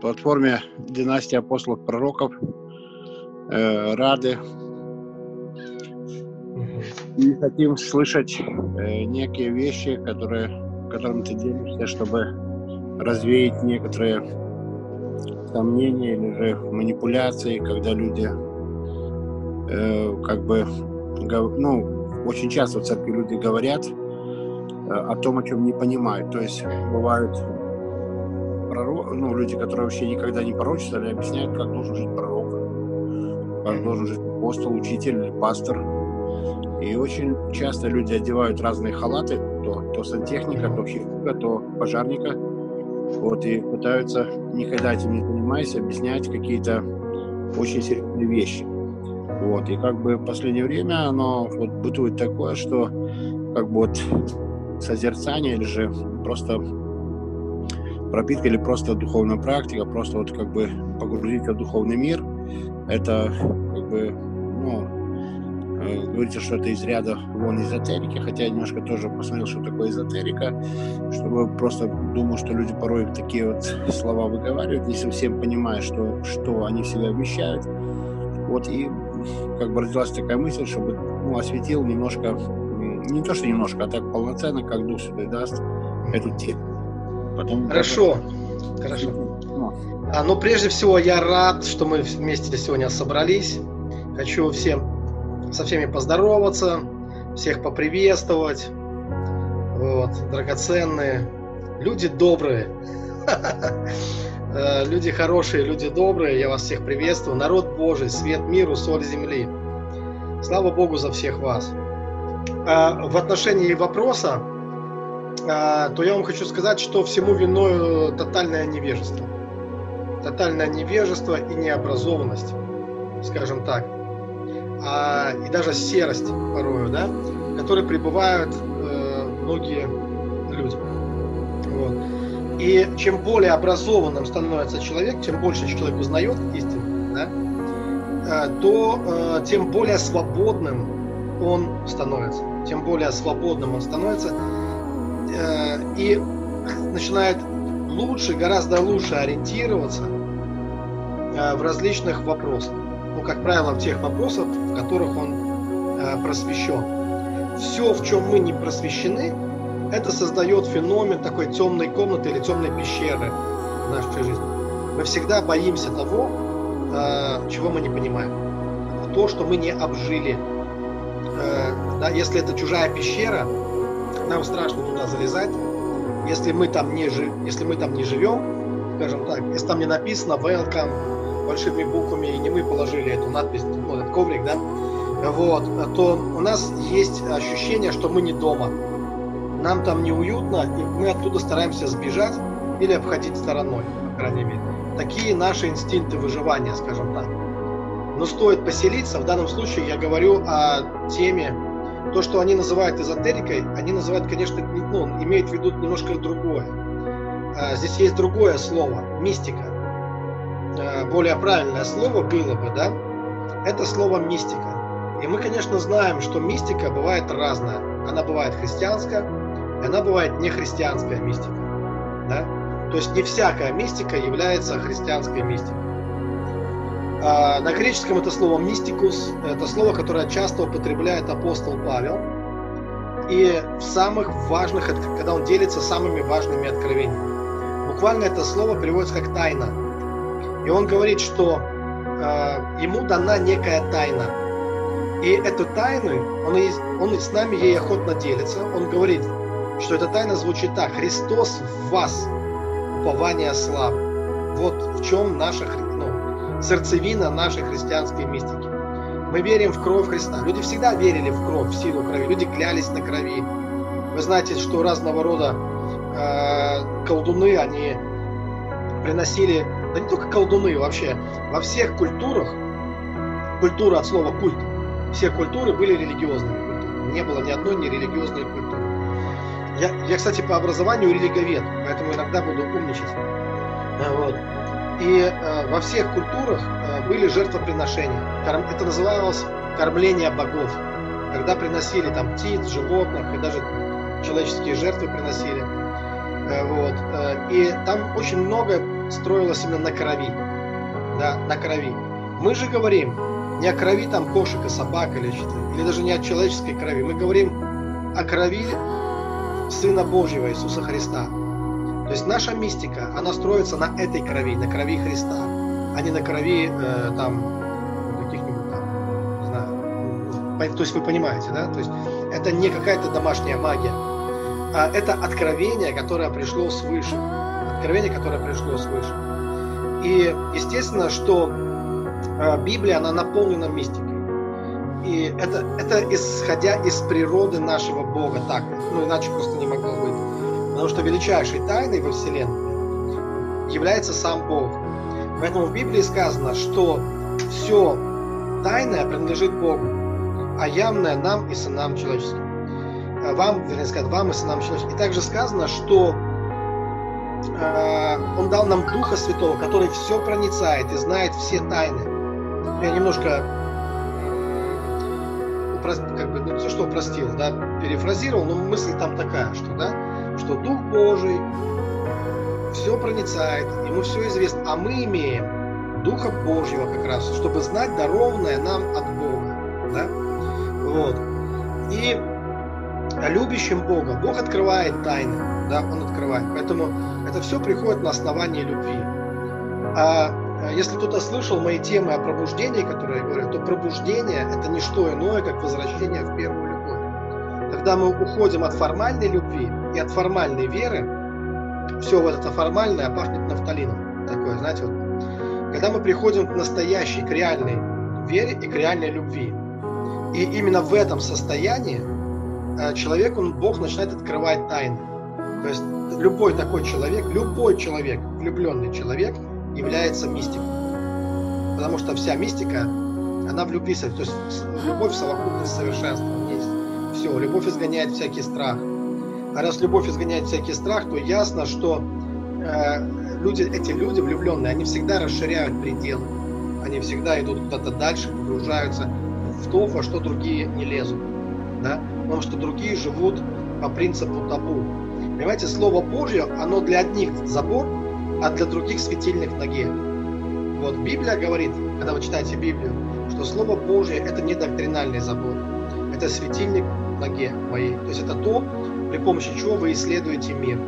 платформе «Династия апостолов пророков» э, рады. И хотим слышать э, некие вещи, которые, которым ты делишься, чтобы развеять некоторые сомнения или же манипуляции, когда люди э, как бы, ну, очень часто в церкви люди говорят э, о том, о чем не понимают. То есть бывают пророк, ну, люди, которые вообще никогда не пророчествовали, объясняют, как должен жить пророк, как должен жить апостол, учитель или пастор. И очень часто люди одевают разные халаты, то, то сантехника, то хирурга, то пожарника, вот, и пытаются, никогда этим не занимаясь, объяснять какие-то очень серьезные вещи. Вот, и как бы в последнее время оно вот бытует такое, что как бы вот созерцание или же просто пропитка или просто духовная практика, просто вот как бы погрузиться в духовный мир, это как бы, ну, э, говорится, что это из ряда вон эзотерики, хотя я немножко тоже посмотрел, что такое эзотерика, чтобы просто думал, что люди порой такие вот слова выговаривают, не совсем понимая, что, что они себя обещают. Вот и как бы родилась такая мысль, чтобы ну, осветил немножко, не то что немножко, а так полноценно, как Дух Святой даст эту тему. Потом Хорошо, хорошо. Ну. А, ну, прежде всего, я рад, что мы вместе сегодня собрались. Хочу всем, со всеми поздороваться, всех поприветствовать. Вот, драгоценные, люди добрые. Э, люди хорошие, люди добрые, я вас всех приветствую. Народ Божий, свет миру, соль земли. Слава Богу за всех вас. А, в отношении вопроса, то я вам хочу сказать, что всему виной тотальное невежество. Тотальное невежество и необразованность, скажем так. А, и даже серость порою, да, в которой пребывают э, многие люди. Вот. И чем более образованным становится человек, чем больше человек узнает истину, да, э, то э, тем более свободным он становится. Тем более свободным он становится Э, и начинает лучше, гораздо лучше ориентироваться э, в различных вопросах. Ну, как правило, в тех вопросах, в которых он э, просвещен. Все, в чем мы не просвещены, это создает феномен такой темной комнаты или темной пещеры в нашей жизни. Мы всегда боимся того, чего мы не понимаем. То, что мы не обжили. Если это чужая пещера, нам страшно туда залезать, если мы там не, жи, если мы там не живем, скажем так, если там не написано welcome большими буквами, и не мы положили эту надпись, ну, этот коврик, да, вот, то у нас есть ощущение, что мы не дома. Нам там неуютно, и мы оттуда стараемся сбежать или обходить стороной, по крайней мере. Такие наши инстинкты выживания, скажем так. Но стоит поселиться, в данном случае я говорю о теме то, что они называют эзотерикой, они называют, конечно, ну, имеют в виду немножко другое. А, здесь есть другое слово – мистика. А, более правильное слово было бы, да? Это слово мистика. И мы, конечно, знаем, что мистика бывает разная. Она бывает христианская, она бывает нехристианская мистика. Да? То есть не всякая мистика является христианской мистикой. А, на греческом это слово мистикус, это слово, которое часто употребляет апостол Павел. И в самых важных, когда он делится самыми важными откровениями. Буквально это слово переводится как тайна. И он говорит, что э, ему дана некая тайна. И эту тайну, он, он с нами ей охотно делится. Он говорит, что эта тайна звучит так. Христос в вас, упование славы. Вот в чем наша сердцевина нашей христианской мистики. Мы верим в кровь Христа. Люди всегда верили в кровь, в силу крови. Люди клялись на крови. Вы знаете, что разного рода э, колдуны, они приносили, да не только колдуны вообще, во всех культурах, культура от слова культ, все культуры были религиозными культурами. Не было ни одной нерелигиозной культуры. Я, я, кстати, по образованию религовед, поэтому иногда буду умничать. Вот. И э, во всех культурах э, были жертвоприношения. Это называлось кормление богов. Когда приносили там птиц, животных и даже человеческие жертвы приносили. Э, вот. Э, и там очень много строилось именно на крови. Да, на крови. Мы же говорим не о крови там кошек и собак или что-то, или даже не о человеческой крови. Мы говорим о крови Сына Божьего Иисуса Христа. Есть наша мистика, она строится на этой крови, на крови Христа, а не на крови э, там каких-нибудь там, не знаю, то есть вы понимаете, да? То есть это не какая-то домашняя магия, а это откровение, которое пришло свыше. Откровение, которое пришло свыше. И естественно, что э, Библия, она наполнена мистикой. И это, это исходя из природы нашего Бога так. Ну, иначе просто не могло быть. Потому что величайшей тайной во Вселенной является сам Бог. Поэтому в Библии сказано, что все тайное принадлежит Богу, а явное нам и сынам человеческим. Э, вам, вернее сказать, вам и сынам человеческим. И также сказано, что э, Он дал нам Духа Святого, который все проницает и знает все тайны. Я немножко как бы, ну, то, что упростил, да, перефразировал, но мысль там такая, что, да, что Дух Божий все проницает, ему все известно, а мы имеем Духа Божьего как раз, чтобы знать дарованное нам от Бога, да, вот. И любящим Бога Бог открывает тайны, да, Он открывает, поэтому это все приходит на основании любви. А Э, если кто-то слышал мои темы о пробуждении, которые я говорю, то пробуждение – это не что иное, как возвращение в первую. Когда мы уходим от формальной любви и от формальной веры, все вот это формальное пахнет нафталином. Такое, знаете, вот. Когда мы приходим к настоящей, к реальной вере и к реальной любви. И именно в этом состоянии э, человеку Бог начинает открывать тайны. То есть любой такой человек, любой человек, влюбленный человек – является мистиком. Потому что вся мистика, она в любви, то есть любовь в совокупность совершенства. Все, любовь изгоняет всякий страх. А раз любовь изгоняет всякий страх, то ясно, что э, люди, эти люди влюбленные, они всегда расширяют пределы. Они всегда идут куда-то дальше, погружаются в то, во что другие не лезут. Да? Потому что другие живут по принципу табу. Понимаете, Слово Божье, оно для одних забор, а для других светильник в ноге. Вот Библия говорит, когда вы читаете Библию, что Слово Божье это не доктринальный забор, это светильник ноге моей. То есть это то, при помощи чего вы исследуете мир.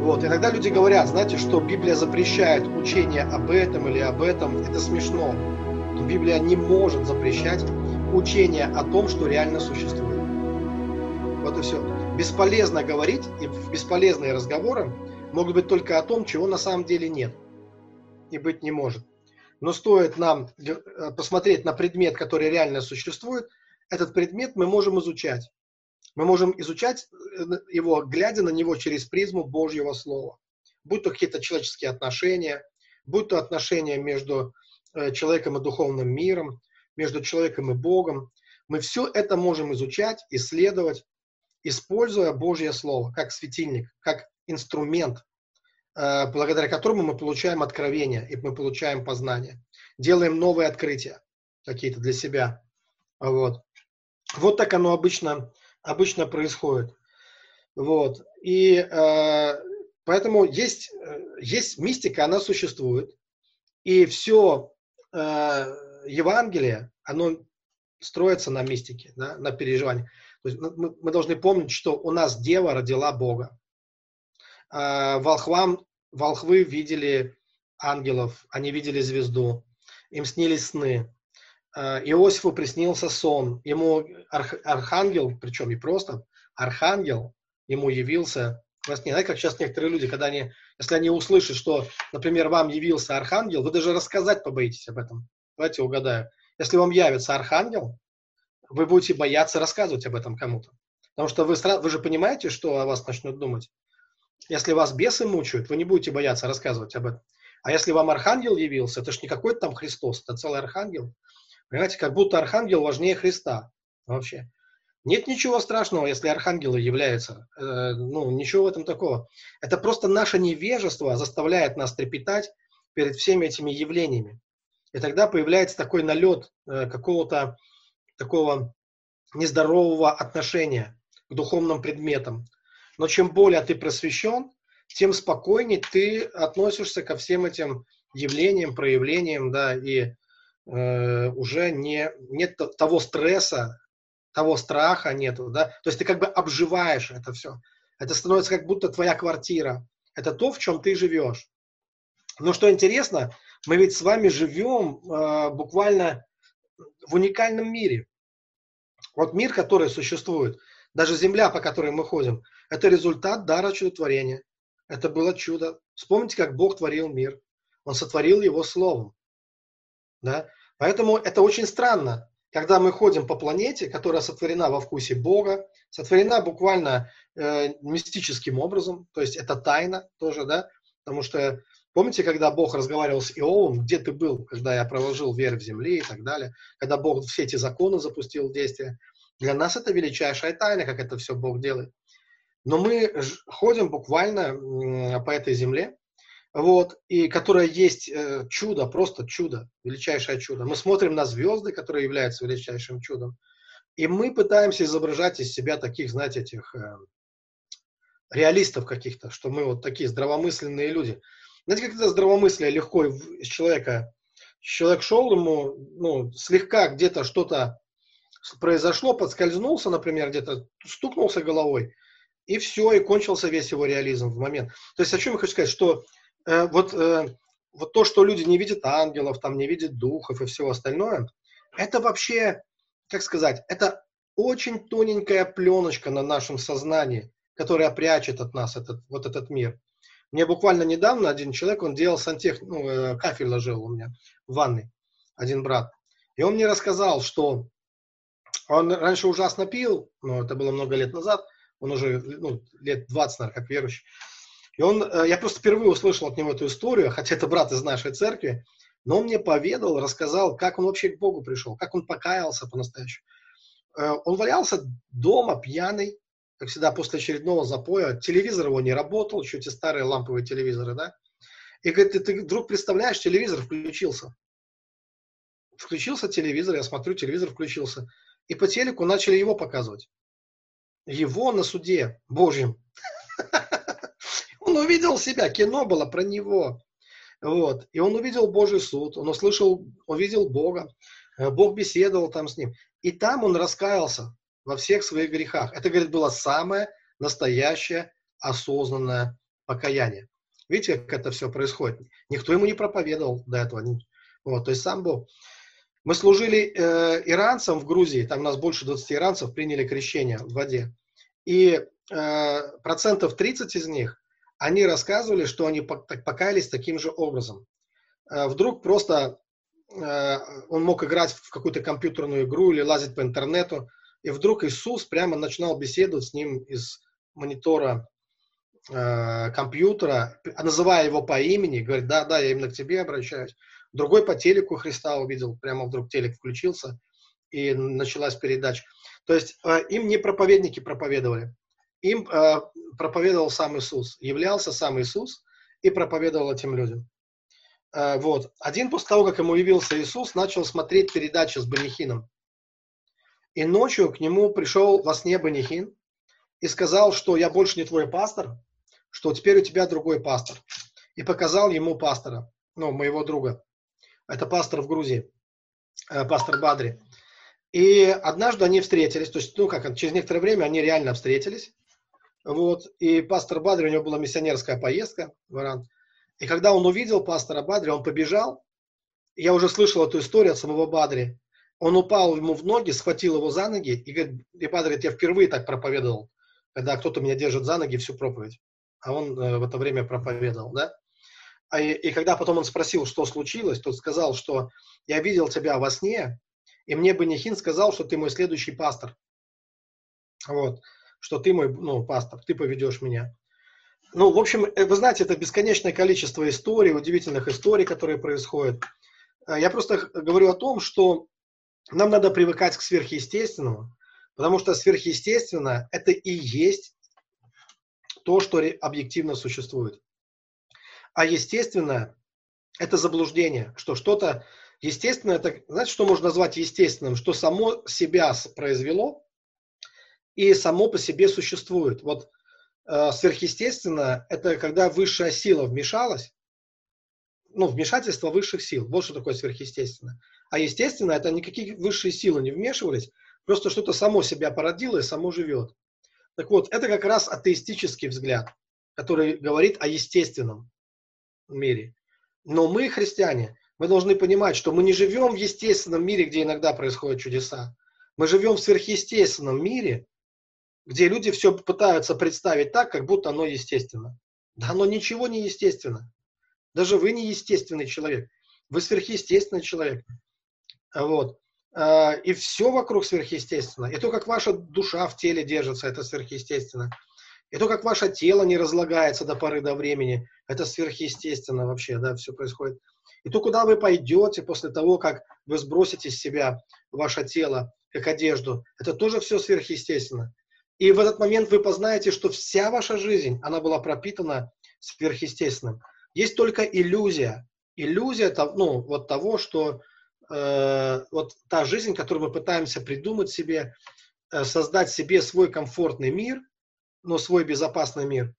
Вот. Иногда люди говорят, знаете, что Библия запрещает учение об этом или об этом. Это смешно. Но Библия не может запрещать учение о том, что реально существует. Вот и все. Бесполезно говорить и бесполезные разговоры могут быть только о том, чего на самом деле нет и быть не может. Но стоит нам э, посмотреть на предмет, который реально существует, этот предмет мы можем изучать. Мы можем изучать э, его, глядя на него через призму Божьего Слова. Будь то какие-то человеческие отношения, будь то отношения между э, человеком и духовным миром, между человеком и Богом. Мы все это можем изучать, исследовать, используя Божье Слово как светильник, как инструмент, э, благодаря которому мы получаем откровение и мы получаем познание. Делаем новые открытия какие-то для себя. Вот. Вот так оно обычно, обычно происходит. Вот. И э, поэтому есть, есть мистика, она существует. И все э, Евангелие, оно строится на мистике, да, на переживании. То есть мы, мы должны помнить, что у нас дева родила Бога. Э, волхвам, волхвы видели ангелов, они видели звезду, им снились сны. Э, Иосифу приснился сон, ему арх, архангел, причем не просто, архангел ему явился во сне. Знаете, как сейчас некоторые люди, когда они, если они услышат, что, например, вам явился архангел, вы даже рассказать побоитесь об этом. Давайте угадаю. Если вам явится архангел, вы будете бояться рассказывать об этом кому-то. Потому что вы, вы же понимаете, что о вас начнут думать. Если вас бесы мучают, вы не будете бояться рассказывать об этом. А если вам архангел явился, это же не какой-то там Христос, это целый архангел. Понимаете, как будто архангел важнее Христа вообще. Нет ничего страшного, если архангелы являются. Э, ну, ничего в этом такого. Это просто наше невежество заставляет нас трепетать перед всеми этими явлениями. И тогда появляется такой налет э, какого-то такого нездорового отношения к духовным предметам. Но чем более ты просвещен, тем спокойнее ты относишься ко всем этим явлениям, проявлениям, да, и э, уже не, нет того стресса, того страха нету, да, то есть ты как бы обживаешь это все. Это становится как будто твоя квартира. Это то, в чем ты живешь. Но что интересно, мы ведь с вами живем э, буквально в уникальном мире. Вот мир, который существует, даже земля, по которой мы ходим, это результат дара чудотворения. Это было чудо. Вспомните, как Бог творил мир. Он сотворил его словом. Да? Поэтому это очень странно, когда мы ходим по планете, которая сотворена во вкусе Бога, сотворена буквально э, мистическим образом, то есть это тайна тоже, да, потому что помните, когда Бог разговаривал с Иовом, где ты был, когда я проложил верь в земле и так далее, когда Бог все эти законы запустил в действие, для нас это величайшая тайна, как это все Бог делает. Но мы ходим буквально по этой земле, вот, и которая есть э, чудо, просто чудо, величайшее чудо. Мы смотрим на звезды, которые являются величайшим чудом, и мы пытаемся изображать из себя таких, знаете, этих э, реалистов каких-то, что мы вот такие здравомысленные люди. Знаете, как это здравомыслие легко из человека. Человек шел ему, ну, слегка где-то что-то произошло, подскользнулся, например, где-то стукнулся головой, и все, и кончился весь его реализм в момент. То есть о чем я хочу сказать, что э, вот, э, вот то, что люди не видят ангелов, там не видят духов и всего остальное, это вообще, как сказать, это очень тоненькая пленочка на нашем сознании, которая прячет от нас этот, вот этот мир. Мне буквально недавно один человек, он делал сантех, ну, э, кафель ложил у меня в ванной, один брат. И он мне рассказал, что он раньше ужасно пил, но это было много лет назад, он уже ну, лет 20, наверное, как верующий. И он, э, я просто впервые услышал от него эту историю, хотя это брат из нашей церкви, но он мне поведал, рассказал, как он вообще к Богу пришел, как он покаялся по-настоящему. Э, он валялся дома пьяный, как всегда, после очередного запоя. Телевизор его не работал, еще эти старые ламповые телевизоры, да. И говорит, ты, ты вдруг представляешь, телевизор включился. Включился телевизор, я смотрю, телевизор включился. И по телеку начали его показывать его на суде Божьем. Увидел себя, кино было про него. Вот. И он увидел Божий суд, он услышал, увидел Бога, э, Бог беседовал там с ним. И там он раскаялся во всех своих грехах. Это, говорит, было самое настоящее осознанное покаяние. Видите, как это все происходит? Никто ему не проповедовал до этого. Вот, то есть сам Бог. Мы служили э, иранцам в Грузии, там у нас больше 20 иранцев приняли крещение в воде. И э, процентов 30 из них, они рассказывали, что они покаялись таким же образом. Э, вдруг просто э, он мог играть в какую-то компьютерную игру или лазить по интернету, и вдруг Иисус прямо начинал беседовать с ним из монитора э, компьютера, называя его по имени, говорит, да, да, я именно к тебе обращаюсь. Другой по телеку Христа увидел, прямо вдруг телек включился, и началась передача. То есть им не проповедники проповедовали, им э, проповедовал сам Иисус, являлся сам Иисус и проповедовал этим людям. Э, вот. Один после того, как ему явился Иисус, начал смотреть передачи с Банихином. И ночью к нему пришел во сне Банихин и сказал, что я больше не твой пастор, что теперь у тебя другой пастор. И показал ему пастора, ну, моего друга. Это пастор в Грузии, пастор Бадри. И однажды они встретились, то есть, ну как, через некоторое время они реально встретились. Вот, и пастор Бадри, у него была миссионерская поездка в Иран. И когда он увидел пастора Бадри, он побежал. Я уже слышал эту историю от самого Бадри. Он упал ему в ноги, схватил его за ноги и говорит, и Бадри, я впервые так проповедовал, когда кто-то меня держит за ноги всю проповедь. А он э, в это время проповедовал, да? А и, и когда потом он спросил, что случилось, тот сказал, что я видел тебя во сне, и мне бы Нехин сказал, что ты мой следующий пастор. Вот, что ты мой, ну, пастор, ты поведешь меня. Ну, в общем, э, вы знаете, это бесконечное количество историй, удивительных историй, которые происходят. Э, я просто говорю о том, что нам надо привыкать к сверхъестественному, потому что сверхъестественное – это и есть то, что объективно существует. А естественное – это заблуждение, что что-то Естественно, это, знаете, что можно назвать естественным? Что само себя произвело и само по себе существует. Вот э, сверхъестественно – это когда высшая сила вмешалась, ну, вмешательство высших сил. Вот что такое сверхъестественно. А естественно, это никакие высшие силы не вмешивались, просто что-то само себя породило и само живет. Так вот, это как раз атеистический взгляд, который говорит о естественном мире. Но мы, христиане, мы должны понимать, что мы не живем в естественном мире, где иногда происходят чудеса. Мы живем в сверхъестественном мире, где люди все пытаются представить так, как будто оно естественно. Да оно ничего не естественно. Даже вы не естественный человек. Вы сверхъестественный человек. Вот. А, и все вокруг сверхъестественно. И то, как ваша душа в теле держится, это сверхъестественно. И то, как ваше тело не разлагается до поры до времени, это сверхъестественно вообще, да, все происходит. И то, куда вы пойдете после того, как вы сбросите с себя ваше тело, как одежду, это тоже все сверхъестественно. И в этот момент вы познаете, что вся ваша жизнь, она была пропитана сверхъестественным. Есть только иллюзия. Иллюзия ну, вот того, что э, вот та жизнь, которую мы пытаемся придумать себе, э, создать себе свой комфортный мир, но свой безопасный мир.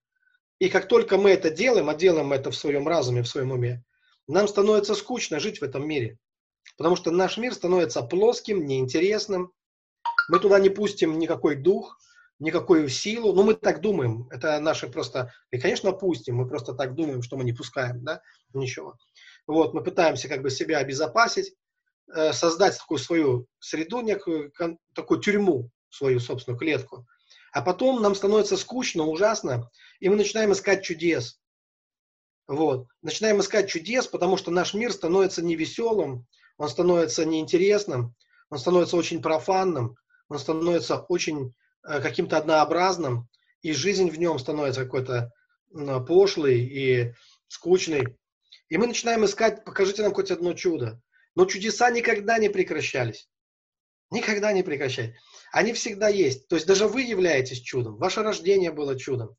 И как только мы это делаем, а делаем это в своем разуме, в своем уме, нам становится скучно жить в этом мире. Потому что наш мир становится плоским, неинтересным. Мы туда не пустим никакой дух, никакую силу. Ну, мы так думаем. Это наши просто... И, конечно, пустим. Мы просто так думаем, что мы не пускаем, да? Ничего. Вот, мы пытаемся как бы себя обезопасить, э, создать такую свою среду, некую такую тюрьму, свою собственную клетку. А потом нам становится скучно, ужасно, и мы начинаем искать чудес. Вот. Начинаем искать чудес, потому что наш мир становится невеселым, он становится неинтересным, он становится очень профанным, он становится очень каким-то однообразным, и жизнь в нем становится какой-то пошлой и скучной. И мы начинаем искать, покажите нам хоть одно чудо. Но чудеса никогда не прекращались. Никогда не прекращались. Они всегда есть. То есть даже вы являетесь чудом. Ваше рождение было чудом.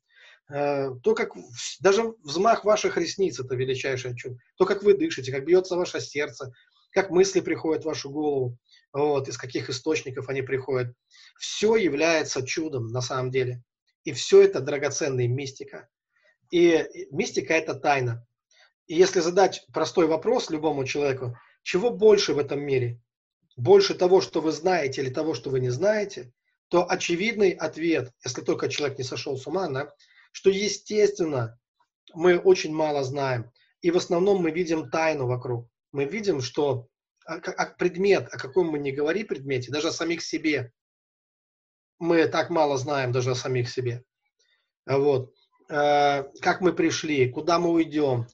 Э, то, как даже взмах ваших ресниц – это величайшее чудо. То, как вы дышите, как бьется ваше сердце, как мысли приходят в вашу голову вот, из каких источников они приходят. Все является чудом на самом деле. И все это драгоценная мистика. И мистика – это тайна. И если задать простой вопрос любому человеку, чего больше в этом мире? Больше того, что вы знаете или того, что вы не знаете, то очевидный ответ, если только человек не сошел с ума, да, что естественно мы очень мало знаем. И в основном мы видим тайну вокруг. Мы видим, что а, а предмет, о каком мы не говори предмете, даже о самих себе, мы так мало знаем даже о самих себе. Вот. Э, как мы пришли, куда мы уйдем.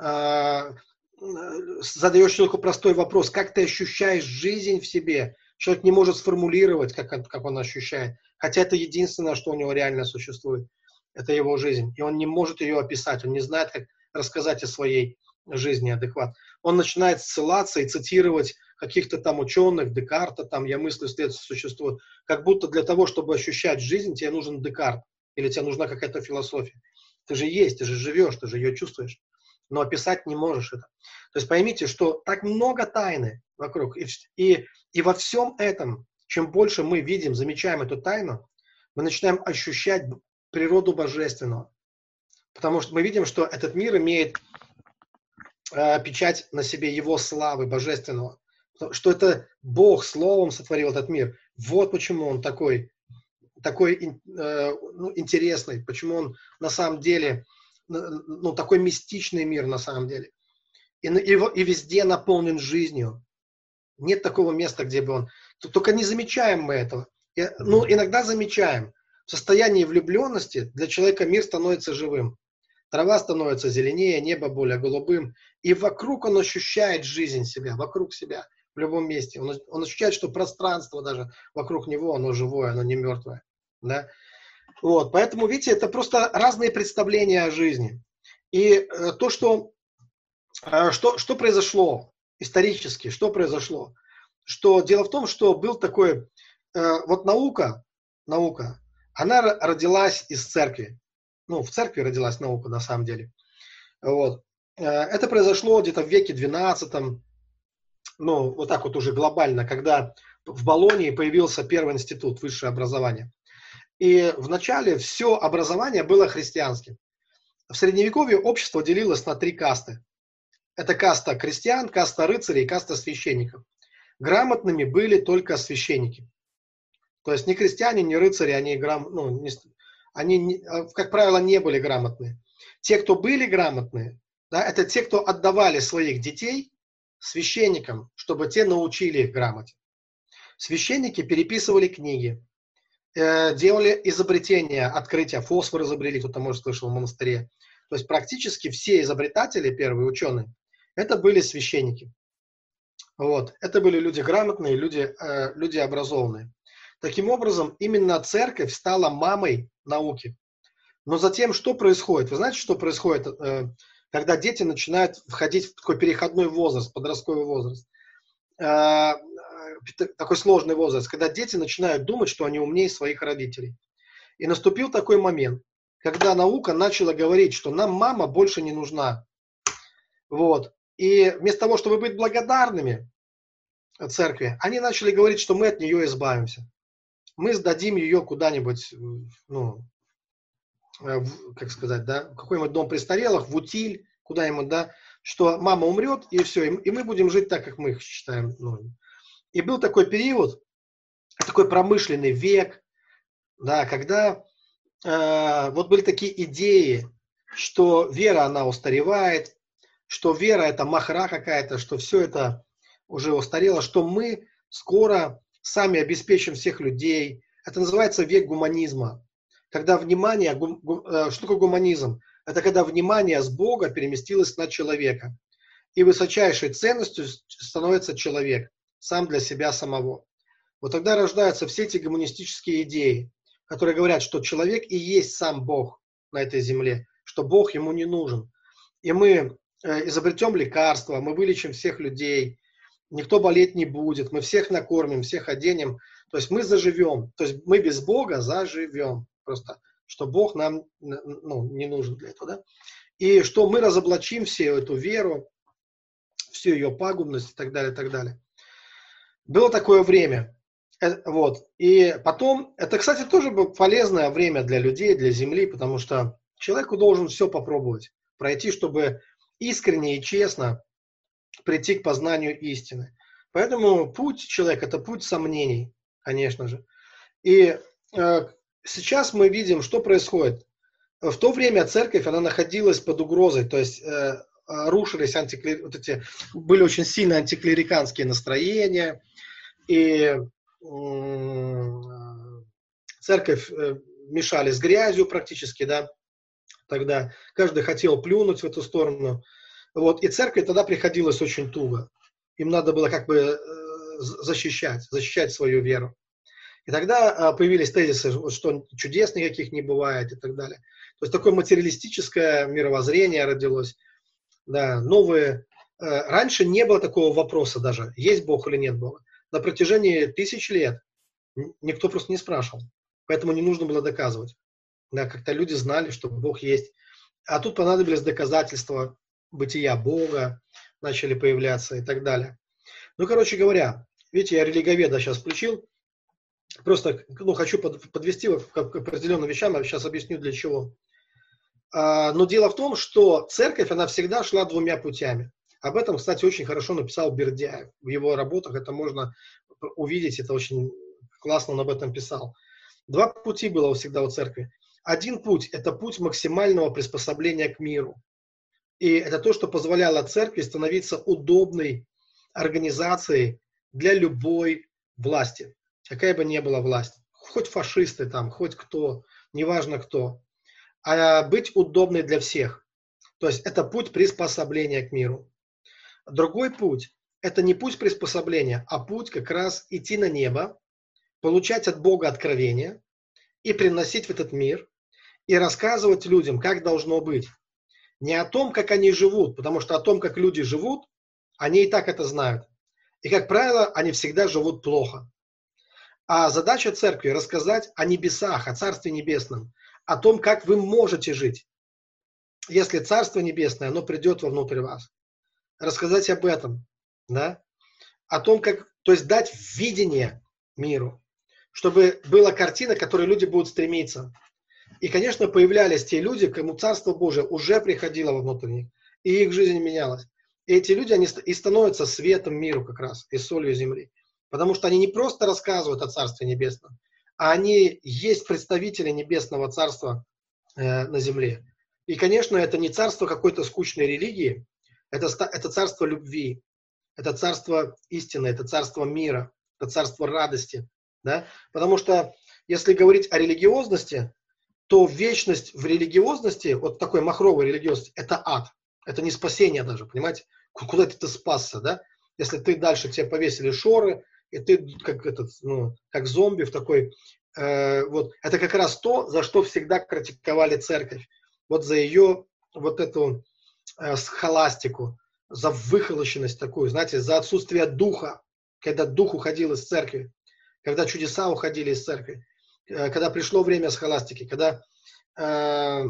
Э, задаешь человеку простой вопрос, как ты ощущаешь жизнь в себе. Человек не может сформулировать, как, как он ощущает. Хотя это единственное, что у него реально существует. Это его жизнь. И он не может ее описать, он не знает, как рассказать о своей жизни адекват. Он начинает ссылаться и цитировать каких-то там ученых, Декарта, там «я мыслю, следствие существует», как будто для того, чтобы ощущать жизнь, тебе нужен Декарт или тебе нужна какая-то философия. Ты же есть, ты же живешь, ты же ее чувствуешь, но описать не можешь это. То есть поймите, что так много тайны вокруг, и, и, и во всем этом, чем больше мы видим, замечаем эту тайну, мы начинаем ощущать природу божественного. Потому что мы видим, что этот мир имеет Э, печать на себе его славы божественного. Что это Бог словом сотворил этот мир. Вот почему он такой, такой э, ну, интересный, почему он на самом деле, ну, такой мистичный мир на самом деле. И, и, и везде наполнен жизнью. Нет такого места, где бы он... Только не замечаем мы этого. И, ну, иногда замечаем. В состоянии влюбленности для человека мир становится живым. Трава становится зеленее, небо более голубым, и вокруг он ощущает жизнь себя, вокруг себя, в любом месте. Он, он ощущает, что пространство даже вокруг него, оно живое, оно не мертвое. Да? Вот, поэтому, видите, это просто разные представления о жизни. И э, то, что, э, что, что произошло исторически, что произошло, что дело в том, что был такой, э, вот наука, наука, она родилась из церкви ну, в церкви родилась наука на самом деле. Вот. Э, это произошло где-то в веке 12 ну, вот так вот уже глобально, когда в Болонии появился первый институт высшее образование. И вначале все образование было христианским. В Средневековье общество делилось на три касты. Это каста крестьян, каста рыцарей, каста священников. Грамотными были только священники. То есть ни крестьяне, ни рыцари, они, грам, ну, они, а, как правило, не были грамотные. Те, кто были грамотные, да, это те, кто отдавали своих детей священникам, чтобы те научили их грамоте. Священники переписывали книги, э, делали изобретения, открытия, фосфор изобрели, кто-то, может, слышал в монастыре. То есть практически все изобретатели, первые ученые, это были священники. Вот. Это были люди грамотные, люди, э, люди образованные. Таким образом, именно церковь стала мамой науки. Но затем что происходит? Вы знаете, что происходит, э, когда дети начинают входить в такой переходной возраст, подростковый возраст? Э, такой сложный возраст, когда дети начинают думать, что они умнее своих родителей. И наступил такой момент, когда наука начала говорить, что нам мама больше не нужна. Вот. И вместо того, чтобы быть благодарными церкви, они начали говорить, что мы от нее избавимся. Мы сдадим ее куда-нибудь, ну, э, как сказать, да, в какой-нибудь дом престарелых, в утиль, куда-нибудь, да, что мама умрет, и все, и мы будем жить так, как мы считаем. Ну. И был такой период, такой промышленный век, да, когда э, вот были такие идеи, что вера, она устаревает, что вера это махра какая-то, что все это уже устарело, что мы скоро сами обеспечим всех людей. Это называется век гуманизма. Когда внимание, гум, гум, э, что такое гуманизм? Это когда внимание с Бога переместилось на человека. И высочайшей ценностью становится человек, сам для себя самого. Вот тогда рождаются все эти гуманистические идеи, которые говорят, что человек и есть сам Бог на этой земле, что Бог ему не нужен. И мы Э, изобретем лекарства, мы вылечим всех людей, никто болеть не будет, мы всех накормим, всех оденем. То есть мы заживем. То есть мы без Бога заживем. Просто, что Бог нам ну, не нужен для этого. Да? И что мы разоблачим всю эту веру, всю ее пагубность и так далее, и так далее. Было такое время. Э, вот. И потом, это, кстати, тоже полезное время для людей, для Земли, потому что человеку должен все попробовать, пройти, чтобы искренне и честно прийти к познанию истины. Поэтому путь человека – это путь сомнений, конечно же. И э, сейчас мы видим, что происходит. В то время церковь, она находилась под угрозой, то есть э, рушились антиклери... вот эти, были очень сильно антиклериканские настроения, и э, церковь мешали с грязью практически, да, тогда. Каждый хотел плюнуть в эту сторону. Вот, и церкви тогда приходилось очень туго. Им надо было как бы э, защищать, защищать свою веру. И тогда а, появились тезисы, что чудес никаких не бывает и так далее. То есть такое материалистическое мировоззрение родилось. Да, новые. Э, раньше не было такого вопроса даже, есть Бог или нет Бога. На протяжении тысяч лет никто просто не спрашивал. Поэтому не нужно было доказывать. Да, как-то люди знали, что Бог есть. А тут понадобились доказательства бытия Бога, начали появляться и так далее. Ну, короче говоря, видите, я религоведа сейчас включил. Просто ну, хочу подвести к определенным вещам, я сейчас объясню для чего. А, но дело в том, что церковь, она всегда шла двумя путями. Об этом, кстати, очень хорошо написал Бердяев. В его работах это можно увидеть, это очень классно он об этом писал. Два пути было всегда у церкви. Один путь – это путь максимального приспособления к миру. И это то, что позволяло церкви становиться удобной организацией для любой власти, какая бы ни была власть. Хоть фашисты там, хоть кто, неважно кто. А быть удобной для всех. То есть это путь приспособления к миру. Другой путь – это не путь приспособления, а путь как раз идти на небо, получать от Бога откровения и приносить в этот мир и рассказывать людям, как должно быть. Не о том, как они живут, потому что о том, как люди живут, они и так это знают. И, как правило, они всегда живут плохо. А задача церкви – рассказать о небесах, о Царстве Небесном, о том, как вы можете жить, если Царство Небесное, оно придет вовнутрь вас. Рассказать об этом, да? О том, как, то есть дать видение миру. чтобы была картина, к которой люди будут стремиться. И, конечно, появлялись те люди, кому Царство Божие уже приходило во внутренних, и их жизнь менялась. И эти люди, они и становятся светом миру как раз, и солью земли. Потому что они не просто рассказывают о Царстве Небесном, а они есть представители Небесного Царства э, на земле. И, конечно, это не царство какой-то скучной религии, это, это царство любви, это царство истины, это царство мира, это царство радости. Да? Потому что, если говорить о религиозности, то вечность в религиозности, вот такой махровой религиозности, это ад. Это не спасение даже, понимаете? Куда ты, ты спасся, да? Если ты дальше тебе повесили шоры, и ты как этот, ну, как зомби в такой, э, вот, это как раз то, за что всегда критиковали церковь. Вот за ее вот эту э, схоластику, за выхолощенность такую, знаете, за отсутствие духа, когда дух уходил из церкви, когда чудеса уходили из церкви, когда пришло время схоластики, когда э,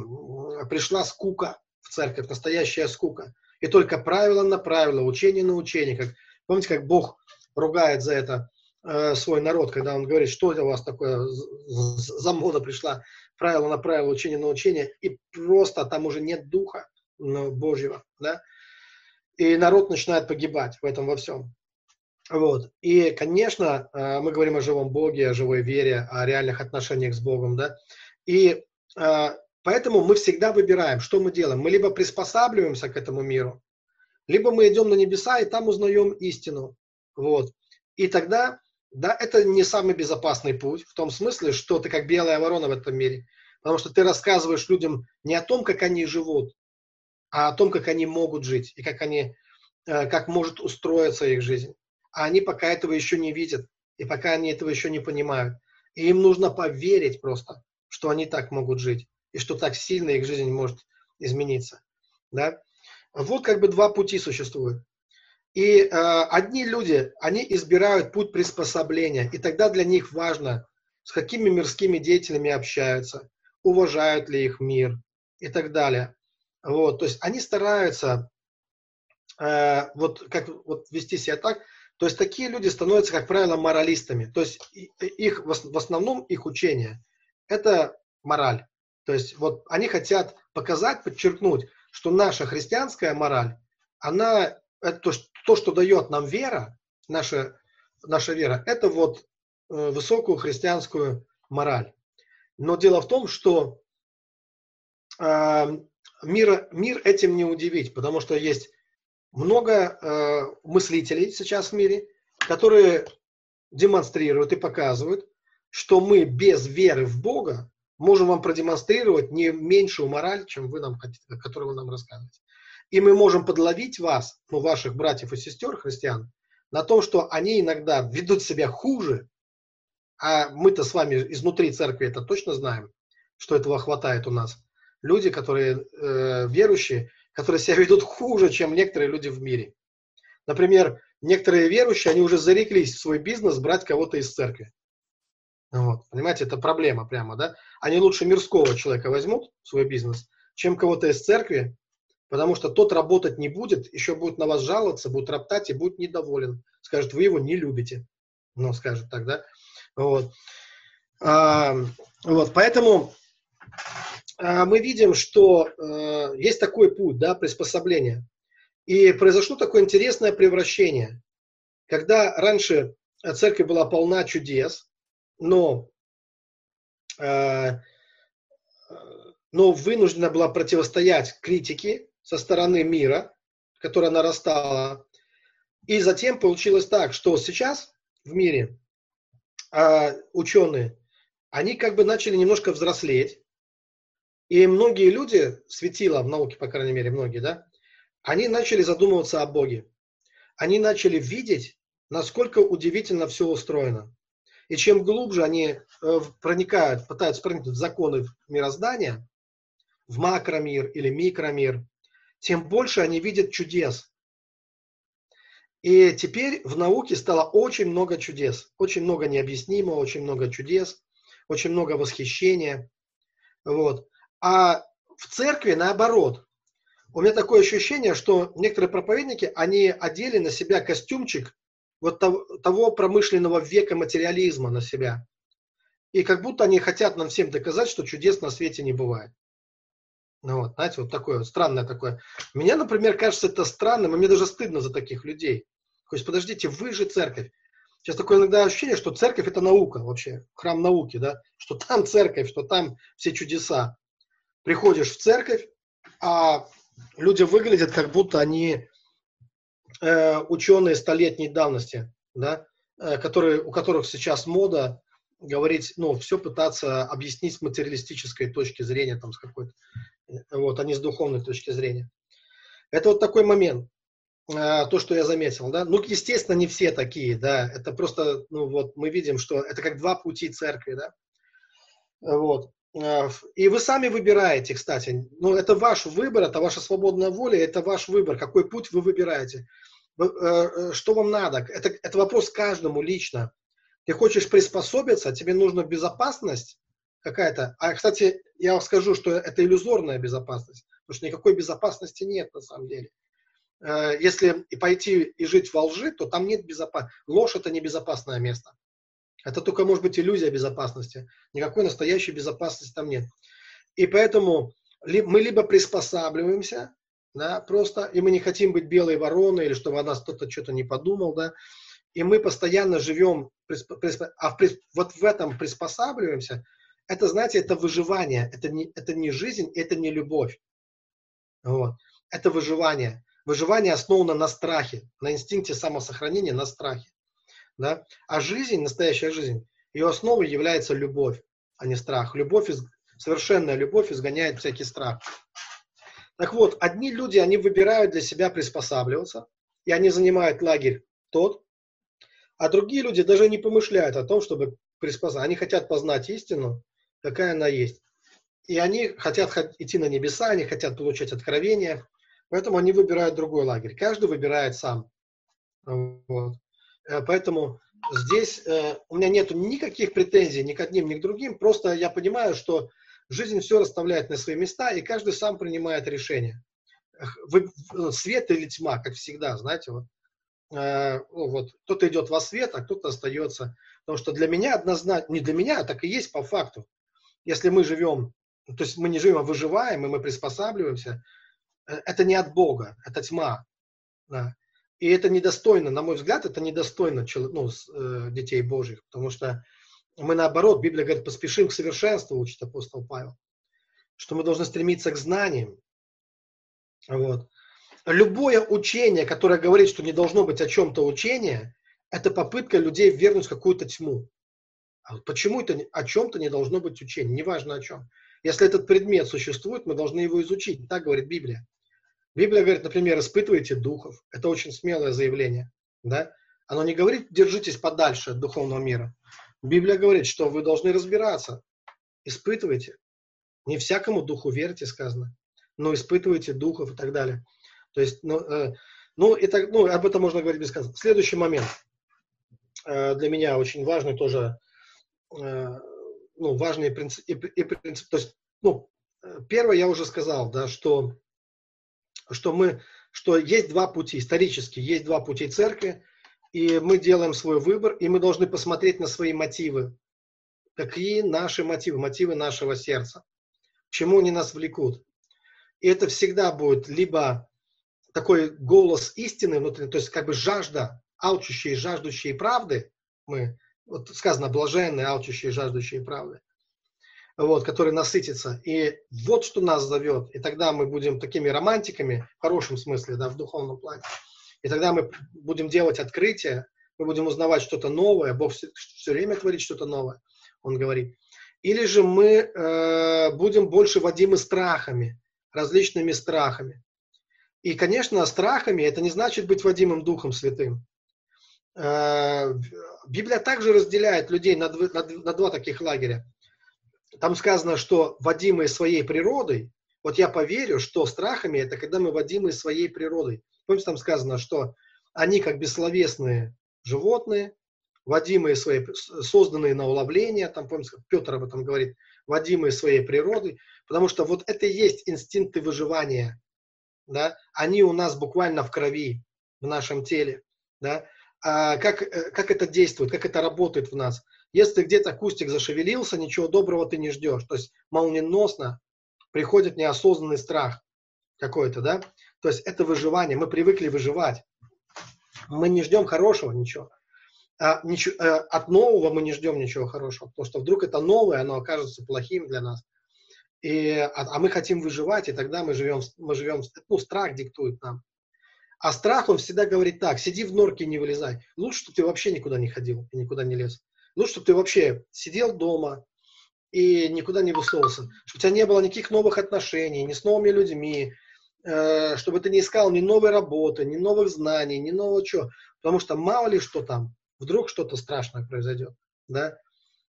пришла скука в церковь, настоящая скука. И только правило на правило, учение на учение. Как, помните, как Бог ругает за это э, свой народ, когда он говорит, что у вас такое за мода пришла, правило на правило, учение на учение, и просто там уже нет духа Божьего, да, и народ начинает погибать в этом во всем. Вот. И, конечно, э, мы говорим о живом Боге, о живой вере, о реальных отношениях с Богом, да. И э, поэтому мы всегда выбираем, что мы делаем. Мы либо приспосабливаемся к этому миру, либо мы идем на небеса и там узнаем истину. Вот. И тогда, да, это не самый безопасный путь, в том смысле, что ты как белая ворона в этом мире. Потому что ты рассказываешь людям не о том, как они живут, а о том, как они могут жить и как они, э, как может устроиться их жизнь. А они пока этого еще не видят, и пока они этого еще не понимают. И им нужно поверить просто, что они так могут жить, и что так сильно их жизнь может измениться. Да? Вот как бы два пути существуют. И э, одни люди, они избирают путь приспособления, и тогда для них важно, с какими мирскими деятелями общаются, уважают ли их мир и так далее. Вот, то есть они стараются э, вот как вот вести себя так, то есть такие люди становятся, как правило, моралистами. То есть их в основном их учение это мораль. То есть вот они хотят показать, подчеркнуть, что наша христианская мораль, она это то, то, что дает нам вера, наша, наша вера, это вот э, высокую христианскую мораль. Но дело в том, что э, мир, мир этим не удивить, потому что есть много э, мыслителей сейчас в мире, которые демонстрируют и показывают, что мы без веры в Бога можем вам продемонстрировать не меньшую мораль, чем вы нам хотите, которую вы нам рассказываете. И мы можем подловить вас, ну, ваших братьев и сестер, христиан, на том, что они иногда ведут себя хуже, а мы-то с вами изнутри церкви это точно знаем, что этого хватает у нас. Люди, которые э, верующие, которые себя ведут хуже, чем некоторые люди в мире. Например, некоторые верующие, они уже зареклись в свой бизнес брать кого-то из церкви. Вот, понимаете, это проблема прямо, да? Они лучше мирского человека возьмут в свой бизнес, чем кого-то из церкви, потому что тот работать не будет, еще будет на вас жаловаться, будет роптать и будет недоволен. Скажет, вы его не любите. Ну, скажет так, да? Вот. А, вот, поэтому мы видим, что а, есть такой путь, да, приспособления. И произошло такое интересное превращение. Когда раньше церковь была полна чудес, но, а, но вынуждена была противостоять критике со стороны мира, которая нарастала. И затем получилось так, что сейчас в мире а, ученые, они как бы начали немножко взрослеть, и многие люди, светила в науке, по крайней мере, многие, да, они начали задумываться о Боге. Они начали видеть, насколько удивительно все устроено. И чем глубже они э, проникают, пытаются проникнуть в законы мироздания, в макромир или микромир, тем больше они видят чудес. И теперь в науке стало очень много чудес, очень много необъяснимого, очень много чудес, очень много восхищения. Вот. А в церкви наоборот. У меня такое ощущение, что некоторые проповедники, они одели на себя костюмчик вот того, промышленного века материализма на себя. и как будто они хотят нам всем доказать, что чудес на свете не бывает. Ну вот, знаете, вот такое странное такое. Мне, например, кажется это странным, и мне даже стыдно за таких людей. То есть, подождите, вы же церковь. Сейчас такое иногда ощущение, что церковь это наука вообще, храм науки, да, что там церковь, что там все чудеса. Приходишь в церковь, а люди выглядят, как будто они э, ученые столетней давности, да, э, которые, у которых сейчас мода говорить, ну, все пытаться объяснить с материалистической точки зрения, там, с какой-то, э, вот, а не с духовной точки зрения. Это вот такой момент, э, то, что я заметил, да. Ну, естественно, не все такие, да, это просто, ну, вот, мы видим, что это как два пути церкви, да. Вот. Э, и вы сами выбираете, кстати. Ну, это ваш выбор, это ваша свободная воля, это ваш выбор, какой путь вы выбираете. Э, э, что вам надо? Это, это вопрос каждому лично. Ты хочешь приспособиться, тебе нужна безопасность какая-то. А, кстати, я вам скажу, что это иллюзорная безопасность, потому что никакой безопасности нет на самом деле. Если пойти и жить во лжи, то там нет безопасности. Ложь – это не безопасное место. Это только может быть иллюзия безопасности. Никакой настоящей безопасности там нет. И поэтому мы либо приспосабливаемся, да, просто, и мы не хотим быть белой вороной, или чтобы о нас кто-то что-то не подумал, да, и мы постоянно живем, а в, вот в этом приспосабливаемся, это, знаете, это выживание, это не, это не жизнь, это не любовь. Вот. Это выживание. Выживание основано на страхе, на инстинкте самосохранения, на страхе. Да? А жизнь, настоящая жизнь, ее основой является любовь, а не страх. Любовь, совершенная любовь изгоняет всякий страх. Так вот, одни люди, они выбирают для себя приспосабливаться, и они занимают лагерь тот, а другие люди даже не помышляют о том, чтобы приспосабливаться. Они хотят познать истину, какая она есть. И они хотят идти на небеса, они хотят получать откровения, поэтому они выбирают другой лагерь. Каждый выбирает сам. Вот. Э, поэтому здесь э, у меня нет никаких претензий ни к одним, ни к другим. Просто я понимаю, что жизнь все расставляет на свои места, и каждый сам принимает решение. Э, свет или тьма, как всегда, знаете, вот. Вот кто-то идет во свет, а кто-то остается. Потому что для меня однозначно, не для меня, а так и есть по факту. Если мы живем, то есть мы не живем, а выживаем, и мы приспосабливаемся, это не от Бога, это тьма. И это недостойно, на мой взгляд, это недостойно ну, э, детей Божьих, потому что мы наоборот, Библия говорит, поспешим к совершенству, учит апостол Павел, что мы должны стремиться к знаниям. Вот. Любое учение, которое говорит, что не должно быть о чем-то учение, это попытка людей вернуть в какую-то тьму. А почему это о чем-то не должно быть учение, неважно о чем. Если этот предмет существует, мы должны его изучить. Так говорит Библия. Библия говорит, например, испытывайте духов. Это очень смелое заявление. Да? Оно не говорит, держитесь подальше от духовного мира. Библия говорит, что вы должны разбираться. Испытывайте. Не всякому духу верьте, сказано, но испытывайте духов и так далее. То есть, ну, э, ну, и так, ну об этом можно говорить без конца. Следующий момент э, для меня очень важный тоже, э, ну, важный принцип, и, и принцип, то есть, ну, э, первое я уже сказал, да, что что мы, что есть два пути, исторически есть два пути церкви, и мы делаем свой выбор, и мы должны посмотреть на свои мотивы. Какие наши мотивы, мотивы нашего сердца, чему они нас влекут. И это всегда будет либо такой голос истины внутри, то есть как бы жажда, алчущие, жаждущие правды, мы, вот сказано, блаженные, алчущие, жаждущие правды – вот, который насытится. И вот что нас зовет. И тогда мы будем такими романтиками, в хорошем смысле, да, в духовном плане. И тогда мы будем делать открытия, мы будем узнавать что-то новое. Бог все, все время творит что-то новое, Он говорит. Или же мы э, будем больше водимы страхами, различными страхами. И, конечно, страхами это не значит быть водимым Духом Святым. Э, Библия также разделяет людей на, дв, на, на два таких лагеря там сказано, что водимые своей природой, вот я поверю, что страхами это когда мы водимы своей природой. Помните, там сказано, что они как бессловесные животные, водимые своей, созданные на уловление, там, помните, Петр об этом говорит, водимые своей природой, потому что вот это и есть инстинкты выживания, да, они у нас буквально в крови, в нашем теле, да, а как, э, как это действует, как это работает в нас. Если где-то кустик зашевелился, ничего доброго ты не ждешь. То есть молниеносно приходит неосознанный страх какой-то, да? То есть это выживание. Мы привыкли выживать. Мы не ждем хорошего ничего. А, ничего а, от нового мы не ждем ничего хорошего, потому что вдруг это новое, оно окажется плохим для нас. И, а, а мы хотим выживать, и тогда мы живем, мы живем, ну, страх диктует нам. А страх, он всегда говорит так, сиди в норке, не вылезай. Лучше, чтобы ты вообще никуда не ходил и никуда не лез. Лучше, чтобы ты вообще сидел дома и никуда не высовывался. Чтобы у тебя не было никаких новых отношений, ни с новыми людьми, э, чтобы ты не искал ни новой работы, ни новых знаний, ни нового чего. Потому что мало ли что там, вдруг что-то страшное произойдет. Да?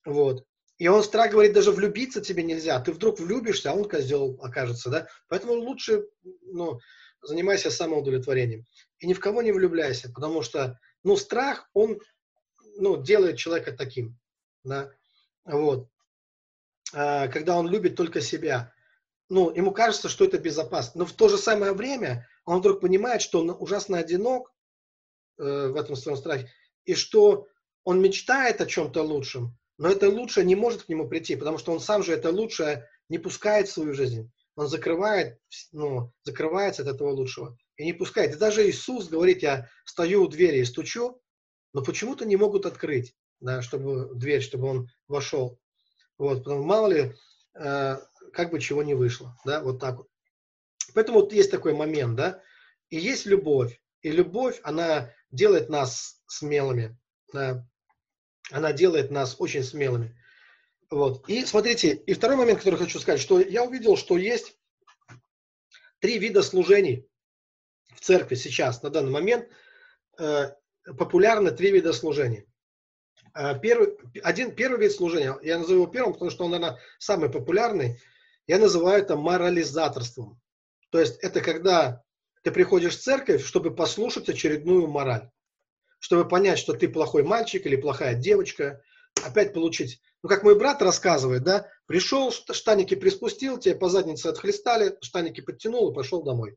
Вот. И он страх говорит, даже влюбиться тебе нельзя. Ты вдруг влюбишься, а он козел окажется, да? Поэтому лучше, ну, занимайся самоудовлетворением. И ни в кого не влюбляйся, потому что, ну, страх, он, ну, делает человека таким, да, вот. А, когда он любит только себя, ну, ему кажется, что это безопасно, но в то же самое время он вдруг понимает, что он ужасно одинок э, в этом своем страхе, и что он мечтает о чем-то лучшем, но это лучшее не может к нему прийти, потому что он сам же это лучшее не пускает в свою жизнь он закрывает, ну, закрывается от этого лучшего и не пускает. И даже Иисус говорит, я стою у двери и стучу, но почему-то не могут открыть, да, чтобы дверь, чтобы он вошел. Вот, потому мало ли, э, как бы чего не вышло, да, вот так вот. Поэтому вот есть такой момент, да, и есть любовь. И любовь, она делает нас смелыми, да, она делает нас очень смелыми. Вот. И смотрите, и второй момент, который хочу сказать, что я увидел, что есть три вида служений в церкви сейчас, на данный момент. Популярны три вида служений. Э, первый, один, первый вид служения, я назову его первым, потому что он, наверное, самый популярный. Я называю это морализаторством. То есть это когда ты приходишь в церковь, чтобы послушать очередную мораль. Чтобы понять, что ты плохой мальчик или плохая девочка. Опять получить ну, как мой брат рассказывает, да, пришел, штаники приспустил, тебе по заднице отхлестали, штаники подтянул и пошел домой.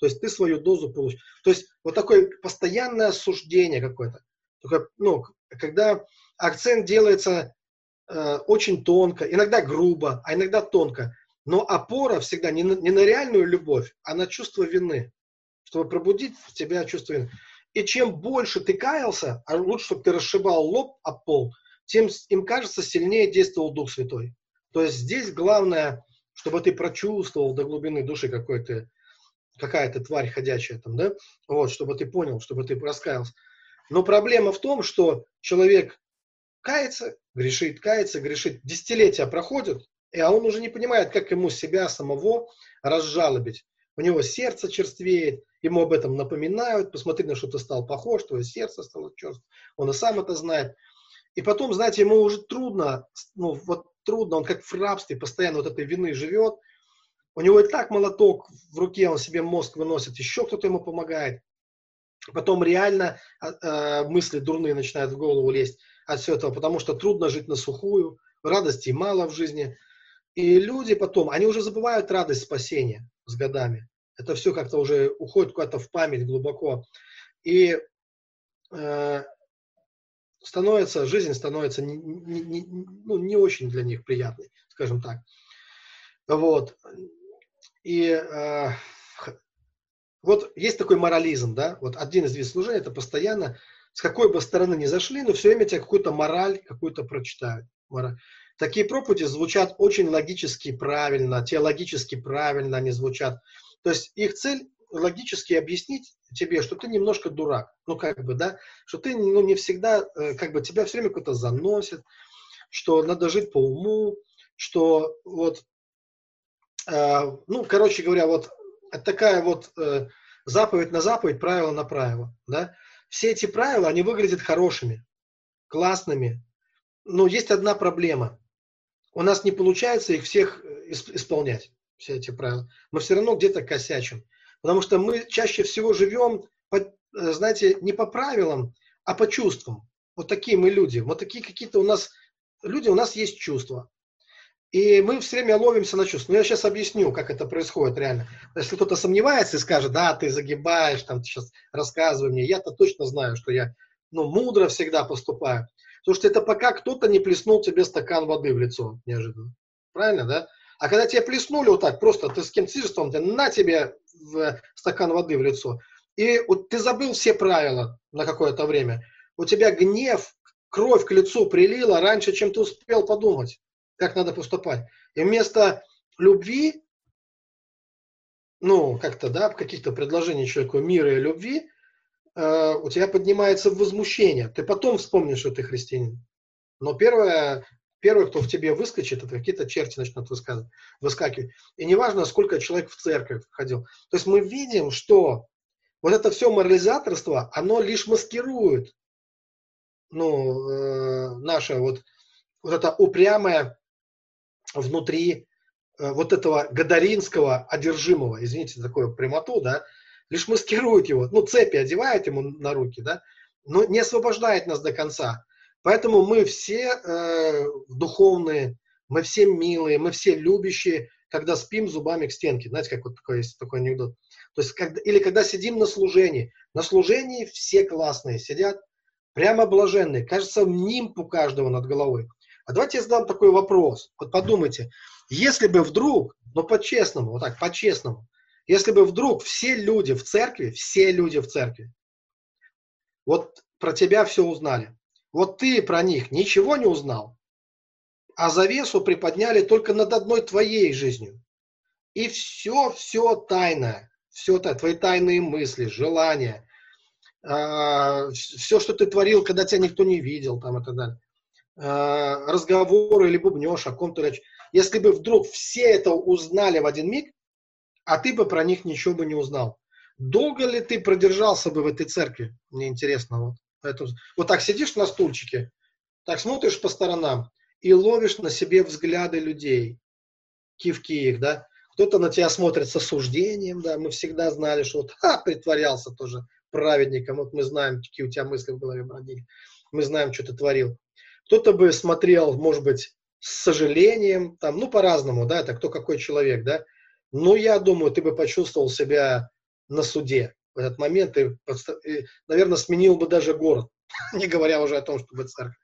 То есть ты свою дозу получил. То есть вот такое постоянное осуждение какое-то. Только, ну, когда акцент делается э, очень тонко, иногда грубо, а иногда тонко. Но опора всегда не на, не на реальную любовь, а на чувство вины. Чтобы пробудить в тебя чувство вины. И чем больше ты каялся, а лучше, чтобы ты расшибал лоб об пол, тем им кажется сильнее действовал Дух Святой. То есть здесь главное, чтобы ты прочувствовал до глубины души какой то какая-то тварь ходячая там, да, вот, чтобы ты понял, чтобы ты раскаялся. Но проблема в том, что человек кается, грешит, кается, грешит, десятилетия проходят, и а он уже не понимает, как ему себя самого разжалобить. У него сердце черствеет, ему об этом напоминают, посмотри, на что ты стал похож, твое сердце стало черствым. Он и сам это знает. И потом, знаете, ему уже трудно, ну вот трудно, он как в рабстве постоянно вот этой вины живет. У него и так молоток в руке, он себе мозг выносит, еще кто-то ему помогает. Потом реально э, мысли дурные начинают в голову лезть от всего этого, потому что трудно жить на сухую, радости мало в жизни. И люди потом, они уже забывают радость спасения с годами. Это все как-то уже уходит куда-то в память глубоко. И э, становится, жизнь становится не, не, не, ну, не очень для них приятной, скажем так. Вот. И э, вот есть такой морализм, да, вот один из видов служения, это постоянно, с какой бы стороны ни зашли, но все время тебе какую-то мораль, какую-то прочитают. Мораль. Такие проповеди звучат очень логически правильно, теологически правильно они звучат. То есть их цель логически объяснить тебе, что ты немножко дурак, ну как бы, да, что ты ну, не всегда, э, как бы тебя все время кто-то заносит, что надо жить по уму, что вот, ну, короче говоря, вот такая вот э, заповедь на заповедь, правило на правило, да. Все эти правила, они выглядят хорошими, классными, но есть одна проблема. У нас не получается их всех э, исполнять, все эти правила. Мы все равно где-то косячим. Потому что мы чаще всего живем, э, знаете, не по правилам, а по чувствам. Вот такие мы люди. Вот такие какие-то у нас люди, у нас есть чувства. И мы все время ловимся на чувства. Но я сейчас объясню, как это происходит реально. Если кто-то сомневается и скажет, да, ты загибаешь, там, ты сейчас рассказывай мне, я-то точно знаю, что я ну, мудро всегда поступаю. Слушайте, это пока кто-то не плеснул тебе стакан воды в лицо неожиданно. Правильно, да? А когда тебе плеснули вот так, просто ты с кем-то сидишь, на тебе в стакан воды в лицо, и вот ты забыл все правила на какое-то время, у тебя гнев, кровь к лицу прилила раньше, чем ты успел подумать, как надо поступать. И вместо любви, ну, как-то, да, каких-то предложений человеку мира и любви, э, у тебя поднимается возмущение. Ты потом вспомнишь, что ты христианин. Но первое, первый, кто в тебе выскочит, это какие-то черти начнут высказывать, выскакивать. И неважно, сколько человек в церковь ходил. То есть мы видим, что вот это все морализаторство, оно лишь маскирует ну, э, наше вот, вот это упрямое внутри э, вот этого гадаринского одержимого, извините за такую прямоту, да, лишь маскирует его, ну, цепи одевает ему на руки, да, но не освобождает нас до конца. Поэтому мы все э, духовные, мы все милые, мы все любящие, когда спим зубами к стенке. Знаете, как вот такой есть такой анекдот. То есть, когда, или когда сидим на служении. На служении все классные сидят, прямо блаженные. Кажется, нимб у каждого над головой. А давайте я задам такой вопрос. Вот подумайте, если бы вдруг, ну по-честному, вот так, по-честному, если бы вдруг все люди в церкви, все люди в церкви, вот про тебя все узнали, вот ты про них ничего не узнал, а завесу приподняли только над одной твоей жизнью. И все, все тайное, все это, твои тайные мысли, желания, э, все, что ты творил, когда тебя никто не видел, там и так далее, разговоры или бубнешь о ком-то речь. Если бы вдруг все это узнали в один миг, а ты бы про них ничего бы не узнал. Долго ли ты продержался бы в этой церкви? Мне интересно. Вот. Поэтому, вот так сидишь на стульчике, так смотришь по сторонам и ловишь на себе взгляды людей, кивки их, да. Кто-то на тебя смотрит с осуждением, да, мы всегда знали, что вот, ха, притворялся тоже праведником, вот мы знаем, какие у тебя мысли в голове бродили, мы знаем, что ты творил. Кто-то бы смотрел, может быть, с сожалением, там, ну, по-разному, да, это кто какой человек, да. Но я думаю, ты бы почувствовал себя на суде, в этот момент и, наверное, сменил бы даже город, не говоря уже о том, чтобы церковь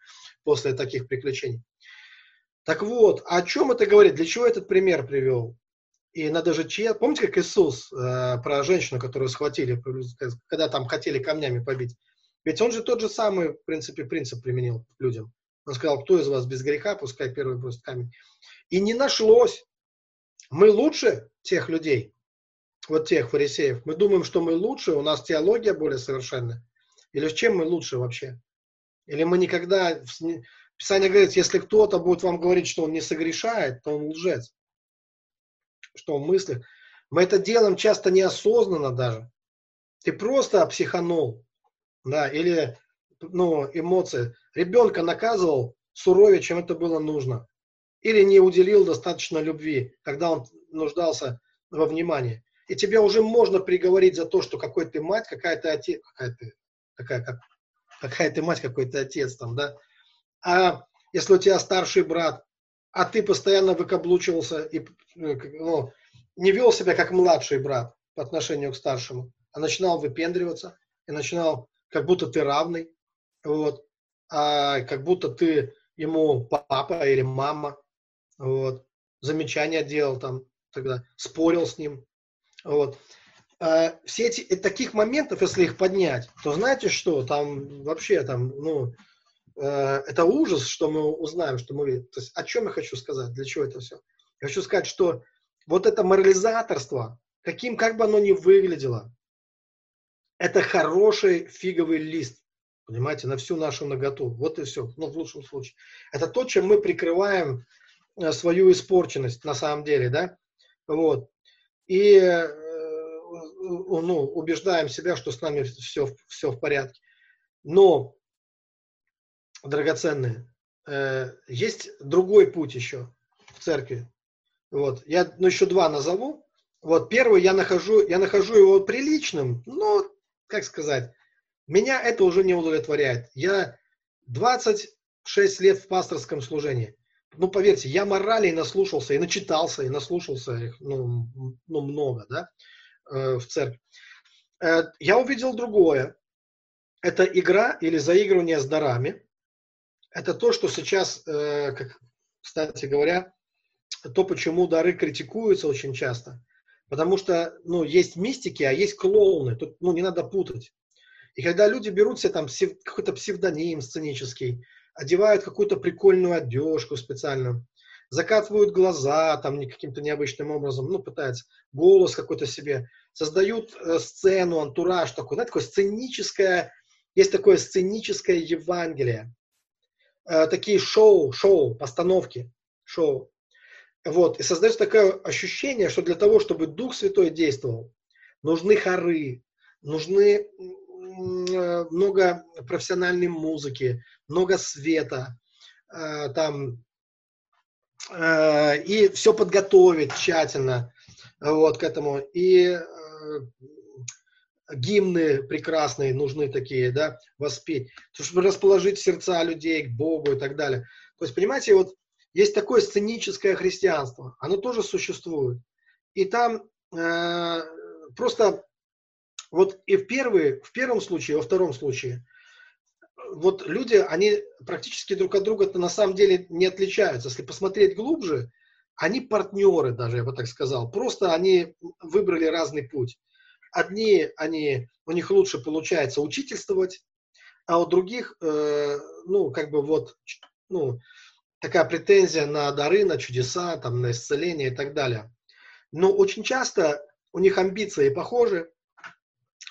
после таких приключений. Так вот, о чем это говорит? Для чего этот пример привел? И надо же честь. Помните, как Иисус э, про женщину, которую схватили, когда там хотели камнями побить? Ведь он же тот же самый, в принципе, принцип применил людям. Он сказал, кто из вас без греха, пускай первый бросит камень. И не нашлось. Мы лучше тех людей, вот тех фарисеев, мы думаем, что мы лучше, у нас теология более совершенная. Или с чем мы лучше вообще? Или мы никогда... Писание говорит, если кто-то будет вам говорить, что он не согрешает, то он лжец. Что он мыслит. Мы это делаем часто неосознанно даже. Ты просто психанул. Да, или ну, эмоции. Ребенка наказывал суровее, чем это было нужно. Или не уделил достаточно любви, когда он нуждался во внимании и тебе уже можно приговорить за то, что какой ты мать, какая ты отец, какая ты, какая, как, какая ты мать, какой ты отец там, да. А если у тебя старший брат, а ты постоянно выкаблучивался и ну, не вел себя как младший брат по отношению к старшему, а начинал выпендриваться и начинал, как будто ты равный, вот, а как будто ты ему папа или мама, вот, замечания делал там, тогда спорил с ним, вот. А, все эти э, таких моментов, если их поднять, то знаете что, там вообще там, ну, э, это ужас, что мы узнаем, что мы видим. То есть о чем я хочу сказать, для чего это все? Я хочу сказать, что вот это морализаторство, каким как бы оно ни выглядело, это хороший фиговый лист, понимаете, на всю нашу наготу. Вот и все, ну, в лучшем случае. Это то, чем мы прикрываем э, свою испорченность на самом деле, да? Вот и э, ну, убеждаем себя, что с нами все, все в порядке. Но, драгоценные, э, есть другой путь еще в церкви. Вот. Я ну, еще два назову. Вот первый я нахожу, я нахожу его приличным, но, как сказать, меня это уже не удовлетворяет. Я 26 лет в пасторском служении ну, поверьте, я моралей наслушался и начитался, и наслушался их, ну, ну много, да, э, в церкви. Э, я увидел другое. Это игра или заигрывание с дарами. это то, что сейчас, э, как, кстати говоря, то, почему дары критикуются очень часто. Потому что, ну, есть мистики, а есть клоуны. Тут, ну, не надо путать. И когда люди берут себе там какой-то псевдоним сценический, одевают какую-то прикольную одежку специальную, закатывают глаза там каким-то необычным образом, ну, пытаются голос какой-то себе, создают э, сцену, антураж такой, знаете, такое сценическое, есть такое сценическое Евангелие, э, такие шоу, шоу, постановки, шоу. Вот, и создается такое ощущение, что для того, чтобы Дух Святой действовал, нужны хоры, нужны много профессиональной музыки, много света, э, там, э, и все подготовить тщательно вот к этому. И гимны прекрасные нужны такие, да, воспеть, чтобы расположить сердца людей к Богу и так далее. То есть, понимаете, вот есть такое сценическое христианство, оно тоже существует. И там э, просто вот и в, первый, в первом случае, во втором случае, вот люди, они практически друг от друга на самом деле не отличаются. Если посмотреть глубже, они партнеры даже, я бы так сказал. Просто они выбрали разный путь. Одни, они, у них лучше получается учительствовать, а у других, э, ну, как бы вот, ну, такая претензия на дары, на чудеса, там, на исцеление и так далее. Но очень часто у них амбиции похожи,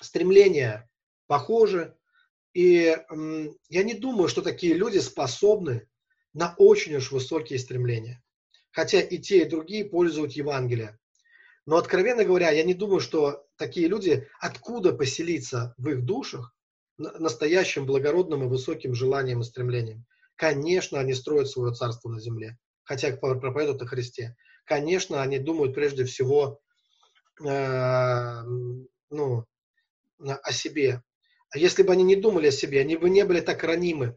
стремления похожи. И я не думаю, что такие люди способны на очень уж высокие стремления. Хотя и те, и другие пользуют Евангелие. Но, откровенно говоря, я не думаю, что такие люди, откуда поселиться в их душах настоящим благородным и высоким желанием и стремлением. Конечно, они строят свое царство на земле, хотя проповедуют о Христе. Конечно, они думают прежде всего э, ну, о себе. А если бы они не думали о себе, они бы не были так ранимы.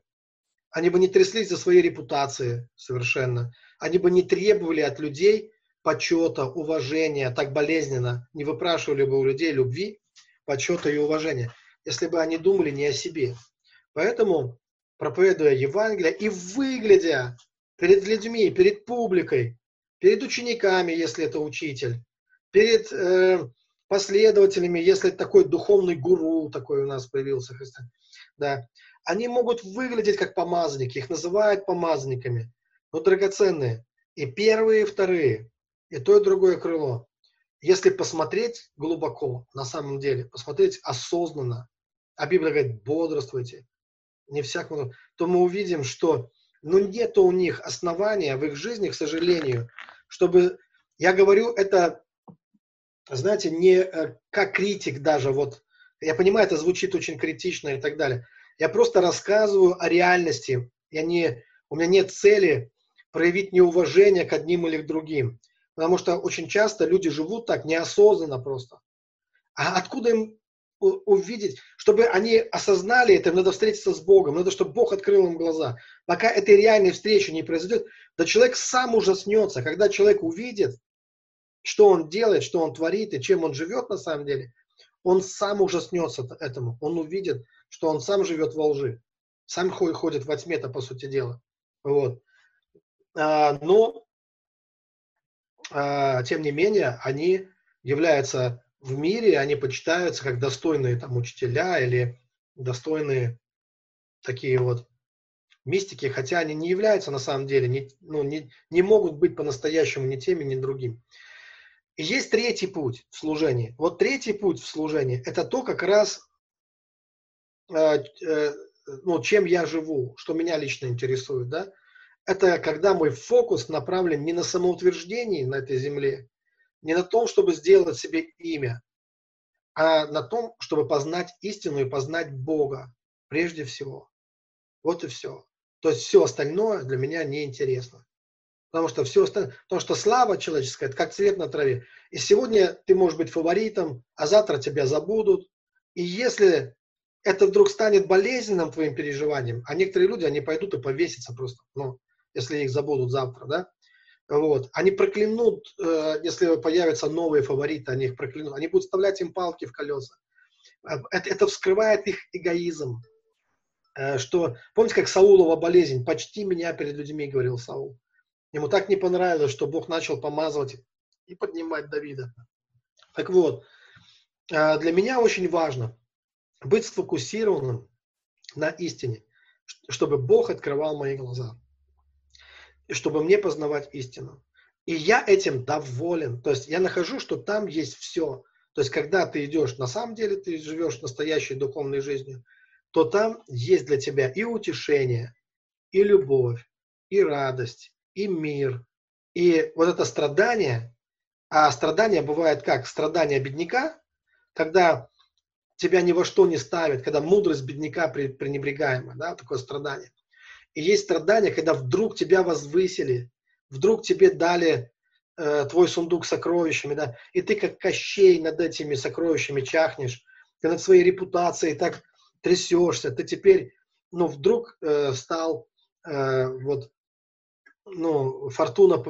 Они бы не тряслись за свои репутации совершенно. Они бы не требовали от людей почета, уважения так болезненно, не выпрашивали бы у людей любви, почета и уважения, если бы они думали не о себе. Поэтому проповедуя Евангелие и выглядя перед людьми, перед публикой, перед учениками, если это учитель, перед э, последователями, если такой духовный гуру такой у нас появился христиан, да, они могут выглядеть как помазанники, их называют помазанниками, но драгоценные. И первые, и вторые, и то, и другое крыло. Если посмотреть глубоко, на самом деле, посмотреть осознанно, а Библия говорит, бодрствуйте, не всякому, то мы увидим, что ну, нет у них основания в их жизни, к сожалению, чтобы, я говорю это, знаете, не э, как критик даже, вот, я понимаю, это звучит очень критично и так далее. Я просто рассказываю о реальности. Я не, у меня нет цели проявить неуважение к одним или к другим. Потому что очень часто люди живут так неосознанно просто. А откуда им увидеть, чтобы они осознали это, им надо встретиться с Богом, надо, чтобы Бог открыл им глаза. Пока этой реальной встречи не произойдет, да человек сам ужаснется. Когда человек увидит, что он делает, что он творит и чем он живет на самом деле, он сам ужаснется этому. Он увидит, что он сам живет во лжи. Сам ходит во тьме-то, по сути дела. Вот. А, но, а, тем не менее, они являются в мире они почитаются как достойные там учителя или достойные такие вот мистики, хотя они не являются на самом деле, не, ну, не, не могут быть по-настоящему ни теми, ни другим. И есть третий путь в служении. Вот третий путь в служении – это то как раз, э, э, ну, чем я живу, что меня лично интересует. Да? Это когда мой фокус направлен не на самоутверждение на этой земле, не на том, чтобы сделать себе имя, а на том, чтобы познать истину и познать Бога прежде всего. Вот и все. То есть все остальное для меня неинтересно. Потому что все остальное, потому что слава человеческая, это как цвет на траве. И сегодня ты можешь быть фаворитом, а завтра тебя забудут. И если это вдруг станет болезненным твоим переживанием, а некоторые люди, они пойдут и повесятся просто, ну, если их забудут завтра, да, вот. Они проклянут, э, если появятся новые фавориты, они их проклянут. Они будут вставлять им палки в колеса. Э, это, это вскрывает их эгоизм. Э, что, помните, как Саулова болезнь, почти меня перед людьми, говорил Саул. Ему так не понравилось, что Бог начал помазывать и поднимать Давида. Так вот, э, для меня очень важно быть сфокусированным на истине, чтобы Бог открывал мои глаза, и чтобы мне познавать истину. И я этим доволен. То есть я нахожу, что там есть все. То есть когда ты идешь, на самом деле ты живешь настоящей духовной жизнью – то там есть для тебя и утешение, и любовь, и радость, и мир, и вот это страдание, а страдание бывает как? Страдание бедняка, когда тебя ни во что не ставят, когда мудрость бедняка пренебрегаема, да, такое страдание. И есть страдание, когда вдруг тебя возвысили, вдруг тебе дали э, твой сундук с сокровищами, да, и ты как Кощей над этими сокровищами чахнешь, ты над своей репутацией так трясешься, ты теперь, ну, вдруг э, стал э, вот, ну, фортуна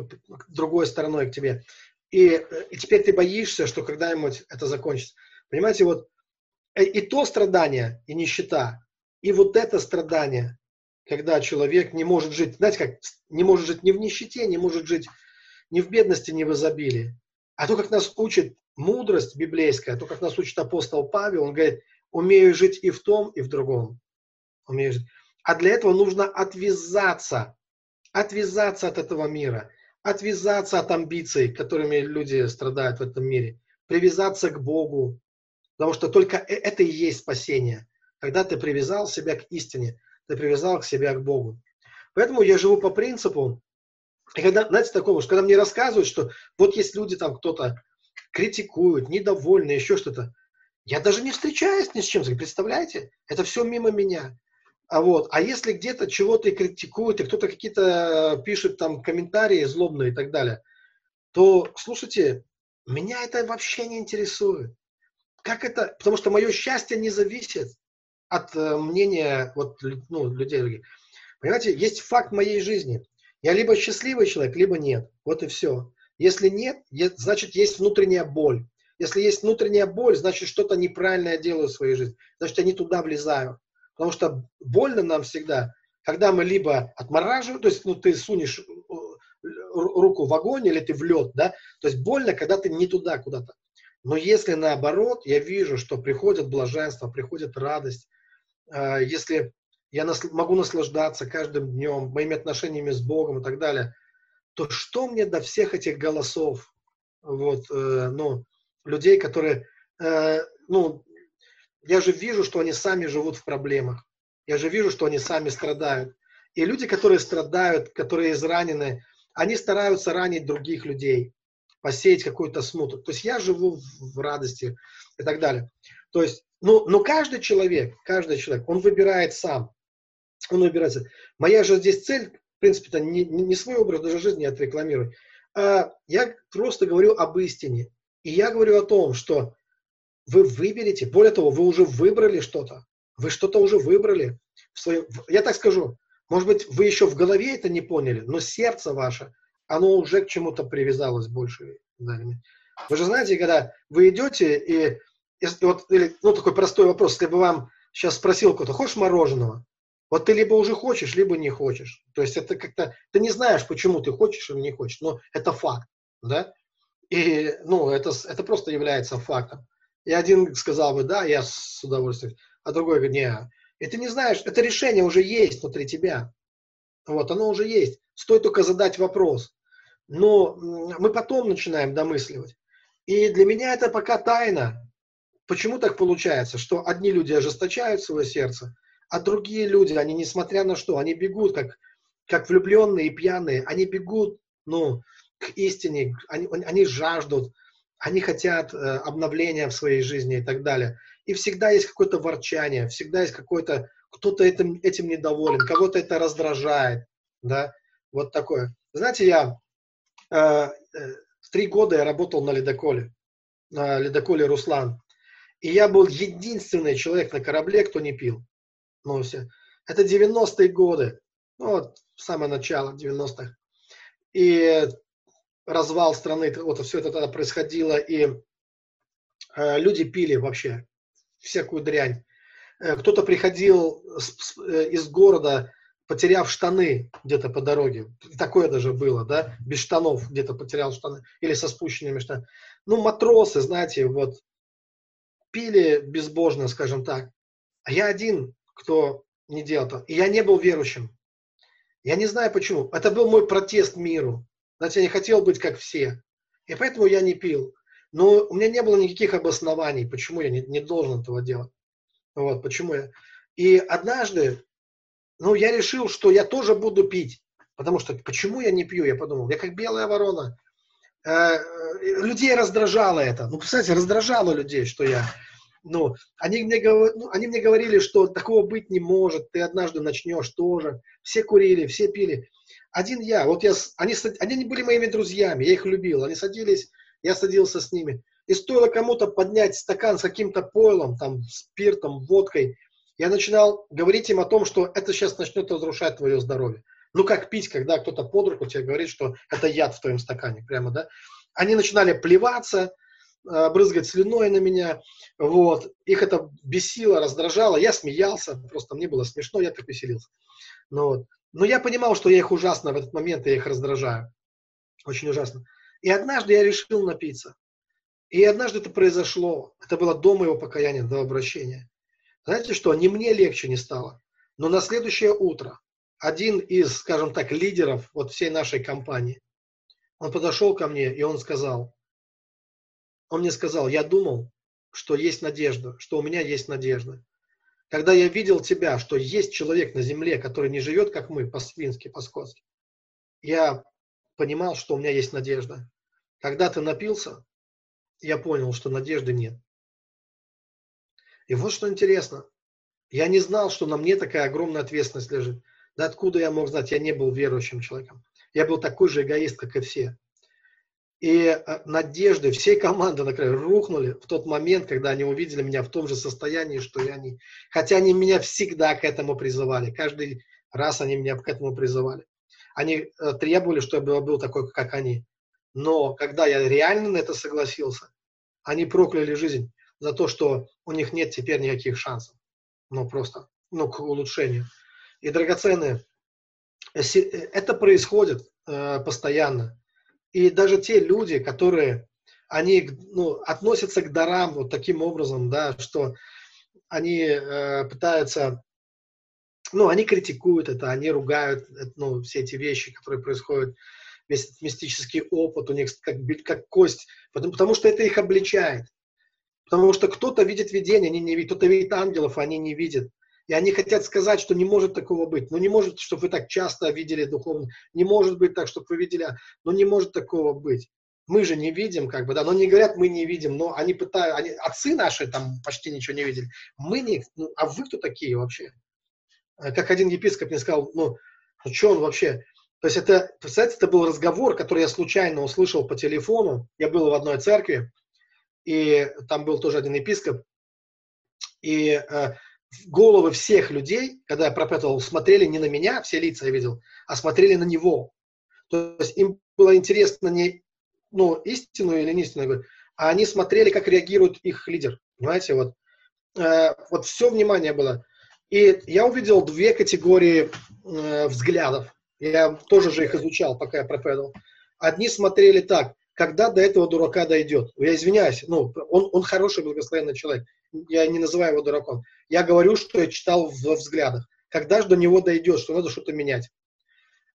другой стороной к тебе. И, и теперь ты боишься, что когда-нибудь это закончится. Понимаете, вот э, и то страдание, и нищета, и вот это страдание, когда человек не может жить, знаете, как не может жить ни в нищете, не может жить ни в бедности, ни в изобилии. А то, как нас учит мудрость библейская, то, как нас учит апостол Павел, он говорит, умею жить и в том, и в другом. Умею жить. А для этого нужно отвязаться, отвязаться от этого мира, отвязаться от амбиций, которыми люди страдают в этом мире, привязаться к Богу, потому что только э, это и есть спасение. Когда ты привязал себя к истине, ты привязал к себя к Богу. Поэтому я живу по принципу, и когда, знаете, такого, что когда мне рассказывают, что вот есть люди там, кто-то критикуют, недовольны, еще что-то, я даже не встречаюсь ни с чем, представляете? Это все мимо меня. А, вот. а если где-то чего-то критикуют, и кто-то какие-то пишет там комментарии злобные и так далее, то, слушайте, меня это вообще не интересует. Как это? Потому что мое счастье не зависит от э, мнения вот, ну, людей. Понимаете, есть факт моей жизни. Я либо счастливый человек, либо нет. Вот и все. Если нет, значит есть внутренняя боль. Если есть внутренняя боль, значит, что-то неправильное делаю в своей жизни. Значит, я не туда влезаю. Потому что больно нам всегда, когда мы либо отмораживаем, то есть ну, ты сунешь э, руку в огонь или ты в лед, да, то есть больно, когда ты не туда куда-то. Но если наоборот, я вижу, что приходит блаженство, приходит радость, э, если я могу наслаждаться каждым днем, моими отношениями с Богом и так далее, то что мне до всех этих голосов? Вот, э, ну, людей, которые, э, ну, я же вижу, что они сами живут в проблемах. Я же вижу, что они сами страдают. И люди, которые страдают, которые изранены, они стараются ранить других людей, посеять какую-то смуту. То есть я живу в радости и так далее. То есть, ну, но каждый человек, каждый человек, он выбирает сам. Он выбирает. Моя же здесь цель, в принципе-то, не, не свой образ даже жизни я отрекламирую. А я просто говорю об истине. И я говорю о том, что вы выберете, более того, вы уже выбрали что-то, вы что-то уже выбрали. В своем, я так скажу, может быть, вы еще в голове это не поняли, но сердце ваше, оно уже к чему-то привязалось больше. Вы же знаете, когда вы идете и, и вот, или, ну, такой простой вопрос, если бы вам сейчас спросил кто-то, хочешь мороженого? Вот ты либо уже хочешь, либо не хочешь. То есть это как-то, ты не знаешь, почему ты хочешь или не хочешь, но это факт, да? И, ну, это, это просто является фактом. И один сказал бы, да, я с удовольствием, а другой говорит, не, и ты не знаешь, это решение уже есть внутри тебя. Вот, оно уже есть. Стоит только задать вопрос. Но мы потом начинаем домысливать. И для меня это пока тайна. Почему так получается, что одни люди ожесточают свое сердце, а другие люди, они несмотря на что, они бегут, как, как влюбленные и пьяные, они бегут, ну, к истине, они, они жаждут, они хотят э, обновления в своей жизни и так далее. И всегда есть какое-то ворчание, всегда есть какой-то, кто-то этим, этим недоволен, кого-то это раздражает, да, вот такое. Знаете, я э, э, три года я работал на ледоколе, на ледоколе «Руслан», и я был единственный человек на корабле, кто не пил. Ну, все. Это 90-е годы, ну, вот самое начало 90-х. И развал страны, вот все это тогда происходило, и э, люди пили вообще всякую дрянь. э, кто-то приходил э, из города, потеряв штаны где-то по дороге. Такое даже было, да, без штанов где-то потерял штаны или со спущенными штанами. Ну, матросы, знаете, вот пили безбожно, скажем так. А я один, кто не делал это. И я не был верующим. Я не знаю почему. Это был мой протест миру. Знаете, я не хотел быть как все. И поэтому я не пил. Но у меня не было никаких обоснований, почему я не, не должен этого делать. Вот, почему я. И однажды, ну, я решил, что я тоже буду пить. Потому что почему я не пью? Я подумал, я как белая ворона. Э, э, людей раздражало это. Ну, кстати, раздражало людей, что я ну, они мне, ну, они мне говорили, что такого быть не может, ты однажды начнешь тоже. Все курили, все пили. Один я, вот я, они, они были моими друзьями, я их любил. Они садились, я садился с ними. И стоило кому-то поднять стакан с каким-то пойлом, там, спиртом, водкой, я начинал говорить им о том, что это сейчас начнет разрушать твое здоровье. Ну, как пить, когда кто-то под руку тебе говорит, что это яд в твоем стакане, прямо, да? Они начинали плеваться, Э, брызгать слюной на меня, вот, их это бесило, раздражало, я смеялся, просто мне было смешно, я так веселился, ну, вот. Но я понимал, что я их ужасно в этот момент, я их раздражаю, очень ужасно, и однажды я решил напиться, и однажды это произошло, это было до моего покаяния, до обращения, знаете что, не мне легче не стало, но на следующее утро один из, скажем так, лидеров вот всей нашей компании, он подошел ко мне, и он сказал, он мне сказал, я думал, что есть надежда, что у меня есть надежда. Когда я видел тебя, что есть человек на земле, который не живет, как мы, по-свински, по-скотски, я понимал, что у меня есть надежда. Когда ты напился, я понял, что надежды нет. И вот что интересно. Я не знал, что на мне такая огромная ответственность лежит. Да откуда я мог знать? Я не был верующим человеком. Я был такой же эгоист, как и все. И э, надежды всей команды на краю рухнули в тот момент, когда они увидели меня в том же состоянии, что и они. Хотя они меня всегда к этому призывали. Каждый раз они меня к этому призывали. Они э, требовали, чтобы я был такой, как они. Но когда я реально на это согласился, они прокляли жизнь за то, что у них нет теперь никаких шансов. Ну, просто, ну, к улучшению. И, драгоценные, э, это происходит э, постоянно. И даже те люди, которые, они ну, относятся к дарам вот таким образом, да, что они э, пытаются, ну, они критикуют это, они ругают ну, все эти вещи, которые происходят, весь этот мистический опыт у них как, как кость, потому, потому что это их обличает. Потому что кто-то видит видение, они не видят, кто-то видит ангелов, они не видят. И они хотят сказать, что не может такого быть. Ну, не может, чтобы вы так часто видели духовно. Не может быть так, чтобы вы видели. Но не может такого быть. Мы же не видим, как бы, да. Но не говорят, мы не видим. Но они пытаются, они, отцы наши там почти ничего не видели. Мы не, ну, а вы кто такие вообще? Э, как один епископ мне сказал, ну, ну что он вообще? То есть это, представляете, это был разговор, который я случайно услышал по телефону. Я был в одной церкви, и там был тоже один епископ. И э, головы всех людей, когда я проповедовал, смотрели не на меня, все лица я видел, а смотрели на него. То есть им было интересно не ну, истину или не истину, а они смотрели, как реагирует их лидер. Понимаете, вот, э, вот все внимание было. И я увидел две категории э, взглядов. Я тоже же их изучал, пока я проповедовал. Одни смотрели так, когда до этого дурака дойдет. Я извиняюсь, ну, он, он хороший, благословенный человек. Я не называю его дураком. Я говорю, что я читал во взглядах. Когда же до него дойдет, что надо что-то менять.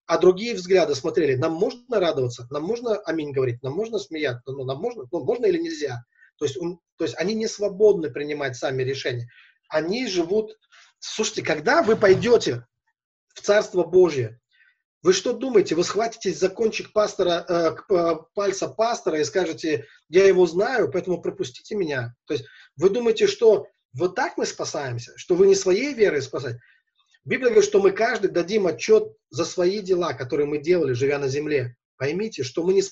А другие взгляды смотрели, нам можно радоваться, нам можно аминь говорить, нам можно смеяться, ну, нам можно, ну, можно или нельзя. То есть, он, то есть они не свободны принимать сами решения. Они живут... Слушайте, когда вы пойдете в Царство Божье, вы что думаете, вы схватитесь за кончик пастора, э, э, пальца пастора и скажете, я его знаю, поэтому пропустите меня. То есть вы думаете, что вот так мы спасаемся, что вы не своей верой спасаете. Библия говорит, что мы каждый дадим отчет за свои дела, которые мы делали, живя на земле. Поймите, что мы не...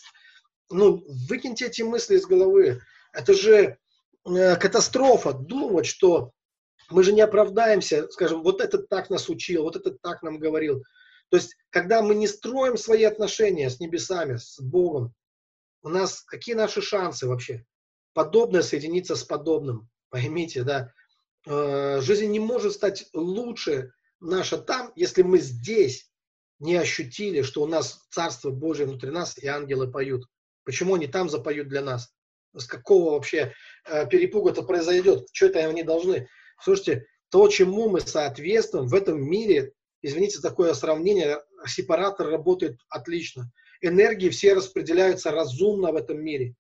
Ну, выкиньте эти мысли из головы. Это же э, катастрофа думать, что мы же не оправдаемся, скажем, вот этот так нас учил, вот этот так нам говорил. То есть, когда мы не строим свои отношения с небесами, с Богом, у нас какие наши шансы вообще? Подобное соединиться с подобным, поймите, да. э, жизнь не может стать лучше наша там, если мы здесь не ощутили, что у нас Царство Божие внутри нас, и ангелы поют. Почему они там запоют для нас? С какого вообще э, перепуга-то произойдет? Что это они должны? Слушайте, то, чему мы соответствуем в этом мире, извините такое сравнение, сепаратор работает отлично. Энергии все распределяются разумно в этом мире.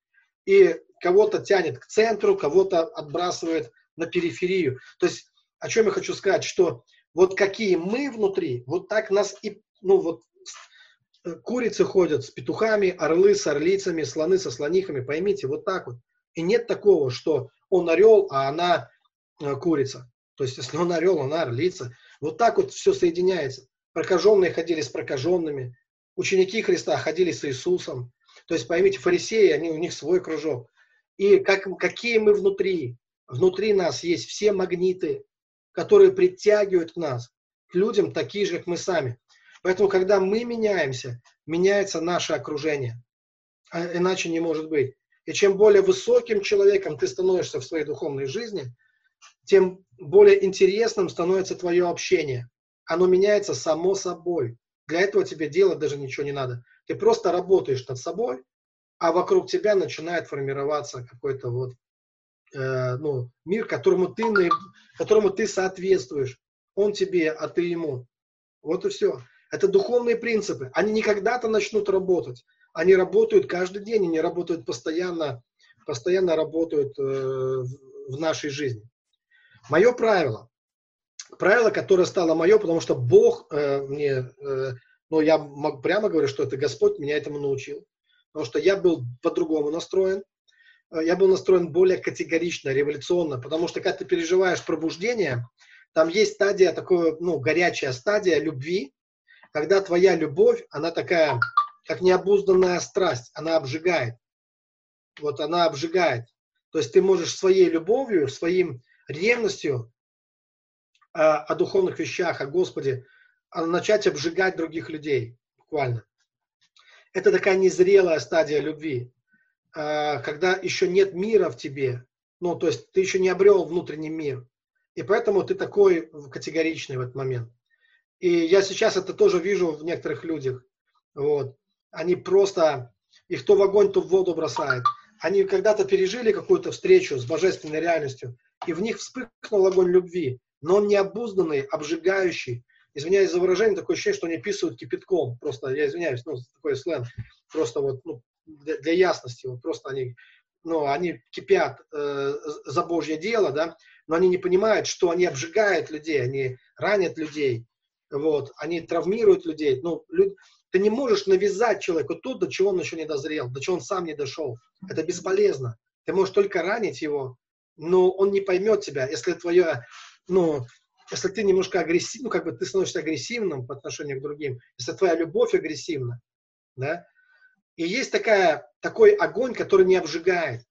И кого-то тянет к центру, кого-то отбрасывает на периферию. То есть, о чем я хочу сказать, что вот какие мы внутри, вот так нас и, ну вот, курицы ходят с петухами, орлы с орлицами, слоны со слонихами, поймите, вот так вот. И нет такого, что он орел, а она э, курица. То есть, если он орел, она орлица. Вот так вот все соединяется. Прокаженные ходили с прокаженными, ученики Христа ходили с Иисусом. То есть, поймите, фарисеи, они, у них свой кружок. И как, какие мы внутри? Внутри нас есть все магниты, которые притягивают к нас, к людям такие же, как мы сами. Поэтому, когда мы меняемся, меняется наше окружение. А иначе не может быть. И чем более высоким человеком ты становишься в своей духовной жизни, тем более интересным становится твое общение. Оно меняется само собой. Для этого тебе делать даже ничего не надо. Ты просто работаешь над собой, а вокруг тебя начинает формироваться какой-то вот э, ну, мир, которому ты, которому ты соответствуешь. Он тебе, а ты ему. Вот и все. Это духовные принципы. Они не когда-то начнут работать. Они работают каждый день, они работают постоянно, постоянно работают э, в нашей жизни. Мое правило, правило, которое стало мое, потому что Бог э, мне, э, ну я могу прямо говорю, что это Господь меня этому научил, потому что я был по-другому настроен, э, я был настроен более категорично, революционно, потому что когда ты переживаешь пробуждение, там есть стадия, такое, ну, горячая стадия любви, когда твоя любовь, она такая, как необузданная страсть, она обжигает. Вот она обжигает. То есть ты можешь своей любовью, своим ревностью о, о духовных вещах, о Господе, начать обжигать других людей, буквально. Это такая незрелая стадия любви, когда еще нет мира в тебе, ну, то есть ты еще не обрел внутренний мир, и поэтому ты такой категоричный в этот момент. И я сейчас это тоже вижу в некоторых людях. Вот. Они просто, их то в огонь, то в воду бросают. Они когда-то пережили какую-то встречу с божественной реальностью, и в них вспыхнул огонь любви, но он необузданный, обжигающий. Извиняюсь за выражение, такое ощущение, что они писают кипятком. Просто, я извиняюсь, ну, такой сленг. Просто вот, ну, для, для ясности, вот просто они, ну, они кипят э, за Божье дело, да, но они не понимают, что они обжигают людей, они ранят людей, вот, они травмируют людей. Ну, люд... ты не можешь навязать человеку то, до чего он еще не дозрел, до чего он сам не дошел. Это бесполезно. Ты можешь только ранить его, но он не поймет тебя, если твое, ну, если ты немножко агрессивный, ну, как бы ты становишься агрессивным по отношению к другим, если твоя любовь агрессивна, да, и есть такая, такой огонь, который не обжигает,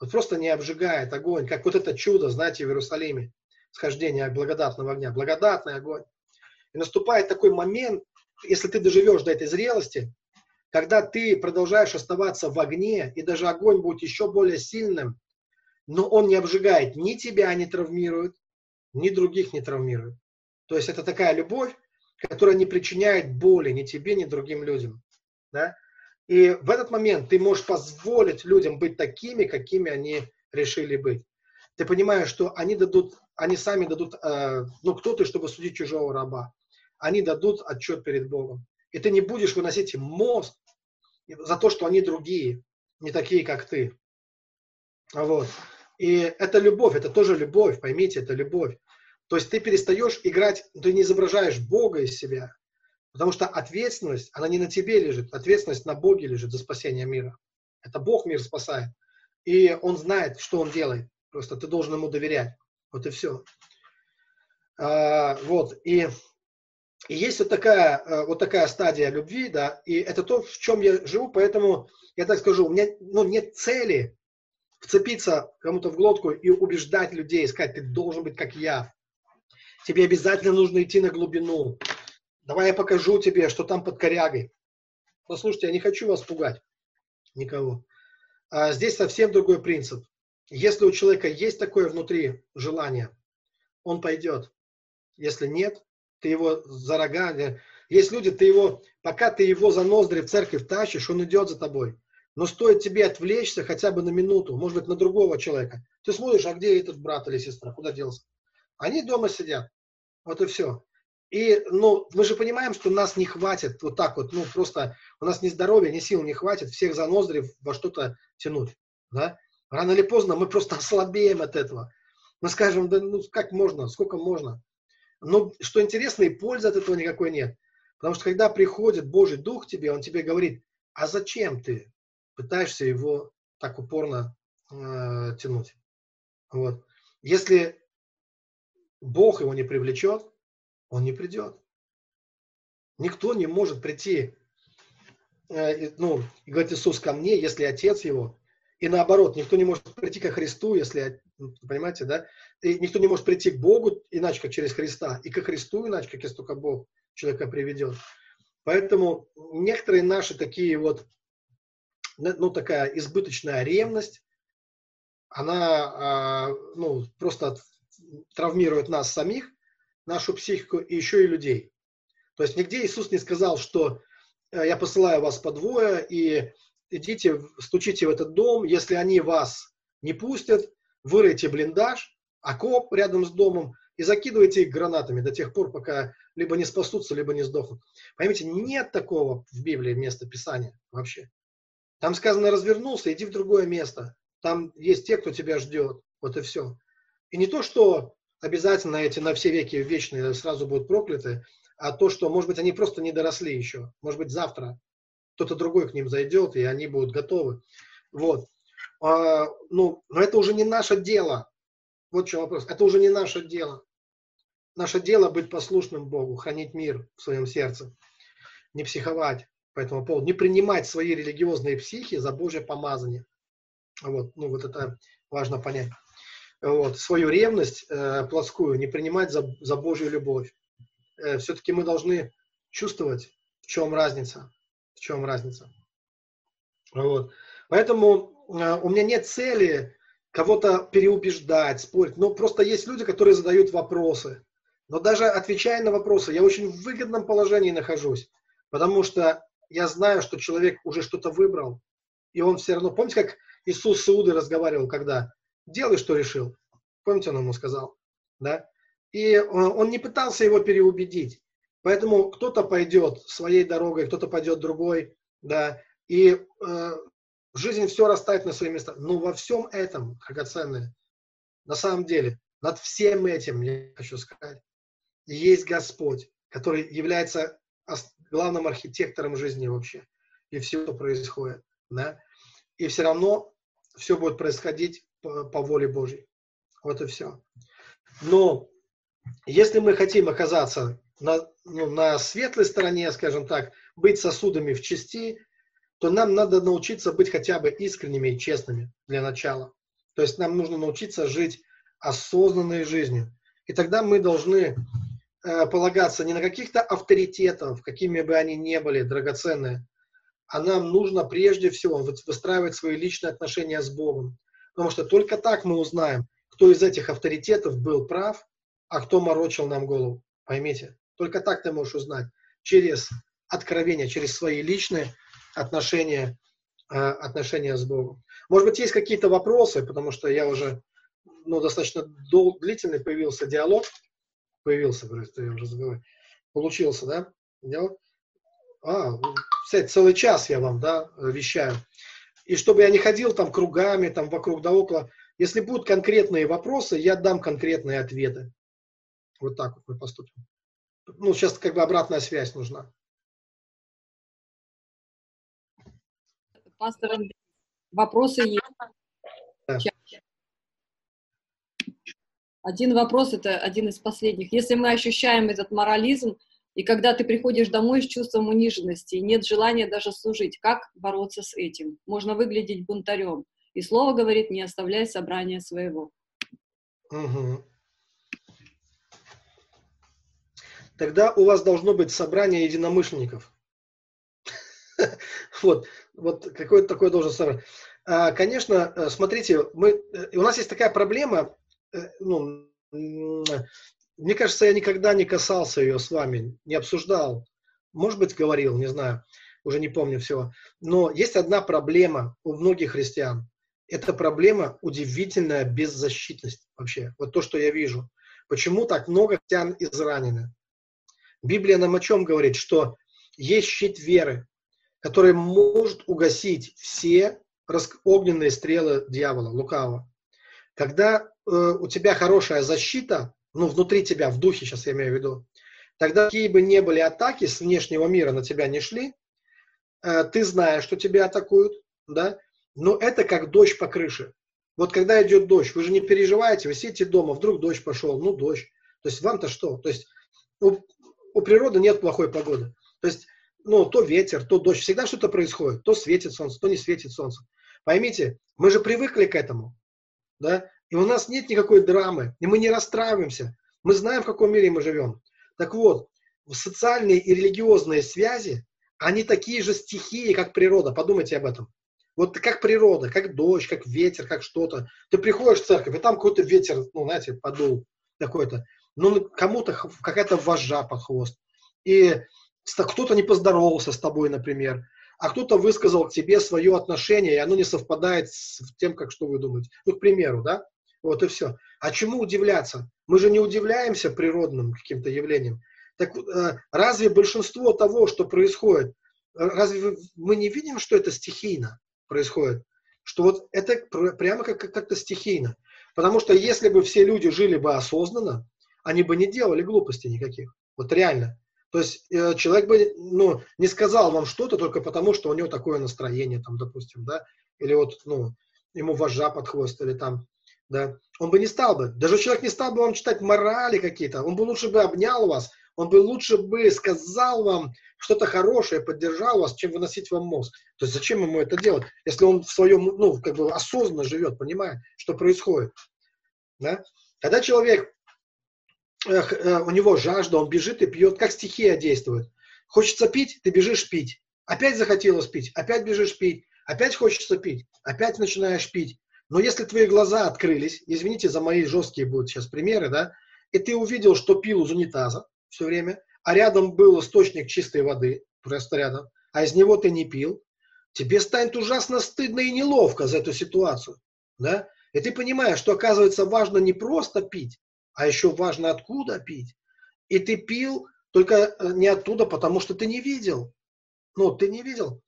вот просто не обжигает огонь, как вот это чудо, знаете, в Иерусалиме, схождение благодатного огня, благодатный огонь. И наступает такой момент, если ты доживешь до этой зрелости, когда ты продолжаешь оставаться в огне, и даже огонь будет еще более сильным, но он не обжигает, ни тебя не травмирует, ни других не травмирует. То есть это такая любовь, которая не причиняет боли ни тебе, ни другим людям. Да? И в этот момент ты можешь позволить людям быть такими, какими они решили быть. Ты понимаешь, что они дадут, они сами дадут, э, ну кто ты, чтобы судить чужого раба? Они дадут отчет перед Богом. И ты не будешь выносить мозг за то, что они другие, не такие, как ты. Вот. И это любовь, это тоже любовь, поймите, это любовь. То есть ты перестаешь играть, ты не изображаешь Бога из себя, потому что ответственность, она не на тебе лежит, ответственность на Боге лежит за спасение мира. Это Бог мир спасает. И Он знает, что Он делает. Просто ты должен Ему доверять. Вот и все. А, вот. И, и есть вот такая, э, вот такая стадия любви, да, и это то, в чем я живу, поэтому я так скажу, у меня ну, нет цели вцепиться кому-то в глотку и убеждать людей, сказать, ты должен быть как я. Тебе обязательно нужно идти на глубину. Давай я покажу тебе, что там под корягой. Послушайте, я не хочу вас пугать. Никого. А здесь совсем другой принцип. Если у человека есть такое внутри желание, он пойдет. Если нет, ты его за рога... Есть люди, ты его, пока ты его за ноздри в церковь тащишь, он идет за тобой. Но стоит тебе отвлечься хотя бы на минуту, может быть, на другого человека. Ты смотришь, а где этот брат или сестра, куда делся? Они дома сидят. Вот и все. И, ну, мы же понимаем, что нас не хватит вот так вот, ну, просто у нас ни здоровья, ни сил не хватит всех за ноздри во что-то тянуть, да? Рано или поздно мы просто ослабеем от этого. Мы скажем, да ну как можно, сколько можно. Но что интересно, и пользы от этого никакой нет. Потому что когда приходит Божий Дух тебе, Он тебе говорит, а зачем ты пытаешься его так упорно э, тянуть? Вот. Если Бог его не привлечет, он не придет. Никто не может прийти, э, ну, говорит Иисус ко мне, если Отец его, и наоборот, никто не может прийти ко Христу, если, ну, понимаете, да? И никто не может прийти к Богу иначе, как через Христа, и ко Христу иначе, как если только Бог человека приведет. Поэтому некоторые наши такие вот, ну, такая избыточная ревность, она, а, ну, просто травмирует нас самих, нашу психику и еще и людей. То есть нигде Иисус не сказал, что э, я посылаю вас по двое и идите, стучите в этот дом, если они вас не пустят, выройте блиндаж, окоп рядом с домом и закидывайте их гранатами до тех пор, пока либо не спасутся, либо не сдохнут. Поймите, нет такого в Библии места Писания вообще. Там сказано, развернулся, иди в другое место. Там есть те, кто тебя ждет. Вот и все. И не то, что обязательно эти на все веки вечные сразу будут прокляты, а то, что, может быть, они просто не доросли еще. Может быть, завтра кто-то другой к ним зайдет, и они будут готовы. Вот. А, ну, но это уже не наше дело. Вот что вопрос. Это уже не наше дело. Наше дело быть послушным Богу, хранить мир в своем сердце, не психовать по этому поводу, не принимать свои религиозные психи за Божье помазание. Вот, ну вот это важно понять вот, свою ревность э, плотскую не принимать за, за Божью любовь. Э, все-таки мы должны чувствовать, в чем разница. В чем разница. Вот. Поэтому э, у меня нет цели кого-то переубеждать, спорить. Но просто есть люди, которые задают вопросы. Но даже отвечая на вопросы, я очень в выгодном положении нахожусь. Потому что я знаю, что человек уже что-то выбрал. И он все равно... Помните, как Иисус с Иудой разговаривал, когда делай, что решил. Помните, он ему сказал, да? И он не пытался его переубедить. Поэтому кто-то пойдет своей дорогой, кто-то пойдет другой, да, и э, жизнь все расставит на свои места. Но во всем этом, драгоценное, на самом деле, над всем этим, я хочу сказать, есть Господь, который является главным архитектором жизни вообще. И все, что происходит. Да? И все равно все будет происходить по, по воле Божьей. Вот и все. Но если мы хотим оказаться на, ну, на светлой стороне, скажем так, быть сосудами в части, то нам надо научиться быть хотя бы искренними и честными для начала. То есть нам нужно научиться жить осознанной жизнью. И тогда мы должны полагаться не на каких-то авторитетов, какими бы они ни были драгоценные, а нам нужно прежде всего выстраивать свои личные отношения с Богом. Потому что только так мы узнаем, кто из этих авторитетов был прав, а кто морочил нам голову. Поймите, только так ты можешь узнать. Через откровение, через свои личные отношения, э, отношения с Богом. Может быть, есть какие-то вопросы, потому что я уже, ну, достаточно дол- длительный появился диалог. Появился, говорю, я уже заговорил. Получился, да? Диалог? А, кстати, целый час я вам, да, вещаю. И чтобы я не ходил там кругами, там вокруг да около, если будут конкретные вопросы, я дам конкретные ответы. Вот так вот мы поступим. Ну, сейчас как бы обратная связь нужна. Пастор вопросы есть? Да. Один вопрос, это один из последних. Если мы ощущаем этот морализм, и когда ты приходишь домой с чувством униженности, и нет желания даже служить, как бороться с этим? Можно выглядеть бунтарем. И слово говорит, не оставляй собрания своего. Угу. Тогда у вас должно быть собрание единомышленников. Вот, вот какое-то такое должен собрание. А, конечно, э, смотрите, мы, э, у нас есть такая проблема, ну, мне кажется, я никогда не касался ее с вами, не обсуждал. Может быть, говорил, не знаю, уже не помню всего. Но есть одна проблема у многих христиан. Это проблема удивительная беззащитность вообще. Вот то, что я вижу. Почему так много христиан изранены? Библия нам о чем говорит? Что есть щит веры, который может угасить все огненные стрелы дьявола, лукавого. Когда э, у тебя хорошая защита, ну, внутри тебя, в духе сейчас я имею в виду, тогда какие бы ни были атаки с внешнего мира на тебя не шли, э, ты знаешь, что тебя атакуют, да, но это как дождь по крыше. Вот когда идет дождь, вы же не переживаете, вы сидите дома, вдруг дождь пошел, ну дождь. То есть вам-то что? То есть у, у природы нет плохой погоды. То есть, ну, то ветер, то дождь, всегда что-то происходит. То светит солнце, то не светит солнце. Поймите, мы же привыкли к этому, да, и у нас нет никакой драмы, и мы не расстраиваемся. Мы знаем, в каком мире мы живем. Так вот, социальные и религиозные связи, они такие же стихии, как природа. Подумайте об этом. Вот как природа, как дождь, как ветер, как что-то. Ты приходишь в церковь, и там какой-то ветер, ну, знаете, подул какой-то. Ну, кому-то какая-то вожжа под хвост. И кто-то не поздоровался с тобой, например а кто-то высказал к тебе свое отношение, и оно не совпадает с тем, как что вы думаете. Ну, к примеру, да? Вот и все. А чему удивляться? Мы же не удивляемся природным каким-то явлениям. Так э, разве большинство того, что происходит, разве мы не видим, что это стихийно происходит? Что вот это прямо как, как-то стихийно. Потому что если бы все люди жили бы осознанно, они бы не делали глупостей никаких. Вот реально. То есть э, человек бы ну, не сказал вам что-то только потому, что у него такое настроение, там, допустим, да, или вот, ну, ему вожжа под хвост, или там, да, он бы не стал бы, даже человек не стал бы вам читать морали какие-то, он бы лучше бы обнял вас, он бы лучше бы сказал вам что-то хорошее, поддержал вас, чем выносить вам мозг. То есть зачем ему это делать, если он в своем, ну, как бы осознанно живет, понимая, что происходит. Да? Когда человек у него жажда, он бежит и пьет, как стихия действует. Хочется пить, ты бежишь пить. Опять захотелось пить, опять бежишь пить, опять хочется пить, опять начинаешь пить. Но если твои глаза открылись, извините за мои жесткие будут сейчас примеры, да, и ты увидел, что пил из унитаза все время, а рядом был источник чистой воды, просто рядом, а из него ты не пил, тебе станет ужасно стыдно и неловко за эту ситуацию, да, и ты понимаешь, что оказывается важно не просто пить, а еще важно, откуда пить. И ты пил только э, не оттуда, потому что ты не видел. Ну, ты не видел,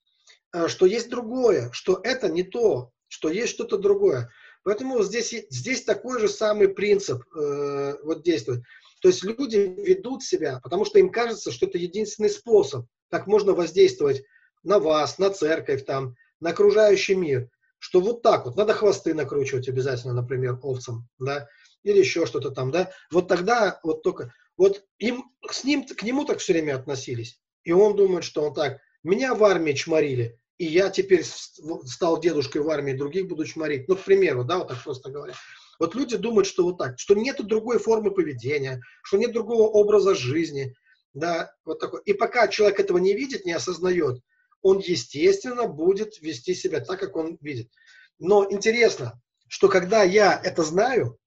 э, что есть другое, что это не то, что есть что-то другое. Поэтому здесь, здесь такой же самый принцип э, вот действует. То есть люди ведут себя, потому что им кажется, что это единственный способ, как можно воздействовать на вас, на церковь, там, на окружающий мир. Что вот так вот, надо хвосты накручивать обязательно, например, овцам, да, или еще что-то там, да, вот тогда вот только, вот им, с ним, к нему так все время относились. И он думает, что он так, меня в армии чморили, и я теперь стал дедушкой в армии, других буду чморить. Ну, к примеру, да, вот так просто говоря. Вот люди думают, что вот так, что нет другой формы поведения, что нет другого образа жизни, да, вот такой. И пока человек этого не видит, не осознает, он, естественно, будет вести себя так, как он видит. Но интересно, что когда я это знаю,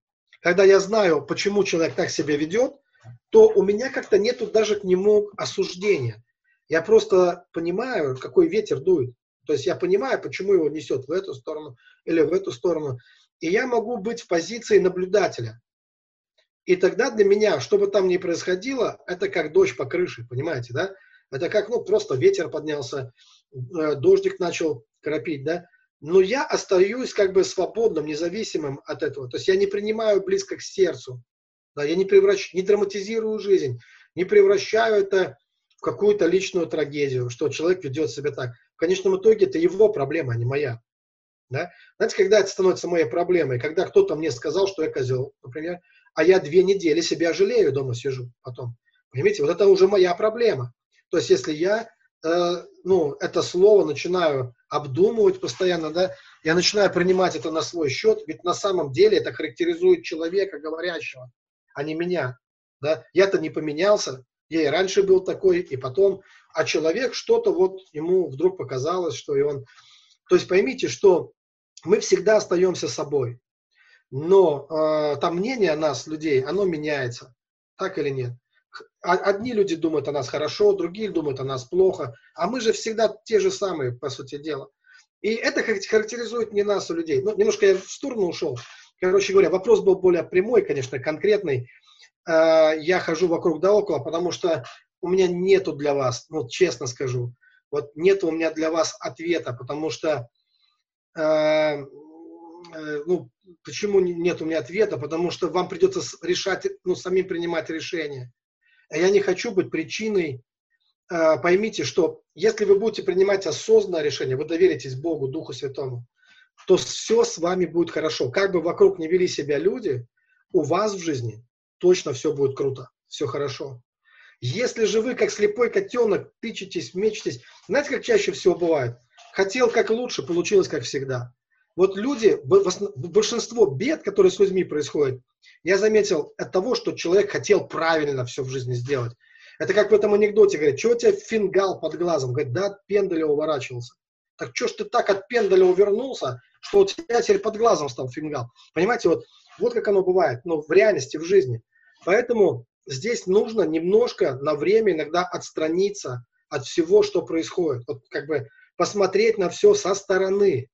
когда я знаю, почему человек так себя ведет, то у меня как-то нету даже к нему осуждения. Я просто понимаю, какой ветер дует. То есть я понимаю, почему его несет в эту сторону или в эту сторону. И я могу быть в позиции наблюдателя. И тогда для меня, что бы там ни происходило, это как дождь по крыше, понимаете, да? Это как, ну, просто ветер поднялся, э, дождик начал кропить, да? Но я остаюсь как бы свободным, независимым от этого. То есть я не принимаю близко к сердцу, да, я не, превращ... не драматизирую жизнь, не превращаю это в какую-то личную трагедию, что человек ведет себя так. В конечном итоге это его проблема, а не моя. Да? Знаете, когда это становится моей проблемой, когда кто-то мне сказал, что я козел, например, а я две недели себя жалею, дома сижу потом. Понимаете, вот это уже моя проблема. То есть если я э, ну, это слово начинаю обдумывать постоянно, да, я начинаю принимать это на свой счет, ведь на самом деле это характеризует человека говорящего, а не меня. Да? Я-то не поменялся, я и раньше был такой, и потом, а человек что-то вот ему вдруг показалось, что и он... То есть поймите, что мы всегда остаемся собой. но э, там мнение нас, людей, оно меняется. Так или нет? Одни люди думают о нас хорошо, другие думают о нас плохо, а мы же всегда те же самые, по сути дела. И это характеризует не нас, а людей. Ну, немножко я в сторону ушел. Короче говоря, вопрос был более прямой, конечно, конкретный. Э, я хожу вокруг да около, потому что у меня нету для вас, ну, честно скажу, вот нет у меня для вас ответа, потому что, э, э, ну, почему нет у меня ответа? Потому что вам придется решать, ну, самим принимать решение. А я не хочу быть причиной. Э, поймите, что если вы будете принимать осознанное решение, вы доверитесь Богу, Духу Святому, то все с вами будет хорошо. Как бы вокруг не вели себя люди, у вас в жизни точно все будет круто, все хорошо. Если же вы, как слепой котенок, тычетесь, мечетесь, знаете, как чаще всего бывает? Хотел как лучше, получилось как всегда. Вот люди, большинство бед, которые с людьми происходят, я заметил от того, что человек хотел правильно все в жизни сделать. Это как в этом анекдоте говорит, что у тебя фингал под глазом? Говорит, да, от пендаля уворачивался. Так что ж ты так от пендаля увернулся, что у тебя теперь под глазом стал фингал? Понимаете, вот, вот как оно бывает, ну, в реальности, в жизни. Поэтому здесь нужно немножко на время иногда отстраниться от всего, что происходит. Вот как бы посмотреть на все со стороны.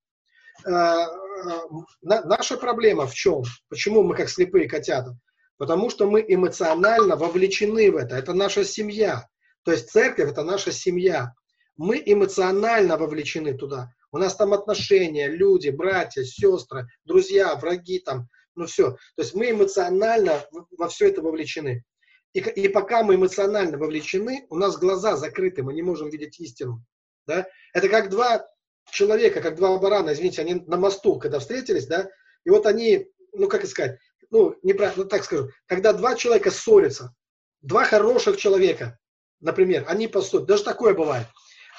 Э, э, наша проблема в чем? Почему мы как слепые котята? Потому что мы эмоционально вовлечены в это. Это наша семья. То есть церковь – это наша семья. Мы эмоционально вовлечены туда. У нас там отношения, люди, братья, сестры, друзья, враги там, ну все. То есть мы эмоционально во все это вовлечены. И, и пока мы эмоционально вовлечены, у нас глаза закрыты, мы не можем видеть истину. Да? Это как два человека, как два барана, извините, они на мосту, когда встретились, да, и вот они, ну как сказать, ну, неправильно, ну так скажу, когда два человека ссорятся, два хороших человека, например, они поссорятся, даже такое бывает,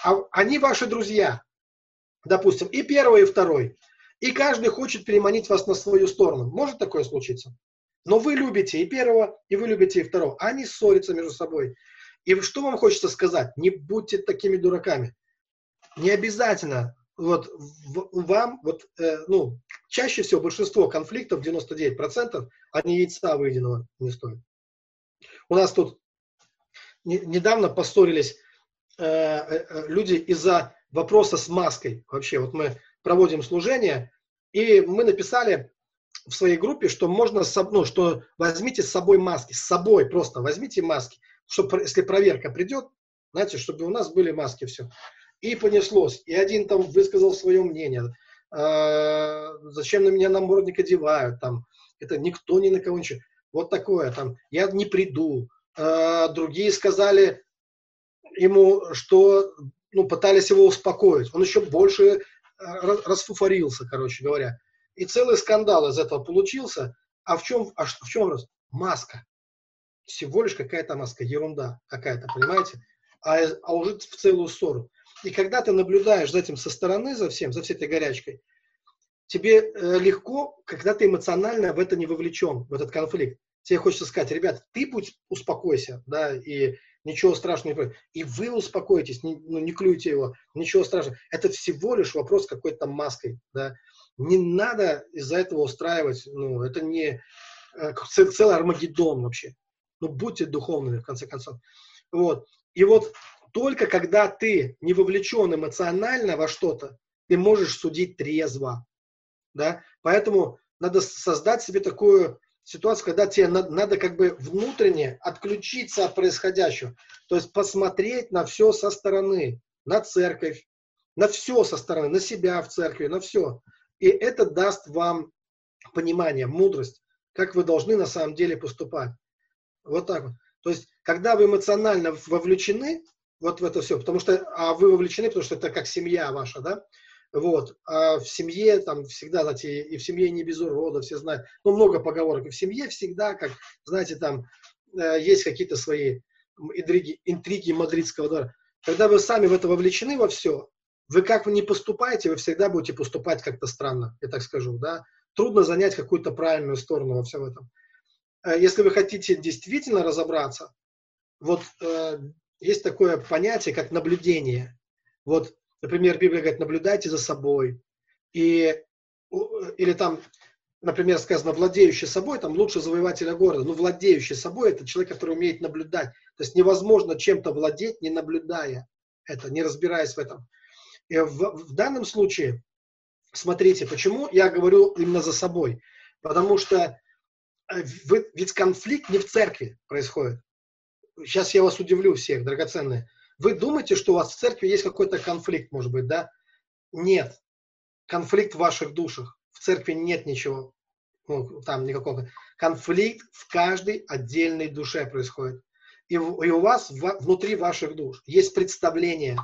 а они ваши друзья, допустим, и первый, и второй, и каждый хочет переманить вас на свою сторону. Может такое случиться? Но вы любите и первого, и вы любите и второго. Они ссорятся между собой. И что вам хочется сказать? Не будьте такими дураками. Не обязательно вот в, вам, вот, э, ну, чаще всего большинство конфликтов, 99%, они яйца выеденного не стоят. У нас тут не, недавно поссорились э, э, э люди из-за вопроса с маской. Вообще, вот мы проводим служение, и мы написали в своей группе, что можно, ну, что возьмите с собой маски, с собой просто возьмите маски, чтобы, если проверка придет, знаете, чтобы у нас были маски, все. И понеслось. И один там высказал свое мнение. Э, зачем на меня намордник одевают? Там, это никто ни на кого ничего. Вот такое там. Я не приду. Э, другие сказали ему, что ну, пытались его успокоить. Он еще больше э, расфуфорился, короче говоря. И целый скандал из этого получился. А в чем, а в чем вопрос? Маска. Всего лишь какая-то маска, ерунда какая-то, понимаете? А, а уже в целую ссору. И когда ты наблюдаешь за этим со стороны, за всем, за всей этой горячкой, тебе э, легко, когда ты эмоционально в это не вовлечен, в этот конфликт. Тебе хочется сказать, ребят, ты пусть успокойся, да, и ничего страшного не происходит. И вы успокойтесь, не, ну, не клюйте его, ничего страшного. Это всего лишь вопрос какой-то маской, да. Не надо из-за этого устраивать, ну, это не э, целый Армагеддон вообще. Ну, будьте духовными, в конце концов. Вот. И вот только когда ты не вовлечен эмоционально во что-то, ты можешь судить трезво. Да? Поэтому надо создать себе такую ситуацию, когда тебе надо, надо как бы внутренне отключиться от происходящего. То есть посмотреть на все со стороны, на церковь, на все со стороны, на себя в церкви, на все. И это даст вам понимание, мудрость, как вы должны на самом деле поступать. Вот так вот. То есть, когда вы эмоционально вовлечены вот в это все, потому что а вы вовлечены, потому что это как семья ваша, да, вот, а в семье там всегда, знаете, и в семье не без урода, все знают, ну, много поговорок, и в семье всегда, как, знаете, там э, есть какие-то свои интриги, интриги мадридского двора. Когда вы сами в это вовлечены во все, вы как вы не поступаете, вы всегда будете поступать как-то странно, я так скажу, да. Трудно занять какую-то правильную сторону во всем этом. Э, если вы хотите действительно разобраться, вот э, есть такое понятие, как наблюдение. Вот, например, Библия говорит, наблюдайте за собой. И, или там например, сказано, владеющий собой, там лучше завоевателя города. Ну, владеющий собой – это человек, который умеет наблюдать. То есть невозможно чем-то владеть, не наблюдая это, не разбираясь в этом. И в, в данном случае, смотрите, почему я говорю именно за собой. Потому что э, ведь конфликт не в церкви происходит. Сейчас я вас удивлю всех, драгоценные. Вы думаете, что у вас в церкви есть какой-то конфликт, может быть, да? Нет. Конфликт в ваших душах. В церкви нет ничего, ну, там никакого. Конфликт в каждой отдельной душе происходит. И, и у вас в, внутри ваших душ есть представление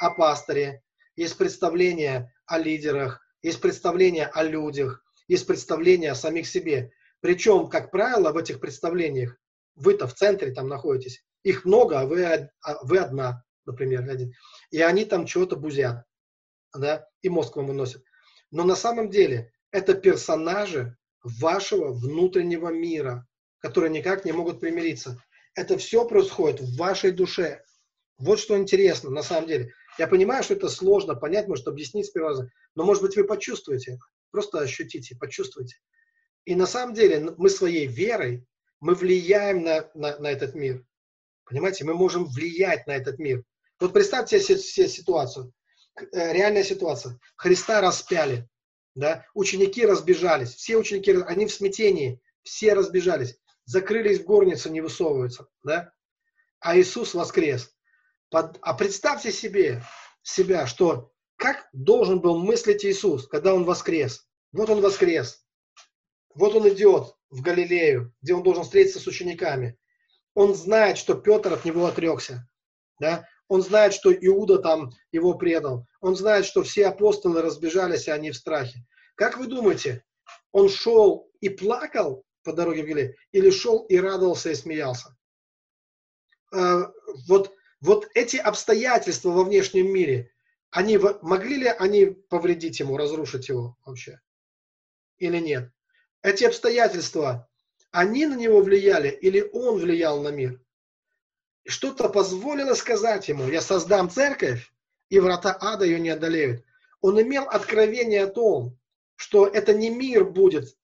о пасторе, есть представление о лидерах, есть представление о людях, есть представление о самих себе. Причем, как правило, в этих представлениях вы-то в центре там находитесь. Их много, а вы, а вы одна, например, один. И они там чего-то бузят, да, и мозг вам выносят. Но на самом деле это персонажи вашего внутреннего мира, которые никак не могут примириться. Это все происходит в вашей душе. Вот что интересно на самом деле. Я понимаю, что это сложно понять, может объяснить с первого раза, но может быть вы почувствуете это. Просто ощутите, почувствуйте. И на самом деле мы своей верой, мы влияем на, на, на этот мир. Понимаете, мы можем влиять на этот мир. Вот представьте себе ситуацию, э, реальная ситуация. Христа распяли, да, ученики разбежались, все ученики, они в смятении, все разбежались, закрылись в горницу, не высовываются, да, а Иисус воскрес. Под, а представьте себе, себя, что как должен был мыслить Иисус, когда Он воскрес. Вот Он воскрес, вот Он идет в Галилею, где Он должен встретиться с учениками. Он знает, что Петр от него отрекся. Да? Он знает, что Иуда там его предал. Он знает, что все апостолы разбежались, и они в страхе. Как вы думаете, он шел и плакал по дороге в Галилею, или шел и радовался и смеялся? А, вот, вот эти обстоятельства во внешнем мире, они могли ли они повредить ему, разрушить его вообще? Или нет? Эти обстоятельства, они на него влияли или он влиял на мир? Что-то позволило сказать ему, я создам церковь, и врата ада ее не одолеют. Он имел откровение о том, что это не мир будет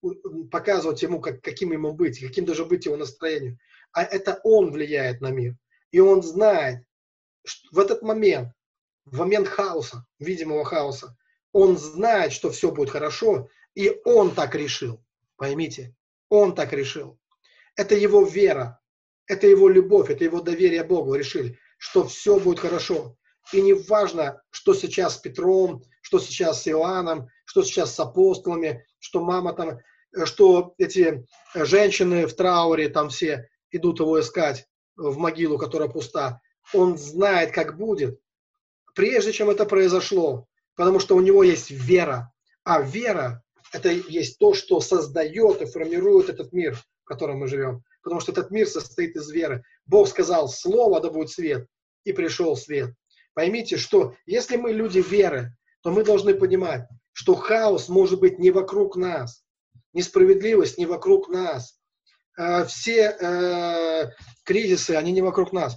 показывать ему, как, каким ему быть, каким должно быть его настроению, а это он влияет на мир. И он знает, что в этот момент, в момент хаоса, видимого хаоса, он знает, что все будет хорошо, и он так решил. Поймите, он так решил. Это его вера, это его любовь, это его доверие Богу решили, что все будет хорошо. И не важно, что сейчас с Петром, что сейчас с Иоанном, что сейчас с апостолами, что мама там, что эти женщины в трауре там все идут его искать в могилу, которая пуста. Он знает, как будет, прежде чем это произошло, потому что у него есть вера. А вера это есть то, что создает и формирует этот мир, в котором мы живем. Потому что этот мир состоит из веры. Бог сказал слово, да будет свет, и пришел свет. Поймите, что если мы люди веры, то мы должны понимать, что хаос может быть не вокруг нас, несправедливость не вокруг нас, э, все э, кризисы, они не вокруг нас.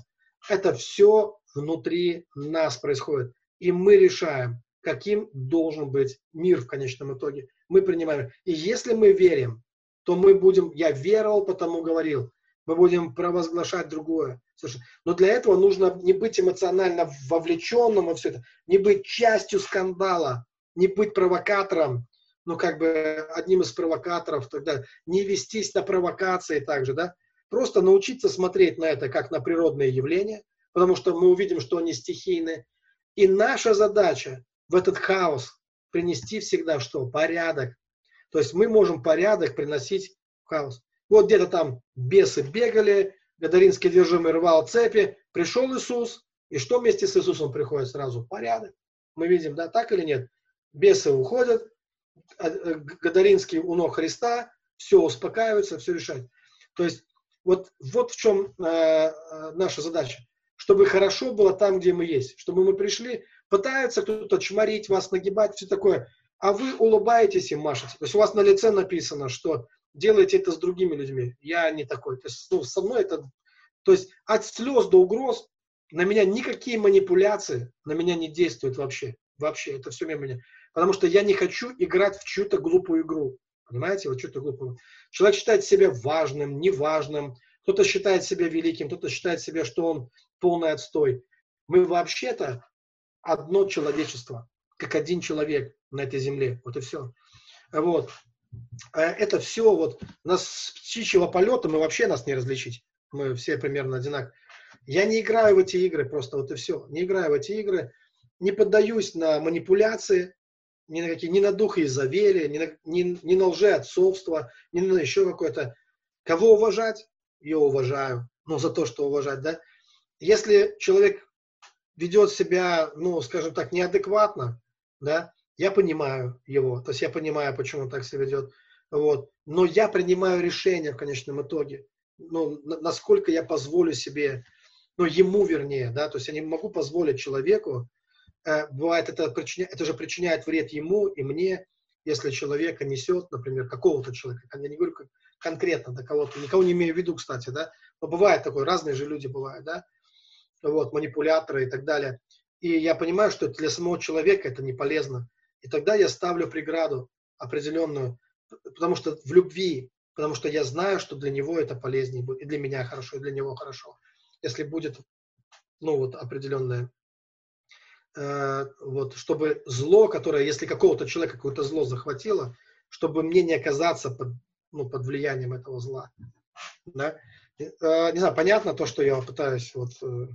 Это все внутри нас происходит. И мы решаем, каким должен быть мир в конечном итоге. Мы принимаем. И если мы верим, то мы будем, я веровал, потому говорил, мы будем провозглашать другое. Слушай, но для этого нужно не быть эмоционально вовлеченным во все это, не быть частью скандала, не быть провокатором, ну, как бы одним из провокаторов, тогда не вестись на провокации также, да, просто научиться смотреть на это как на природные явления, потому что мы увидим, что они стихийны. И наша задача в этот хаос принести всегда что? Порядок. То есть мы можем порядок приносить в хаос. Вот где-то там бесы бегали, Гадаринский движимый рвал цепи, пришел Иисус, и что вместе с Иисусом приходит сразу? Порядок. Мы видим, да, так или нет? Бесы уходят, а, э, Гадаринский у ног Христа, все успокаивается, все решает. То есть вот, вот в чем э, э, наша задача. Чтобы хорошо было там, где мы есть. Чтобы мы пришли, пытается кто-то чморить вас, нагибать, все такое. А вы улыбаетесь и машете. То есть у вас на лице написано, что делайте это с другими людьми. Я не такой. То есть ну, со мной это... То есть от слез до угроз на меня никакие манипуляции на меня не действуют вообще. Вообще, это все мимо меня. Потому что я не хочу играть в чью-то глупую игру. Понимаете? Вот что-то глупое. Человек считает себя важным, неважным. Кто-то считает себя великим, кто-то считает себя, что он полный отстой. Мы вообще-то одно человечество, как один человек на этой земле. Вот и все. Вот. А это все вот нас с птичьего полета мы вообще нас не различить. Мы все примерно одинаковые. Я не играю в эти игры, просто вот и все. Не играю в эти игры, не поддаюсь на манипуляции, ни на какие, ни на духа изавели, ни на, ни, ни на лжеотцовство, ни на еще какое-то. Кого уважать? Я уважаю. Ну, за то, что уважать, да. Если человек ведет себя, ну, скажем так, неадекватно, да, я понимаю его, то есть я понимаю, почему он так себя ведет, вот, но я принимаю решение в конечном итоге, ну, насколько я позволю себе, ну, ему вернее, да, то есть я не могу позволить человеку, э, бывает это, причиня, это же причиняет вред ему и мне, если человека несет, например, какого-то человека, я не говорю конкретно до кого-то, никого не имею в виду, кстати, да, но бывает такое, разные же люди бывают, да, вот, манипуляторы и так далее. И я понимаю, что для самого человека это не полезно. И тогда я ставлю преграду определенную, потому что в любви, потому что я знаю, что для него это полезнее будет, и для меня хорошо, и для него хорошо. Если будет, ну вот, определенное, э, вот, чтобы зло, которое, если какого-то человека какое-то зло захватило, чтобы мне не оказаться под, ну, под влиянием этого зла. Да? Э, не знаю, понятно то, что я пытаюсь вот, э,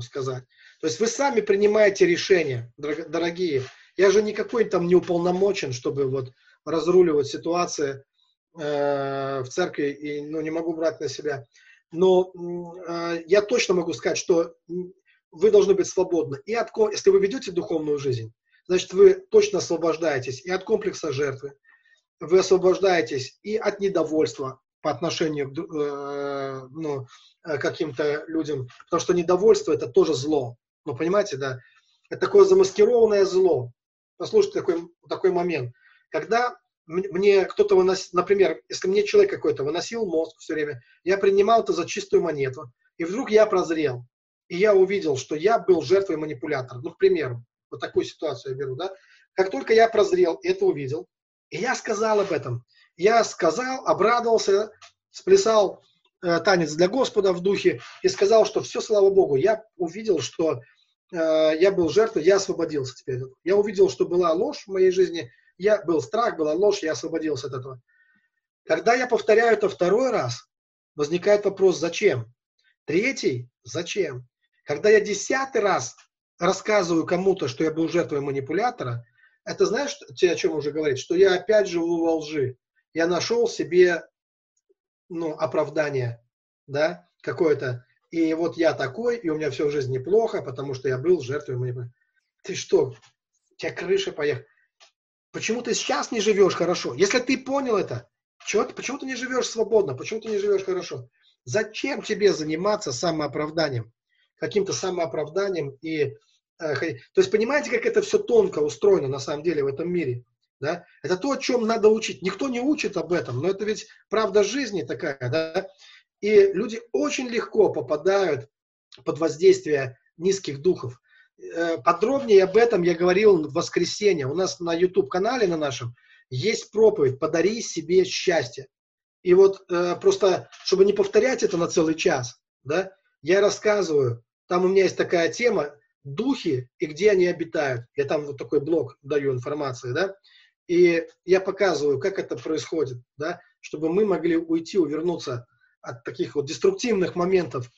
сказать. То есть вы сами принимаете решения, дорогие. Я же никакой там не уполномочен, чтобы вот разруливать ситуации э, в церкви и ну, не могу брать на себя. Но э, я точно могу сказать, что вы должны быть свободны. И от, если вы ведете духовную жизнь, значит, вы точно освобождаетесь и от комплекса жертвы, вы освобождаетесь и от недовольства, по отношению э, ну, э, каким-то людям, потому что недовольство это тоже зло. Ну, понимаете, да? Это такое замаскированное зло. Послушайте такой, такой момент. Когда мне кто-то выносил, например, если мне человек какой-то выносил мозг все время, я принимал это за чистую монету, и вдруг я прозрел, и я увидел, что я был жертвой манипулятора. Ну, к примеру, вот такую ситуацию я беру, да? Как только я прозрел, это увидел, и я сказал об этом, я сказал, обрадовался, сплясал э, танец для Господа в духе и сказал, что все, слава Богу, я увидел, что э, я был жертвой, я освободился теперь. Я увидел, что была ложь в моей жизни, я был страх, была ложь, я освободился от этого. Когда я повторяю это второй раз, возникает вопрос, зачем? Третий, зачем? Когда я десятый раз рассказываю кому-то, что я был жертвой манипулятора, это знаешь, о чем уже говорит, что я опять живу во лжи я нашел себе ну, оправдание, да, какое-то. И вот я такой, и у меня все в жизни неплохо, потому что я был жертвой манипуляции. Ты что, у тебя крыша поехала. Почему ты сейчас не живешь хорошо? Если ты понял это, чего, почему ты не живешь свободно? Почему ты не живешь хорошо? Зачем тебе заниматься самооправданием? Каким-то самооправданием и... Э, то есть понимаете, как это все тонко устроено на самом деле в этом мире? Да? Это то, о чем надо учить. Никто не учит об этом, но это ведь правда жизни такая. Да? И люди очень легко попадают под воздействие низких духов. Э, подробнее об этом я говорил в воскресенье. У нас на YouTube-канале на нашем есть проповедь «Подари себе счастье». И вот э, просто, чтобы не повторять это на целый час, да, я рассказываю, там у меня есть такая тема «Духи и где они обитают». Я там вот такой блок даю информации, да. И я показываю, как это происходит, да, чтобы мы могли уйти, увернуться от таких вот деструктивных моментов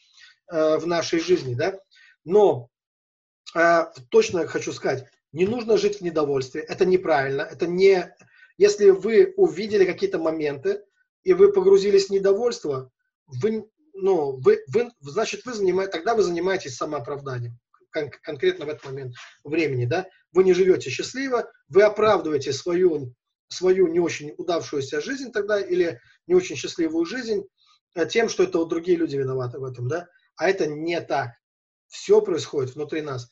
э, в нашей жизни, да. Но э, точно хочу сказать, не нужно жить в недовольстве, это неправильно, это не... Если вы увидели какие-то моменты, и вы погрузились в недовольство, вы, ну, вы, вы, значит, вы занимаете, тогда вы занимаетесь самооправданием кон- конкретно в этот момент времени, да, вы не живете счастливо, вы оправдываете свою, свою не очень удавшуюся жизнь тогда или не очень счастливую жизнь э, тем, что это вот другие люди виноваты в этом, да, а это не так. Все происходит внутри нас.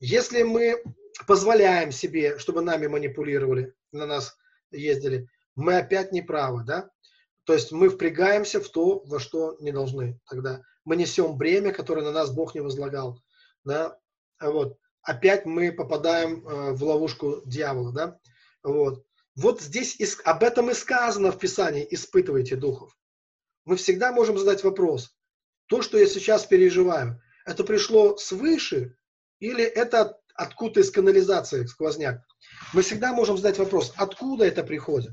Если мы позволяем себе, чтобы нами манипулировали, на нас ездили, мы опять не правы, да? То есть мы впрягаемся в то, во что не должны тогда. Мы несем бремя, которое на нас Бог не возлагал да, вот, опять мы попадаем э, в ловушку дьявола, да, вот. вот здесь об этом и сказано в Писании, испытывайте духов. Мы всегда можем задать вопрос, то, что я сейчас переживаю, это пришло свыше или это откуда из канализации сквозняк? Мы всегда можем задать вопрос, откуда это приходит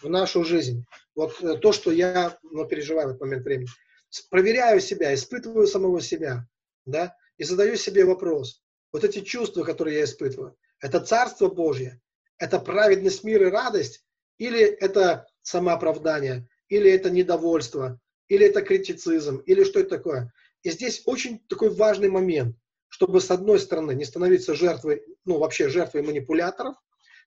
в нашу жизнь? Вот э, то, что я ну, переживаю в этот момент времени. Проверяю себя, испытываю самого себя, да, и задаю себе вопрос. Вот эти чувства, которые я испытываю, это Царство Божье, это праведность, мир и радость, или это самооправдание, или это недовольство, или это критицизм, или что это такое. И здесь очень такой важный момент, чтобы с одной стороны не становиться жертвой, ну вообще жертвой манипуляторов,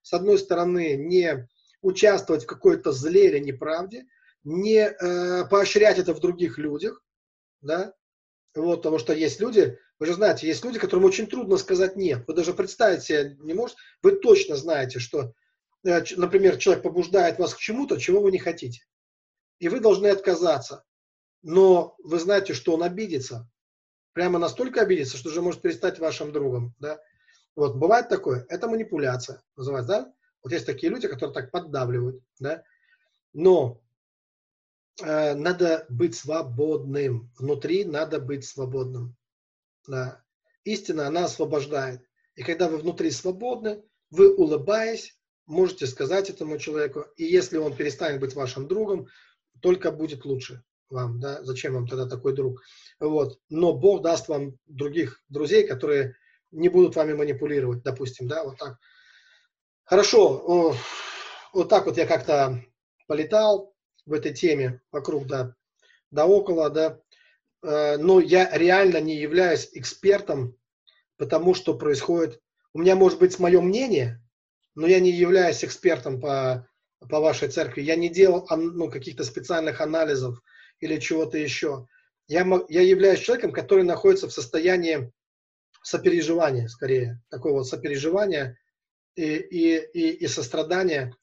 с одной стороны не участвовать в какой-то зле или неправде, не э, поощрять это в других людях, да, вот, потому что есть люди, вы же знаете, есть люди, которым очень трудно сказать «нет». Вы даже представить себе не можете. Вы точно знаете, что, э, например, человек побуждает вас к чему-то, чего вы не хотите. И вы должны отказаться. Но вы знаете, что он обидится. Прямо настолько обидится, что уже может перестать вашим другом. Да? Вот, бывает такое. Это манипуляция называется, да? Вот есть такие люди, которые так поддавливают, да? Но надо быть свободным. Внутри надо быть свободным. Да. Истина, она освобождает. И когда вы внутри свободны, вы, улыбаясь, можете сказать этому человеку, и если он перестанет быть вашим другом, только будет лучше вам, да, зачем вам тогда такой друг, вот, но Бог даст вам других друзей, которые не будут вами манипулировать, допустим, да, вот так. Хорошо, вот так вот я как-то полетал в этой теме вокруг, да, да около, да, Э, но я реально не являюсь экспертом, потому что происходит. У меня может быть мое мнение, но я не являюсь экспертом по, по вашей церкви. Я не делал ну, каких-то специальных анализов или чего-то еще. Я, я являюсь человеком, который находится в состоянии сопереживания, скорее, такого сопереживания и, и, и, и сострадания,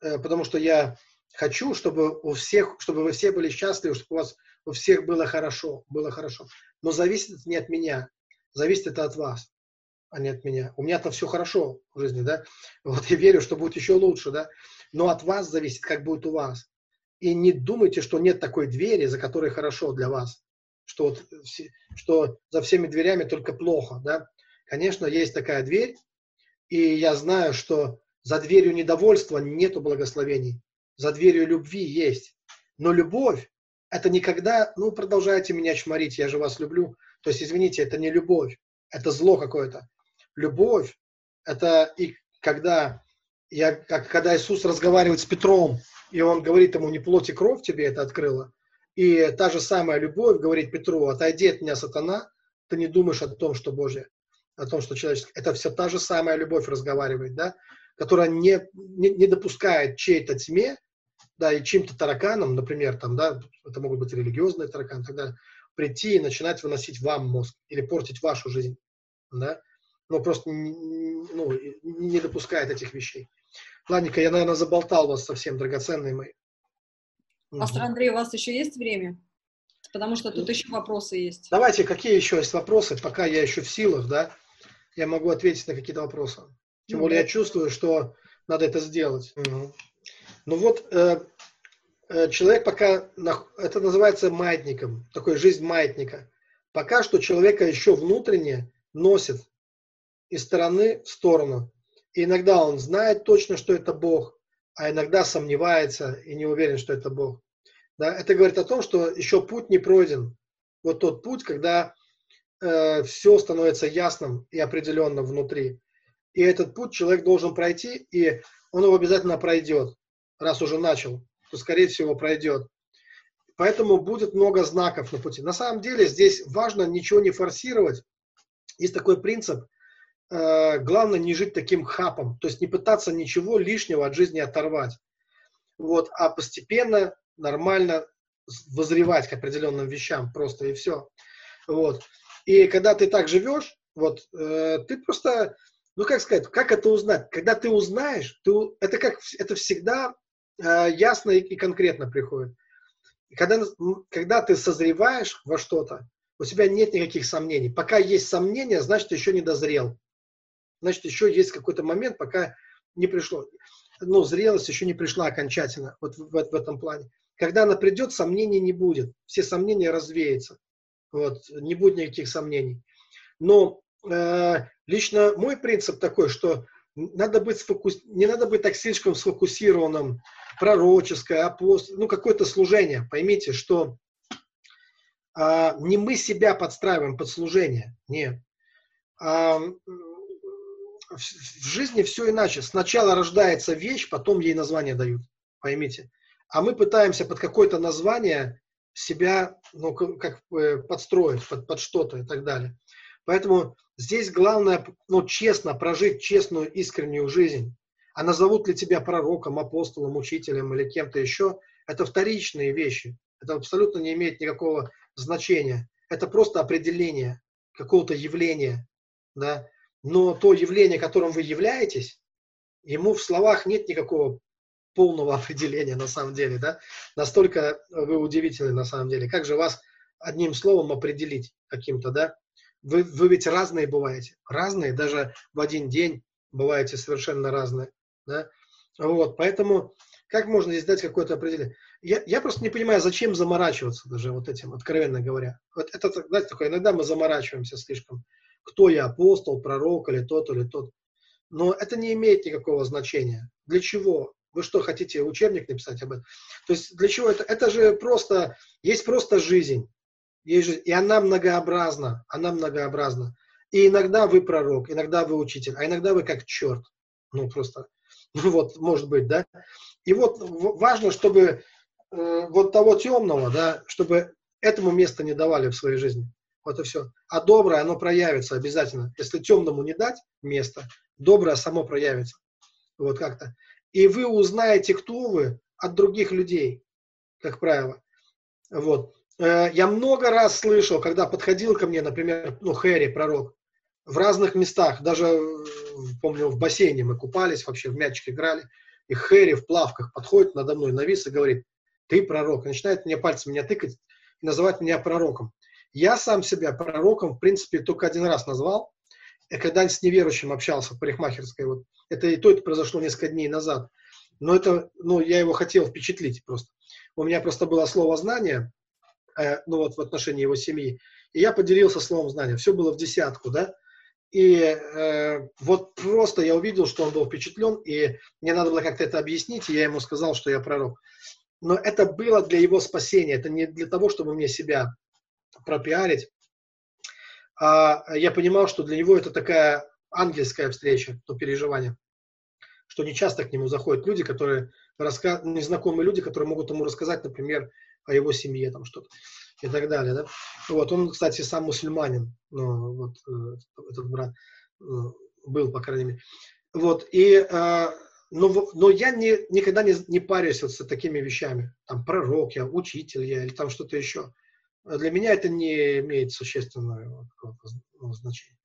э, потому что я хочу, чтобы у всех, чтобы вы все были счастливы, чтобы у вас у всех было хорошо, было хорошо. Но зависит это не от меня, зависит это от вас, а не от меня. У меня-то все хорошо в жизни, да, вот я верю, что будет еще лучше, да, но от вас зависит, как будет у вас. И не думайте, что нет такой двери, за которой хорошо для вас, что, вот, что за всеми дверями только плохо, да. Конечно, есть такая дверь, и я знаю, что за дверью недовольства нету благословений, за дверью любви есть. Но любовь это никогда, ну, продолжайте меня чморить, я же вас люблю. То есть, извините, это не любовь, это зло какое-то. Любовь – это и когда, я, как, когда Иисус разговаривает с Петром, и он говорит ему, не плоть и кровь тебе это открыла, и та же самая любовь говорит Петру, отойди от меня, сатана, ты не думаешь о том, что Божье, о том, что человеческое. Это все та же самая любовь разговаривает, да, которая не, не, не допускает чьей-то тьме, да, и чьим-то тараканом, например, там, да, это могут быть религиозные тараканы, тогда прийти и начинать выносить вам мозг или портить вашу жизнь, да, но просто ну, не допускает этих вещей. Ладненько, я, наверное, заболтал вас совсем, драгоценные мои. Пастор Андрей, у вас еще есть время? Потому что тут еще вопросы есть. Давайте, какие еще есть вопросы, пока я еще в силах, да, я могу ответить на какие-то вопросы. Тем ну, более я чувствую, что надо это сделать. Угу. Ну вот, э, человек пока, это называется маятником, такой жизнь маятника. Пока что человека еще внутренне носит из стороны в сторону. И иногда он знает точно, что это Бог, а иногда сомневается и не уверен, что это Бог. Да, это говорит о том, что еще путь не пройден. Вот тот путь, когда э, все становится ясным и определенным внутри. И этот путь человек должен пройти, и он его обязательно пройдет раз уже начал, то, скорее всего, пройдет. Поэтому будет много знаков на пути. На самом деле здесь важно ничего не форсировать. Есть такой принцип. Э, главное не жить таким хапом, то есть не пытаться ничего лишнего от жизни оторвать. Вот, а постепенно, нормально возревать к определенным вещам просто и все. Вот. И когда ты так живешь, вот, э, ты просто, ну как сказать, как это узнать? Когда ты узнаешь, ты, это как, это всегда Э, ясно и конкретно приходит. И когда, когда ты созреваешь во что-то, у тебя нет никаких сомнений. Пока есть сомнения, значит, еще не дозрел. Значит, еще есть какой-то момент, пока не пришло. ну, зрелость еще не пришла окончательно вот в, в, в этом плане. Когда она придет, сомнений не будет. Все сомнения развеются. Вот, не будет никаких сомнений. Но э, лично мой принцип такой, что надо быть сфокус... не надо быть так слишком сфокусированным, пророческое, апостол, ну, какое-то служение. Поймите, что а, не мы себя подстраиваем под служение, нет. А, в, в жизни все иначе. Сначала рождается вещь, потом ей название дают. Поймите. А мы пытаемся под какое-то название себя ну, как подстроить под, под что-то и так далее. Поэтому здесь главное ну, честно прожить честную, искреннюю жизнь. А назовут ли тебя пророком, апостолом, учителем или кем-то еще, это вторичные вещи. Это абсолютно не имеет никакого значения. Это просто определение какого-то явления. Да? Но то явление, которым вы являетесь, ему в словах нет никакого полного определения на самом деле. Да? Настолько вы удивительны на самом деле. Как же вас одним словом определить каким-то, да? Вы, вы ведь разные бываете. Разные, даже в один день бываете совершенно разные. Да? Вот, поэтому как можно здесь дать какое-то определение? Я, я просто не понимаю, зачем заморачиваться даже вот этим, откровенно говоря. Вот это, знаете, такое, иногда мы заморачиваемся слишком. Кто я, апостол, пророк или тот, или тот. Но это не имеет никакого значения. Для чего? Вы что, хотите учебник написать об этом? То есть для чего это? Это же просто, есть просто жизнь. Есть жизнь, и она многообразна. Она многообразна. И иногда вы пророк, иногда вы учитель, а иногда вы как черт. Ну, просто, вот, может быть, да? И вот важно, чтобы э, вот того темного, да, чтобы этому место не давали в своей жизни. Вот и все. А доброе, оно проявится обязательно. Если темному не дать место, доброе само проявится. Вот как-то. И вы узнаете, кто вы от других людей, как правило. Вот. Э, я много раз слышал, когда подходил ко мне, например, ну, Хэри, пророк, в разных местах, даже, помню, в бассейне мы купались, вообще в мячик играли, и Хэри в плавках подходит надо мной, навис и говорит, ты пророк, и начинает мне пальцем меня тыкать и называть меня пророком. Я сам себя пророком, в принципе, только один раз назвал, я когда с неверующим общался в парикмахерской, вот, это и то это произошло несколько дней назад, но это, ну, я его хотел впечатлить просто. У меня просто было слово знание, э, ну, вот в отношении его семьи, и я поделился словом знания. Все было в десятку, да, и э, вот просто я увидел, что он был впечатлен, и мне надо было как-то это объяснить, и я ему сказал, что я пророк. Но это было для его спасения, это не для того, чтобы мне себя пропиарить, а я понимал, что для него это такая ангельская встреча, то переживание, что не часто к нему заходят люди, которые раска... незнакомые люди, которые могут ему рассказать, например, о его семье, там что-то и так далее. Да? Вот, он, кстати, сам мусульманин, но вот э, этот брат э, был, по крайней мере. Вот, и, э, но, но я не, никогда не, не парюсь вот с такими вещами, там, пророк я, учитель я или там что-то еще. Для меня это не имеет существенного ну, значения.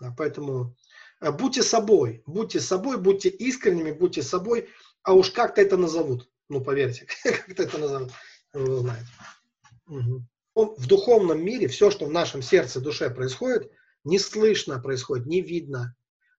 Да, поэтому будьте собой, будьте собой, будьте искренними, будьте собой, а уж как-то это назовут. Ну, поверьте, как-то это назовут, вы знаете. Угу. В духовном мире все, что в нашем сердце, душе происходит, не слышно происходит, не видно.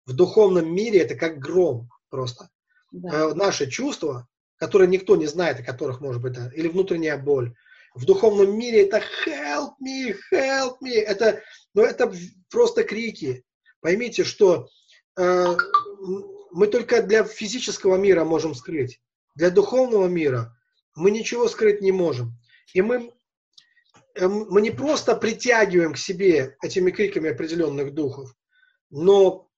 В духовном мире это как гром просто. Да. Э, наши чувства, которые никто не знает, о которых может быть, да, или внутренняя боль. В духовном мире это help me, help me. Это, ну, это просто крики. Поймите, что э, мы только для физического мира можем скрыть. Для духовного мира мы ничего скрыть не можем. И мы мы не просто притягиваем к себе этими криками определенных духов, но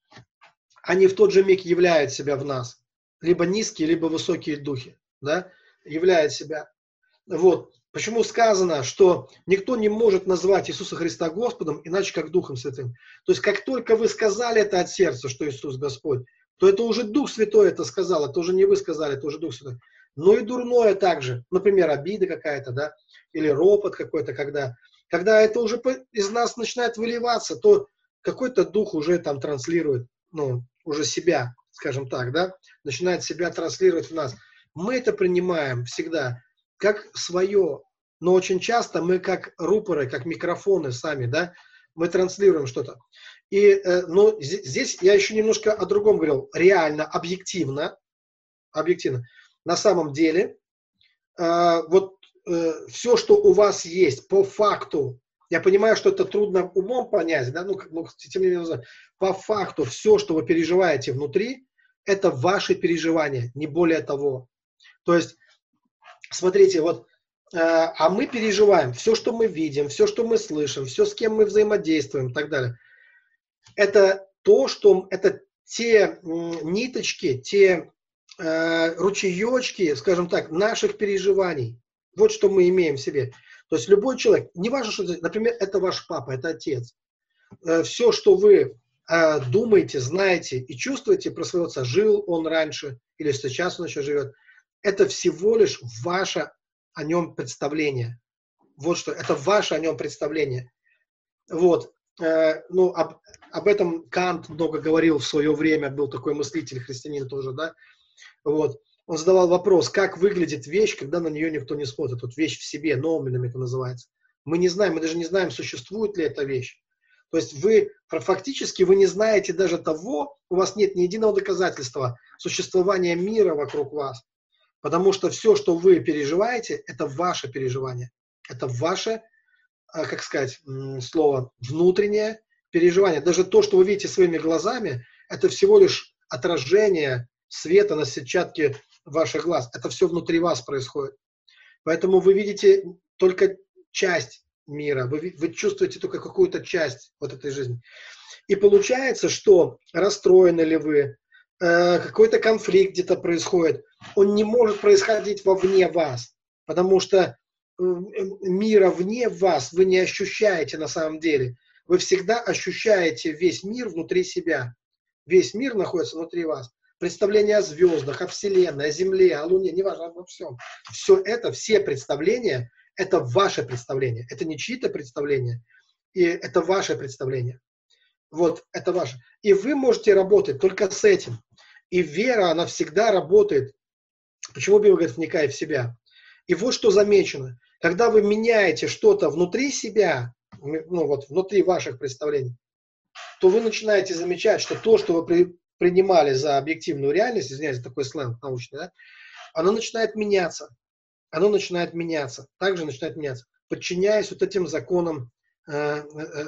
они в тот же миг являют себя в нас. Либо низкие, либо высокие духи, да, являют себя. Вот. Почему сказано, что никто не может назвать Иисуса Христа Господом, иначе как Духом Святым. То есть, как только вы сказали это от сердца, что Иисус Господь, то это уже Дух Святой это сказал, это уже не вы сказали, это уже Дух Святой. Но и дурное также, например, обида какая-то, да, или ропот какой-то, когда, когда это уже из нас начинает выливаться, то какой-то дух уже там транслирует, ну, уже себя, скажем так, да, начинает себя транслировать в нас. Мы это принимаем всегда как свое, но очень часто мы как рупоры, как микрофоны сами, да, мы транслируем что-то. И, э, но здесь я еще немножко о другом говорил. Реально, объективно, объективно, на самом деле, э, вот э, все, что у вас есть по факту, я понимаю, что это трудно умом понять, да, ну, ну тем не менее, по факту все, что вы переживаете внутри, это ваши переживания, не более того. То есть, смотрите, вот, э, а мы переживаем все, что мы видим, все, что мы слышим, все, с кем мы взаимодействуем и так далее. Это то, что, это те ниточки, те ручеечки, скажем так, наших переживаний. Вот что мы имеем в себе. То есть любой человек, не важно, что, например, это ваш папа, это отец. Э, все, что вы э, думаете, знаете и чувствуете про своего отца, жил он раньше или сейчас он еще живет, это всего лишь ваше о нем представление. Вот что, это ваше о нем представление. Вот. Э, ну, об, об этом Кант много говорил в свое время, был такой мыслитель, христианин тоже, да. Вот. Он задавал вопрос, как выглядит вещь, когда на нее никто не смотрит. Вот вещь в себе, номином это называется. Мы не знаем, мы даже не знаем, существует ли эта вещь. То есть вы фактически вы не знаете даже того, у вас нет ни единого доказательства существования мира вокруг вас. Потому что все, что вы переживаете, это ваше переживание. Это ваше, а, как сказать, слово, внутреннее переживание. Даже то, что вы видите своими глазами, это всего лишь отражение света на сетчатке ваших глаз. Это все внутри вас происходит. Поэтому вы видите только часть мира, вы, вы чувствуете только какую-то часть вот этой жизни. И получается, что расстроены ли вы, э, какой-то конфликт где-то происходит, он не может происходить вовне вас, потому что э, мира вне вас вы не ощущаете на самом деле. Вы всегда ощущаете весь мир внутри себя. Весь мир находится внутри вас. Представления о звездах, о Вселенной, о Земле, о Луне, неважно, обо всем. Все это, все представления, это ваше представление. Это не чьи-то представления, и это ваше представление. Вот, это ваше. И вы можете работать только с этим. И вера, она всегда работает. Почему Библия говорит, вникай в себя? И вот что замечено. Когда вы меняете что-то внутри себя, ну вот внутри ваших представлений, то вы начинаете замечать, что то, что вы принимали за объективную реальность, извиняюсь, такой сленг научный, да, оно начинает меняться оно начинает меняться, также начинает меняться, подчиняясь вот этим законам, э, э,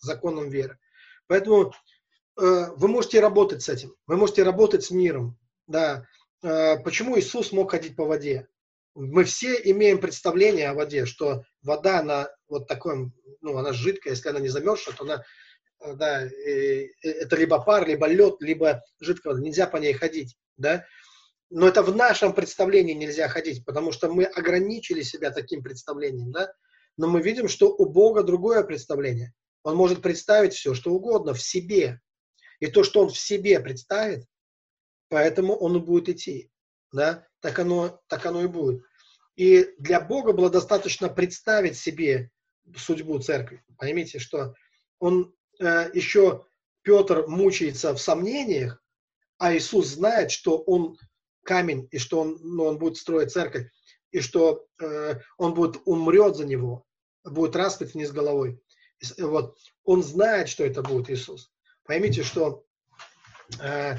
законам веры. Поэтому э, вы можете работать с этим, вы можете работать с миром. Да. Э, почему Иисус мог ходить по воде? Мы все имеем представление о воде, что вода, она вот такой, ну, она жидкая, если она не замерзшая, то она, э, да, это либо пар, либо лед, либо жидкая вода, нельзя по ней ходить, да. Но это в нашем представлении нельзя ходить, потому что мы ограничили себя таким представлением, да? Но мы видим, что у Бога другое представление. Он может представить все, что угодно в себе. И то, что он в себе представит, поэтому он и будет идти. Да? Так, оно, так оно и будет. И для Бога было достаточно представить себе судьбу церкви. Поймите, что он э, еще Петр мучается в сомнениях, а Иисус знает, что он камень, и что он, ну, он будет строить церковь, и что э, он будет, умрет за него, будет распят вниз головой. И, вот, он знает, что это будет Иисус. Поймите, что э,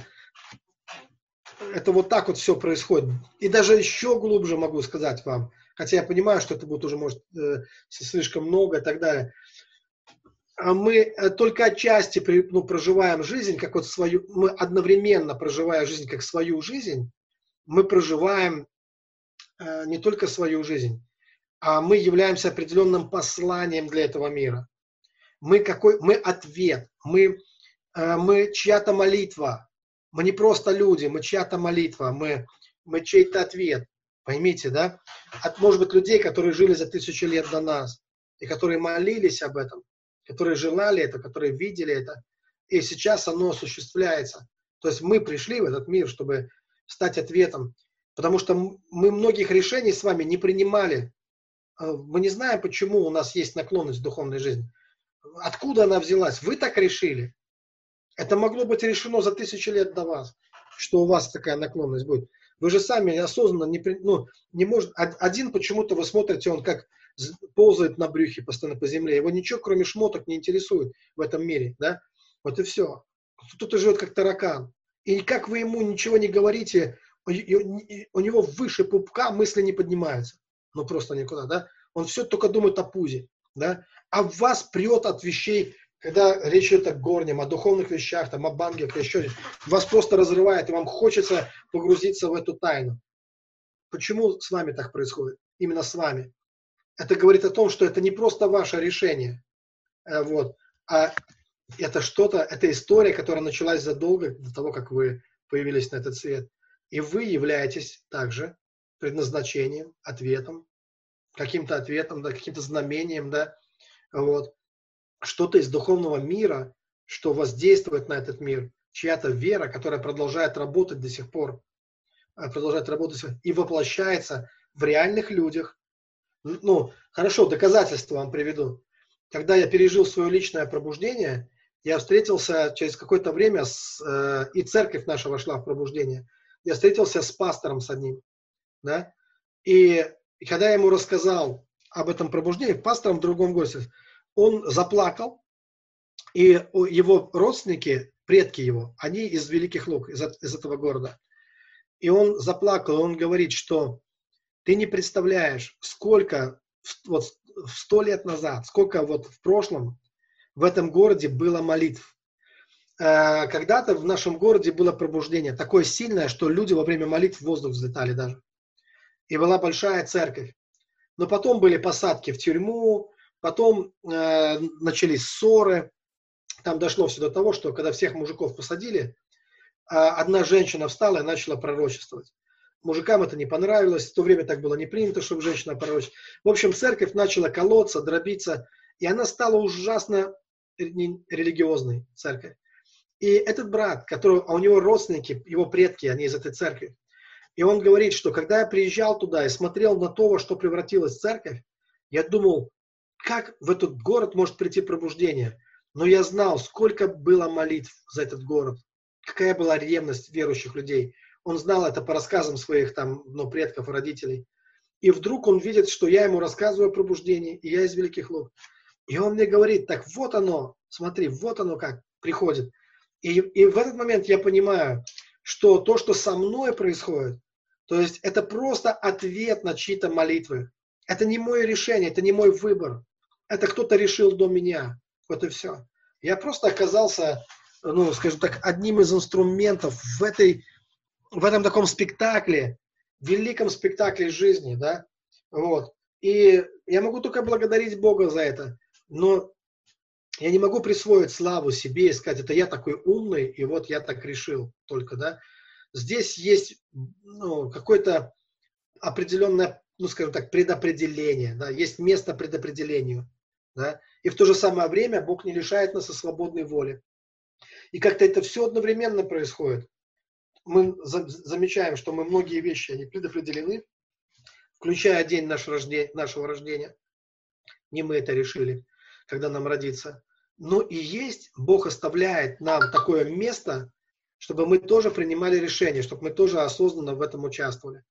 это вот так вот все происходит. И даже еще глубже могу сказать вам, хотя я понимаю, что это будет уже, может, э, слишком много и так далее. А мы э, только отчасти ну, проживаем жизнь, как вот свою, мы одновременно проживая жизнь как свою жизнь, мы проживаем э, не только свою жизнь, а мы являемся определенным посланием для этого мира. Мы, какой, мы ответ, мы, э, мы чья-то молитва. Мы не просто люди, мы чья-то молитва, мы, мы чей-то ответ. Поймите, да? От, может быть, людей, которые жили за тысячу лет до нас, и которые молились об этом, которые желали это, которые видели это, и сейчас оно осуществляется. То есть мы пришли в этот мир, чтобы стать ответом. Потому что мы многих решений с вами не принимали. А, мы не знаем, почему у нас есть наклонность в духовной жизни. Откуда она взялась? Вы так решили. Это могло быть решено за тысячи лет до вас, что у вас такая наклонность будет. Вы же сами осознанно не, ну, не может. Один почему-то вы смотрите, он как ползает на брюхе постоянно по земле. Его ничего, кроме шмоток, не интересует в этом мире. Да? Вот и все. Кто-то живет как таракан. И как вы ему ничего не говорите, у него выше пупка мысли не поднимаются. Ну просто никуда, да? Он все только думает о пузе, да? А вас прет от вещей, когда речь идет о горнем, о духовных вещах, там, о бангах, еще вас просто разрывает, и вам хочется погрузиться в эту тайну. Почему с вами так происходит? Именно с вами. Это говорит о том, что это не просто ваше решение, э, вот, а это что-то, это история, которая началась задолго до того, как вы появились на этот свет. И вы являетесь также предназначением, ответом, каким-то ответом, да, каким-то знамением, да, вот. Что-то из духовного мира, что воздействует на этот мир, чья-то вера, которая продолжает работать до сих пор, э, продолжает работать и воплощается в реальных людях. Ну, хорошо, доказательства вам приведу. Когда я пережил свое личное пробуждение, я встретился через какое-то время, с, э, и церковь наша вошла в пробуждение. Я встретился с пастором с одним, да, и, и когда я ему рассказал об этом пробуждении, пастором в другом госте, он заплакал, и его родственники, предки его, они из Великих Лук, из, из этого города. И он заплакал, он говорит, что ты не представляешь, сколько вот сто лет назад, сколько вот в прошлом в этом городе было молитв. Э, когда-то в нашем городе было пробуждение, такое сильное, что люди во время молитв в воздух взлетали даже. И была большая церковь. Но потом были посадки в тюрьму, потом э, начались ссоры. Там дошло все до того, что когда всех мужиков посадили, э, одна женщина встала и начала пророчествовать. Мужикам это не понравилось, в то время так было не принято, чтобы женщина пророчествовала. В общем, церковь начала колоться, дробиться, и она стала ужасно религиозной церковь. И этот брат, который, а у него родственники, его предки, они из этой церкви, и он говорит, что когда я приезжал туда и смотрел на то, во что превратилась церковь, я думал, как в этот город может прийти пробуждение. Но я знал, сколько было молитв за этот город, какая была ревность верующих людей. Он знал это по рассказам своих там, ну, предков, родителей. И вдруг он видит, что я ему рассказываю о пробуждении, и я из Великих Луг. И он мне говорит, так вот оно, смотри, вот оно как приходит. И, и в этот момент я понимаю, что то, что со мной происходит, то есть это просто ответ на чьи-то молитвы. Это не мое решение, это не мой выбор. Это кто-то решил до меня. Вот и все. Я просто оказался, ну, скажем так, одним из инструментов в, этой, в этом таком спектакле, великом спектакле жизни, да, вот. И я могу только благодарить Бога за это но я не могу присвоить славу себе и сказать, это я такой умный, и вот я так решил только, да. Здесь есть ну, какое-то определенное, ну, скажем так, предопределение, да, есть место предопределению, да, и в то же самое время Бог не лишает нас о свободной воле. И как-то это все одновременно происходит. Мы за, замечаем, что мы многие вещи, они предопределены, включая день нашего рождения, нашего рождения. Не мы это решили когда нам родится. Но и есть, Бог оставляет нам такое место, чтобы мы тоже принимали решения, чтобы мы тоже осознанно в этом участвовали.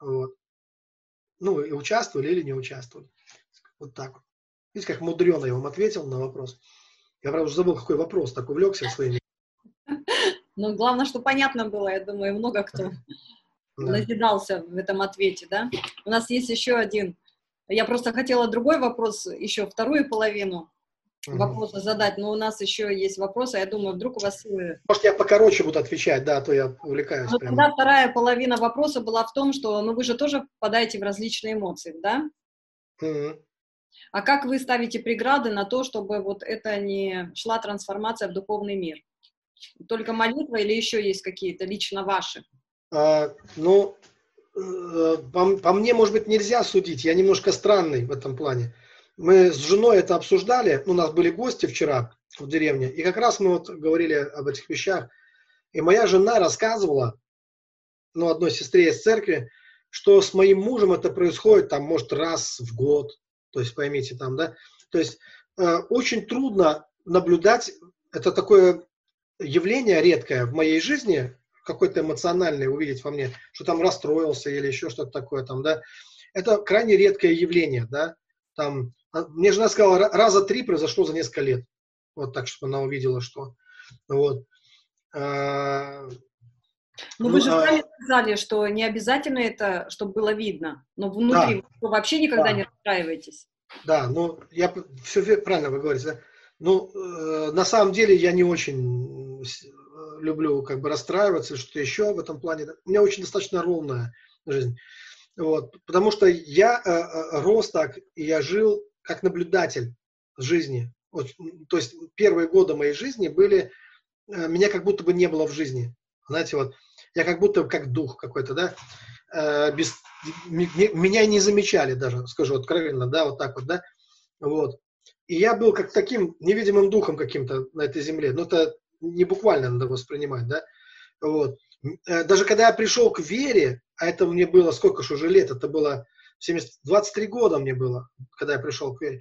Вот. Ну, и участвовали или не участвовали. Вот так вот. Видите, как мудрено я вам ответил на вопрос. Я, правда, уже забыл, какой вопрос, так увлекся своими. Ну, главное, что понятно было, я думаю, много кто да. назидался в этом ответе, да? У нас есть еще один я просто хотела другой вопрос, еще вторую половину вопроса задать, но у нас еще есть вопросы, я думаю, вдруг у вас... Может, я покороче буду отвечать, да, а то я увлекаюсь. Ну, тогда вторая половина вопроса была в том, что, ну, вы же тоже попадаете в различные эмоции, да? Угу. А как вы ставите преграды на то, чтобы вот это не шла трансформация в духовный мир? Только молитва или еще есть какие-то лично ваши? А, ну, Э, по, по мне, может быть, нельзя судить. Я немножко странный в этом плане. Мы с женой это обсуждали. У нас были гости вчера в деревне. И как раз мы вот говорили об этих вещах. И моя жена рассказывала, ну, одной сестре из церкви, что с моим мужем это происходит, там, может, раз в год. То есть, поймите, там, да. То есть, э, очень трудно наблюдать, это такое явление редкое в моей жизни, какой-то эмоциональный увидеть во мне, что там расстроился или еще что-то такое там, да, это крайне редкое явление, да, там, а, мне жена сказала, раза три произошло за несколько лет, вот так, чтобы она увидела, что вот. А, ну, вы же а сами сказали, что не обязательно это, чтобы было видно, но внутри да. вы вообще никогда да. не расстраиваетесь. Да, ну, я все правильно вы говорите, да? Ну, э, на самом деле я не очень люблю как бы расстраиваться что-то еще в этом плане. У меня очень достаточно ровная жизнь. Вот, потому что я э, э, рос так, и я жил как наблюдатель жизни. Вот, то есть первые годы моей жизни были, э, меня как будто бы не было в жизни. Знаете, вот я как будто как дух какой-то, да, э, без, меня не замечали даже, скажу откровенно, да, вот так вот, да, вот. И я был как таким невидимым духом каким-то на этой земле. Ну, это не буквально надо воспринимать, да, вот. Э, даже когда я пришел к вере, а это мне было сколько же уже лет, это было 70, 23 года мне было, когда я пришел к вере,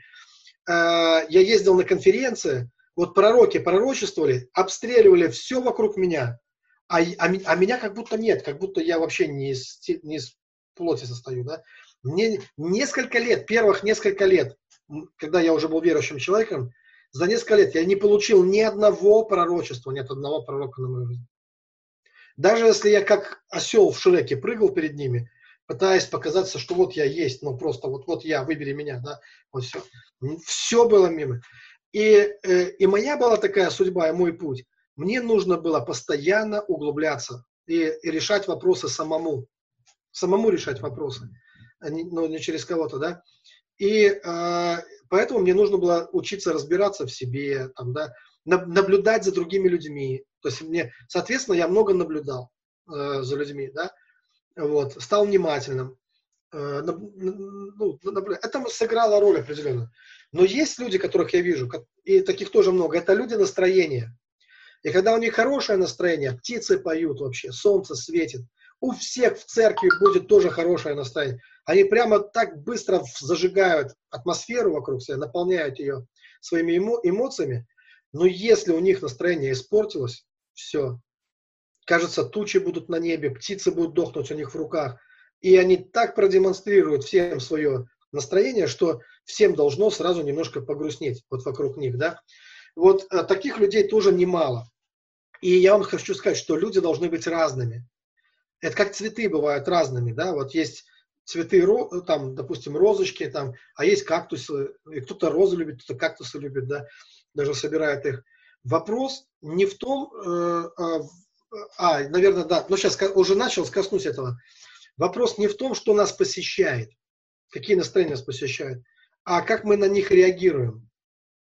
э, я ездил на конференции, вот пророки пророчествовали, обстреливали все вокруг меня, а, а, а меня как будто нет, как будто я вообще не из, не из плоти состою, да. Мне несколько лет, первых несколько лет, когда я уже был верующим человеком, за несколько лет я не получил ни одного пророчества, ни одного пророка на мою жизнь. Даже если я как осел в Шреке прыгал перед ними, пытаясь показаться, что вот я есть, ну просто вот, вот я, выбери меня, да, вот все. Все было мимо. И, э, и моя была такая судьба и мой путь. Мне нужно было постоянно углубляться и, и решать вопросы самому. Самому решать вопросы, а не, ну, не через кого-то, да. И э, поэтому мне нужно было учиться разбираться в себе, там, да, наблюдать за другими людьми. То есть мне, соответственно, я много наблюдал э, за людьми, да, вот, стал внимательным. Э, ну, это сыграло роль определенно. Но есть люди, которых я вижу, и таких тоже много, это люди настроения. И когда у них хорошее настроение, птицы поют вообще, солнце светит, у всех в церкви будет тоже хорошее настроение. Они прямо так быстро зажигают атмосферу вокруг себя, наполняют ее своими эмо эмоциями, но если у них настроение испортилось, все. Кажется, тучи будут на небе, птицы будут дохнуть у них в руках. И они так продемонстрируют всем свое настроение, что всем должно сразу немножко погрустнеть вот вокруг них, да. Вот а, таких людей тоже немало. И я вам хочу сказать, что люди должны быть разными. Это как цветы бывают разными, да, вот есть цветы, там, допустим, розочки, там, а есть кактусы, и кто-то розы любит, кто-то кактусы любит, да даже собирает их. Вопрос не в том, э, а, а, наверное, да, но сейчас уже начал, коснусь этого. Вопрос не в том, что нас посещает, какие настроения нас посещают, а как мы на них реагируем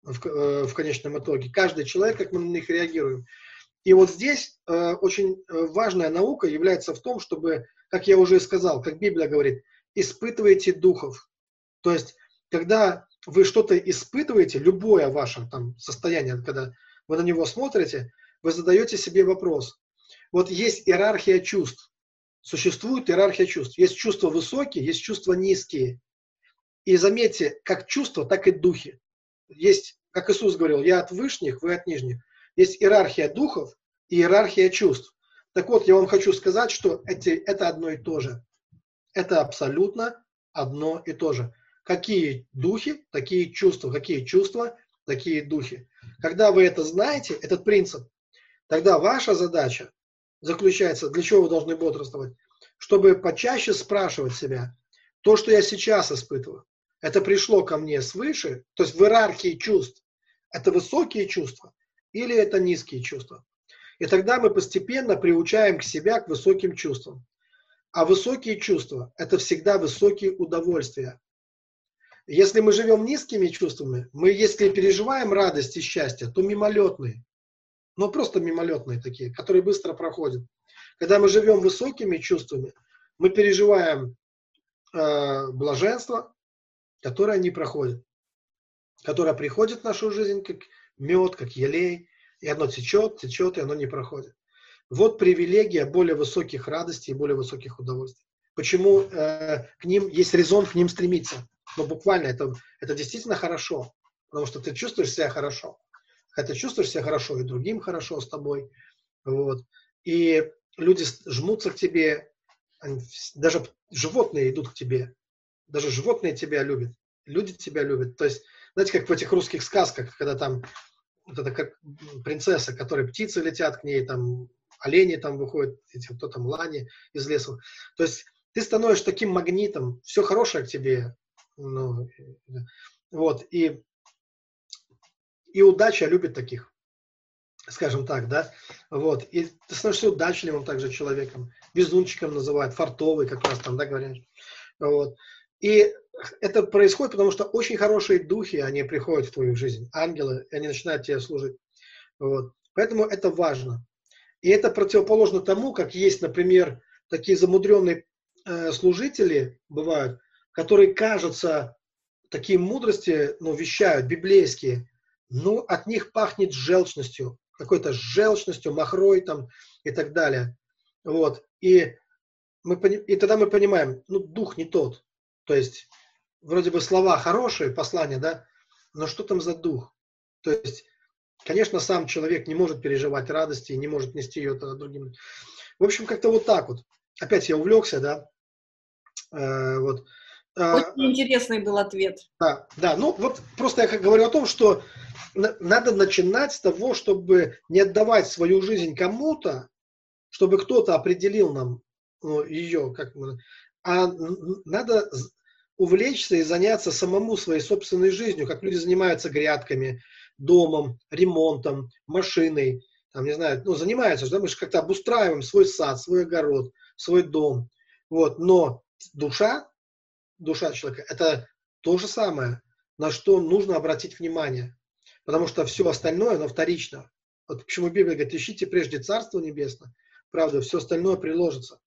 в, э, в конечном итоге. Каждый человек, как мы на них реагируем. И вот здесь э, очень важная наука является в том, чтобы, как я уже сказал, как Библия говорит, испытывайте духов. То есть, когда вы что-то испытываете, любое ваше там состояние, когда вы на него смотрите, вы задаете себе вопрос. Вот есть иерархия чувств. Существует иерархия чувств. Есть чувства высокие, есть чувства низкие. И заметьте, как чувства, так и духи. Есть, как Иисус говорил, я от вышних, вы от нижних. Есть иерархия духов и иерархия чувств. Так вот, я вам хочу сказать, что эти, это одно и то же. Это абсолютно одно и то же. Какие духи, такие чувства, какие чувства, такие духи. Когда вы это знаете, этот принцип, тогда ваша задача заключается, для чего вы должны бодрствовать, чтобы почаще спрашивать себя, то, что я сейчас испытываю, это пришло ко мне свыше, то есть в иерархии чувств, это высокие чувства или это низкие чувства. И тогда мы постепенно приучаем к себя к высоким чувствам. А высокие чувства – это всегда высокие удовольствия. Если мы живем низкими чувствами, мы, если переживаем радость и счастье, то мимолетные. Ну, просто мимолетные такие, которые быстро проходят. Когда мы живем высокими чувствами, мы переживаем э, блаженство, которое не проходит. Которое приходит в нашу жизнь как мед, как елей, и оно течет, течет, и оно не проходит. Вот привилегия более высоких радостей и более высоких удовольствий. Почему э, к ним есть резон к ним стремиться но буквально это, это действительно хорошо, потому что ты чувствуешь себя хорошо. Хотя чувствуешь себя хорошо, и другим хорошо с тобой. Вот. И люди жмутся к тебе, даже животные идут к тебе. Даже животные тебя любят. Люди тебя любят. То есть, знаете, как в этих русских сказках, когда там вот это как принцесса, которой птицы летят к ней, там олени там выходят, эти, кто там, лани из леса. То есть ты становишься таким магнитом, все хорошее к тебе, ну, вот, и, и удача любит таких, скажем так, да, вот, и ты становишься удачливым также человеком, везунчиком называют, фартовый, как раз там, да, говорят, вот, и это происходит, потому что очень хорошие духи, они приходят в твою жизнь, ангелы, и они начинают тебе служить, вот, поэтому это важно, и это противоположно тому, как есть, например, такие замудренные э, служители бывают, которые кажутся такие мудрости, ну, вещают, библейские, ну, от них пахнет желчностью, какой-то желчностью, махрой там и так далее. Вот. И, мы, и тогда мы понимаем, ну, дух не тот. То есть, вроде бы слова хорошие, послания, да, но что там за дух? То есть, Конечно, сам человек не может переживать радости, не может нести ее другим. В общем, как-то вот так вот. Опять я увлекся, да. Э, вот. А, Очень интересный был ответ. Да, да. Ну, вот просто я говорю о том, что надо начинать с того, чтобы не отдавать свою жизнь кому-то, чтобы кто-то определил нам ну, ее, как мы, а надо увлечься и заняться самому своей собственной жизнью, как люди занимаются грядками, домом, ремонтом, машиной, там, не знаю, ну, занимаются, да, мы же как-то обустраиваем свой сад, свой огород, свой дом, вот, но душа, душа человека, это то же самое, на что нужно обратить внимание, потому что все остальное, оно вторично. Вот почему Библия говорит, ищите прежде Царство Небесное, правда, все остальное приложится.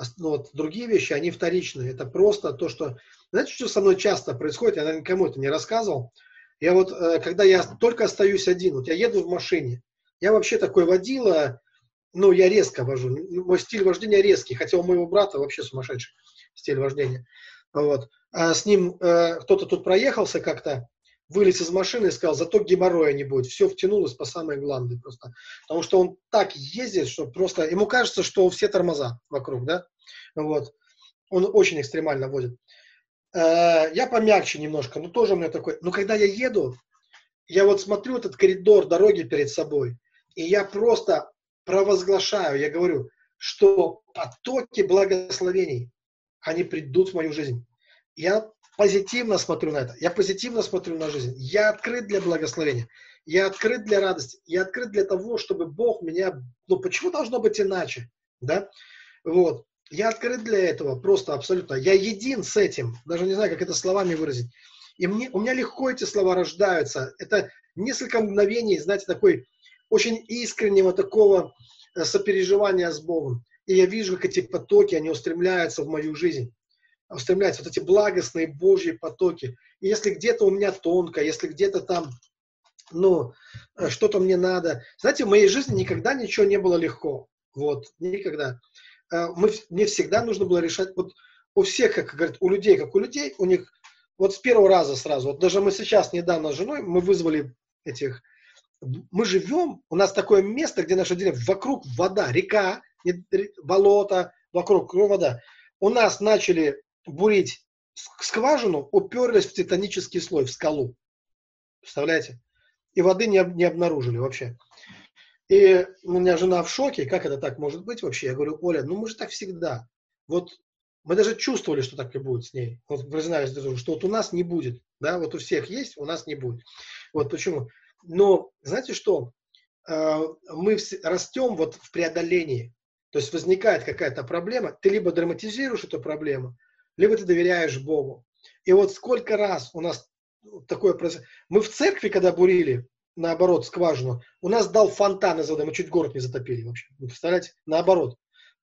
А, ну, вот, другие вещи, они вторичные. Это просто то, что... Знаете, что со мной часто происходит? Я, наверное, кому это не рассказывал. Я вот, э, когда я только остаюсь один, вот я еду в машине, я вообще такой водила, ну, я резко вожу, мой стиль вождения резкий, хотя у моего брата вообще сумасшедший стиль вождения. Вот. А с ним э, кто-то тут проехался как-то, вылез из машины и сказал, зато геморроя не будет. Все втянулось по самые гланды просто. Потому что он так ездит, что просто... Ему кажется, что все тормоза вокруг, да? Вот. Он очень экстремально водит. Э, я помягче немножко, но тоже у меня такой. Но когда я еду, я вот смотрю этот коридор дороги перед собой, и я просто провозглашаю, я говорю, что потоки благословений, они придут в мою жизнь. Я позитивно смотрю на это, я позитивно смотрю на жизнь, я открыт для благословения, я открыт для радости, я открыт для того, чтобы Бог меня, ну почему должно быть иначе, да, вот, я открыт для этого, просто абсолютно. Я един с этим, даже не знаю, как это словами выразить. И мне, у меня легко эти слова рождаются. Это несколько мгновений, знаете, такой очень искреннего такого э, сопереживания с Богом. И я вижу, как эти потоки, они устремляются в мою жизнь. Устремляются вот эти благостные Божьи потоки. И если где-то у меня тонко, если где-то там, ну, э, что-то мне надо. Знаете, в моей жизни никогда ничего не было легко. Вот, никогда. Э, мы, мне всегда нужно было решать, вот у всех, как говорят, у людей, как у людей, у них вот с первого раза сразу, вот даже мы сейчас недавно с женой, мы вызвали этих, мы живем, у нас такое место, где наша деревня, вокруг вода, река, болото, вокруг вода. У нас начали бурить скважину, уперлись в титанический слой, в скалу. Представляете? И воды не, не обнаружили вообще. И у меня жена в шоке, как это так может быть вообще? Я говорю, Оля, ну мы же так всегда. Вот мы даже чувствовали, что так и будет с ней. Вот признались, что вот у нас не будет. Да, вот у всех есть, у нас не будет. Вот почему. Но знаете что? Э, мы растем вот в преодолении. То есть возникает какая-то проблема, ты либо драматизируешь эту проблему, либо ты доверяешь Богу. И вот сколько раз у нас такое происходит. Мы в церкви, когда бурили, наоборот, скважину. У нас дал фонтан из воды, мы чуть город не затопили вообще. Вы представляете? Наоборот.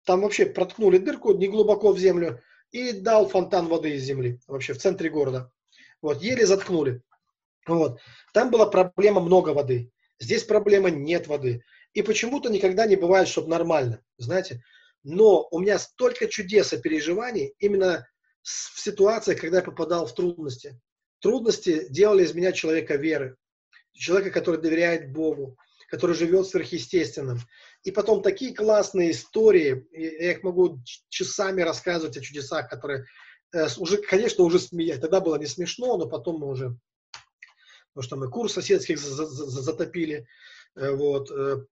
Там вообще проткнули дырку не глубоко в землю и дал фонтан воды из земли, вообще в центре города. Вот, еле заткнули. Вот. Там была проблема много воды. Здесь проблема нет воды. И почему-то никогда не бывает, чтобы нормально, знаете. Но у меня столько чудес и переживаний именно в ситуациях, когда я попадал в трудности. Трудности делали из меня человека веры человека, который доверяет Богу, который живет сверхъестественным. И потом такие классные истории, я их могу часами рассказывать о чудесах, которые э, уже, конечно, уже смеять. Тогда было не смешно, но потом мы уже потому что мы курс соседских затопили, э, вот, э,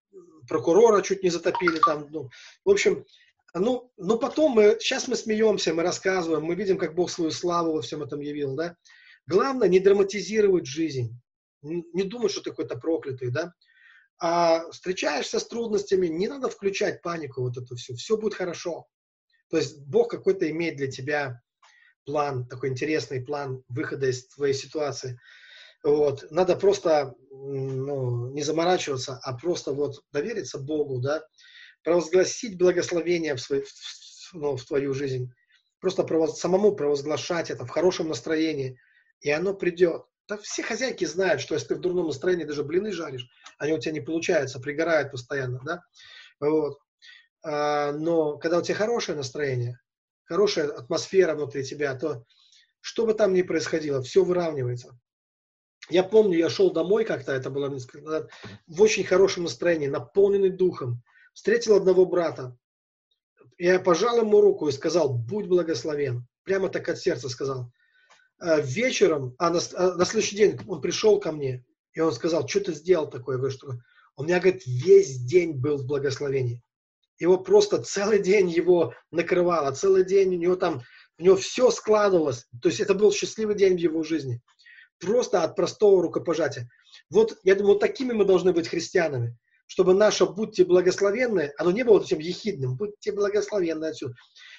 прокурора чуть не затопили там, ну, в общем, ну, но потом мы, сейчас мы смеемся, мы рассказываем, мы видим, как Бог свою славу во всем этом явил, да. Главное не драматизировать жизнь, не думать, что ты какой-то проклятый, да. А встречаешься с трудностями, не надо включать панику, вот это все, все будет хорошо. То есть Бог какой-то имеет для тебя план, такой интересный план выхода из твоей ситуации. Вот. Надо просто ну, не заморачиваться, а просто вот довериться Богу, да, провозгласить благословение в, свой, в, ну, в твою жизнь, просто провоз, самому провозглашать это в хорошем настроении, и оно придет. Да все хозяйки знают, что если ты в дурном настроении даже блины жаришь, они у тебя не получаются, пригорают постоянно, да, вот. А, но когда у тебя хорошее настроение, хорошая атмосфера внутри тебя, то что бы там ни происходило, все выравнивается. Я помню, я шел домой как-то, это было в очень хорошем настроении, наполненный духом. Встретил одного брата. Я пожал ему руку и сказал, будь благословен. Прямо так от сердца сказал. А вечером, а на, а на следующий день он пришел ко мне, и он сказал, что ты сделал такое? Я что у меня, говорит, весь день был в благословении. Его просто целый день его накрывало, целый день у него там, у него все складывалось. То есть это был счастливый день в его жизни просто от простого рукопожатия. Вот, я думаю, вот такими мы должны быть христианами, чтобы наше «будьте благословенны», оно не было вот этим ехидным, «будьте благословенны» отсюда,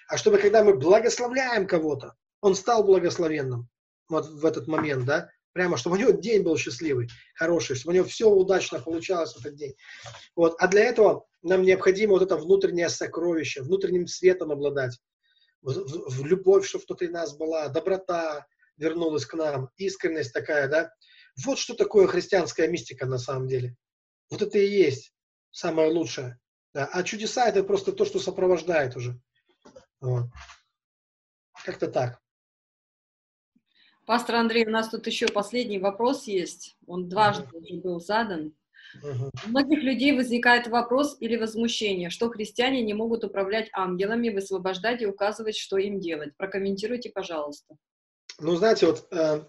а чтобы, когда мы благословляем кого-то, он стал благословенным вот в этот момент, да, прямо, чтобы у него день был счастливый, хороший, чтобы у него все удачно получалось в этот день. Вот. А для этого нам необходимо вот это внутреннее сокровище, внутренним светом обладать, в, в, в любовь, чтобы внутри нас была, доброта, вернулась к нам, искренность такая, да. Вот что такое христианская мистика на самом деле. Вот это и есть самое лучшее. Да. А чудеса это просто то, что сопровождает уже. Вот. Как-то так. Пастор Андрей, у нас тут еще последний вопрос есть. Он дважды uh-huh. уже был задан. Uh-huh. У многих людей возникает вопрос или возмущение, что христиане не могут управлять ангелами, высвобождать и указывать, что им делать. Прокомментируйте, пожалуйста. Ну, знаете, вот э, э,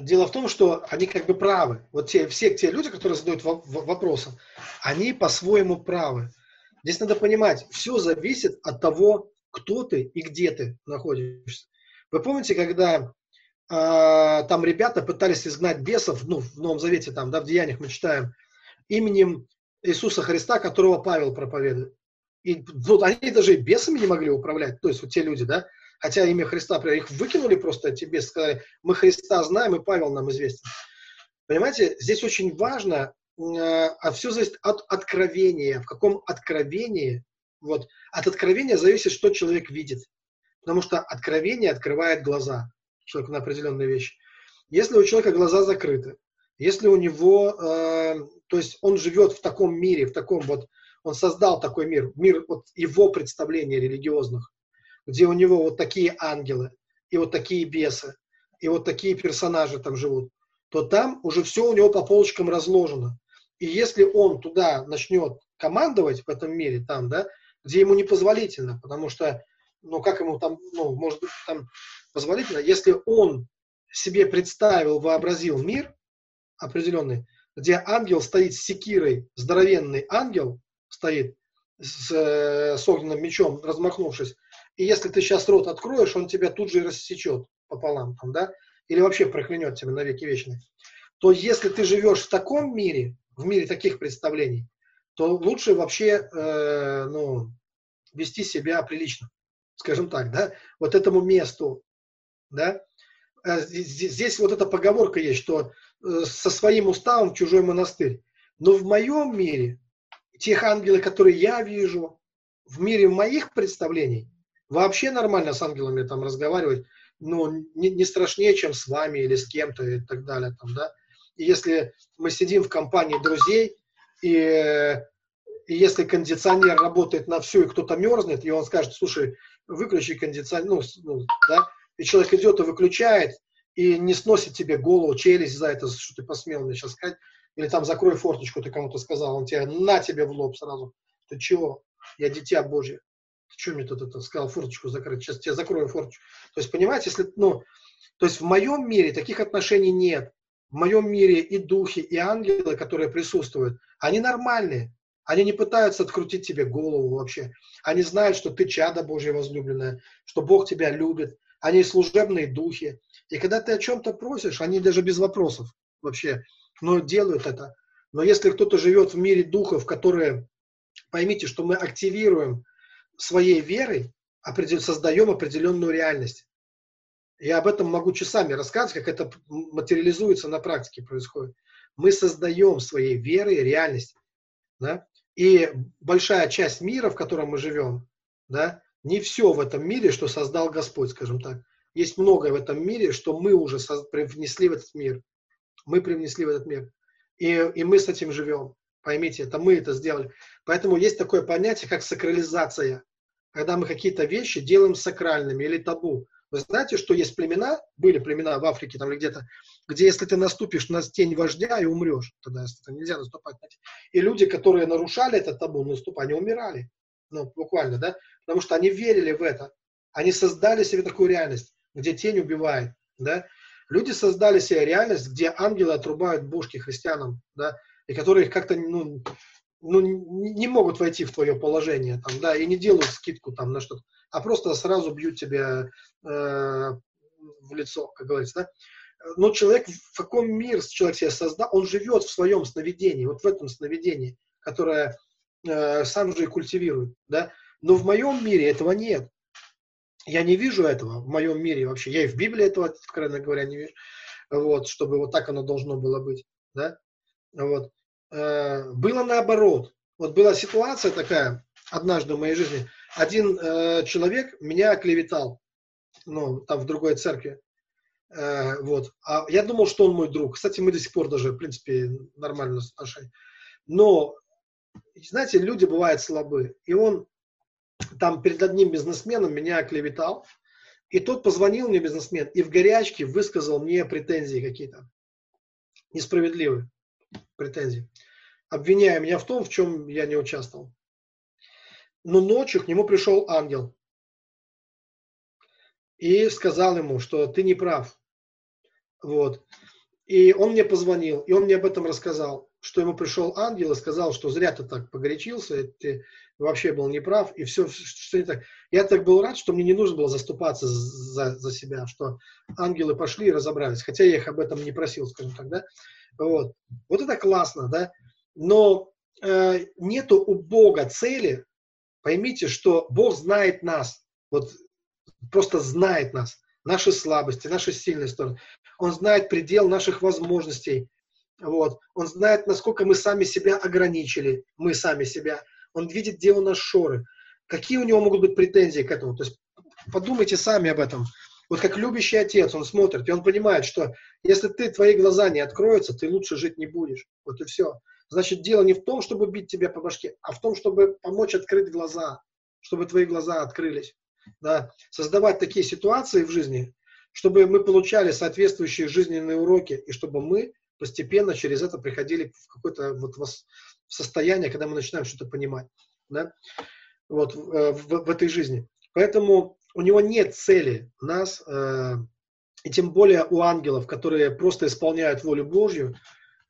дело в том, что они как бы правы. Вот те, все те люди, которые задают вопросы, они по-своему правы. Здесь надо понимать, все зависит от того, кто ты и где ты находишься. Вы помните, когда э, там ребята пытались изгнать бесов, ну, в Новом Завете, там, да, в Деяниях мы читаем, именем Иисуса Христа, которого Павел проповедует. И вот они даже и бесами не могли управлять, то есть вот те люди, да, хотя имя Христа, их выкинули просто тебе, сказали, мы Христа знаем, и Павел нам известен. Понимаете, здесь очень важно, э, а все зависит от откровения. В каком откровении, вот, от откровения зависит, что человек видит. Потому что откровение открывает глаза человеку на определенные вещи. Если у человека глаза закрыты, если у него, э, то есть он живет в таком мире, в таком вот, он создал такой мир, мир вот его представления религиозных, где у него вот такие ангелы, и вот такие бесы, и вот такие персонажи там живут, то там уже все у него по полочкам разложено. И если он туда начнет командовать в этом мире, там, да, где ему не позволительно, потому что, ну, как ему там, ну, может быть, там позволительно, если он себе представил, вообразил мир определенный, где ангел стоит с секирой, здоровенный ангел стоит с, э, с огненным мечом, размахнувшись, и если ты сейчас рот откроешь, он тебя тут же рассечет пополам, там, да, или вообще проклянет тебя на веки вечные, то если ты живешь в таком мире, в мире таких представлений, то лучше вообще, э, ну, вести себя прилично, скажем так, да, вот этому месту, да. А здесь, здесь вот эта поговорка есть, что э, со своим уставом в чужой монастырь. Но в моем мире, тех ангелов, которые я вижу, в мире моих представлений, вообще нормально с ангелами там разговаривать, ну, не, не страшнее, чем с вами или с кем-то и так далее, там, да. И если мы сидим в компании друзей, и, и если кондиционер работает на всю, и кто-то мерзнет, и он скажет, слушай, выключи кондиционер, ну, ну, да, и человек идет и выключает, и не сносит тебе голову, челюсть за это, что ты посмел мне сейчас сказать, или там закрой форточку, ты кому-то сказал, он тебе на тебе в лоб сразу. Ты чего? Я дитя Божье что мне тут это, сказал форточку закрыть, сейчас тебе закрою форточку. То есть, понимаете, если, ну, то есть в моем мире таких отношений нет. в моем мире и духи, и ангелы, которые присутствуют, они нормальные. Они не пытаются открутить тебе голову вообще. Они знают, что ты чада Божья возлюбленная, что Бог тебя любит. Они служебные духи. И когда ты о чем-то просишь, они даже без вопросов вообще, но делают это. Но если кто-то живет в мире духов, которые, поймите, что мы активируем своей верой, создаем определенную реальность. Я об этом могу часами рассказывать, как это материализуется на практике происходит. Мы создаем своей верой реальность. Да? И большая часть мира, в котором мы живем, да, не все в этом мире, что создал Господь, скажем так. Есть многое в этом мире, что мы уже привнесли в этот мир. Мы привнесли в этот мир. И, и мы с этим живем. Поймите, это мы это сделали. Поэтому есть такое понятие, как сакрализация. Когда мы какие-то вещи делаем сакральными или табу. Вы знаете, что есть племена, были племена в Африке там или где-то, где если ты наступишь на тень вождя и умрешь, тогда это нельзя наступать. И люди, которые нарушали это табу, наступали, они умирали. Ну, буквально, да? Потому что они верили в это. Они создали себе такую реальность, где тень убивает, да? Люди создали себе реальность, где ангелы отрубают бошки христианам, да? И которые как-то, ну, ну, не могут войти в твое положение, там, да, и не делают скидку там на что-то, а просто сразу бьют тебя э, в лицо, как говорится, да. Но человек, в каком мир человек себе создал, он живет в своем сновидении, вот в этом сновидении, которое э, сам же и культивирует, да. Но в моем мире этого нет. Я не вижу этого в моем мире вообще. Я и в Библии этого, откровенно говоря, не вижу. Вот, чтобы вот так оно должно было быть, да. Вот. Э, было наоборот. Вот была ситуация такая однажды в моей жизни. Один э, человек меня клеветал, ну, там в другой церкви. Э, вот. А я думал, что он мой друг. Кстати, мы до сих пор даже, в принципе, нормально отношения. Но, знаете, люди бывают слабы. И он там перед одним бизнесменом меня клеветал. И тот позвонил мне, бизнесмен, и в горячке высказал мне претензии какие-то. Несправедливые претензий, обвиняя меня в том, в чем я не участвовал. Но ночью к нему пришел ангел и сказал ему, что ты не прав. Вот. И он мне позвонил, и он мне об этом рассказал, что ему пришел ангел и сказал, что зря ты так погорячился, ты вообще был неправ, и все, что не так. Я так был рад, что мне не нужно было заступаться за, за себя, что ангелы пошли и разобрались, хотя я их об этом не просил, скажем так, да. Вот, вот это классно, да. Но э, нету у Бога цели. Поймите, что Бог знает нас. Вот просто знает нас, наши слабости, наши сильные стороны. Он знает предел наших возможностей. Вот. Он знает, насколько мы сами себя ограничили, мы сами себя. Он видит, где у нас шоры. Какие у него могут быть претензии к этому. То есть подумайте сами об этом. Вот как любящий отец, он смотрит, и он понимает, что если ты, твои глаза не откроются, ты лучше жить не будешь. Вот и все. Значит, дело не в том, чтобы бить тебя по башке, а в том, чтобы помочь открыть глаза, чтобы твои глаза открылись. Да? Создавать такие ситуации в жизни, чтобы мы получали соответствующие жизненные уроки, и чтобы мы постепенно через это приходили в какое-то вот состояние, когда мы начинаем что-то понимать. Да? Вот, э, в, в этой жизни. Поэтому у него нет цели нас, э, и тем более у ангелов, которые просто исполняют волю Божью,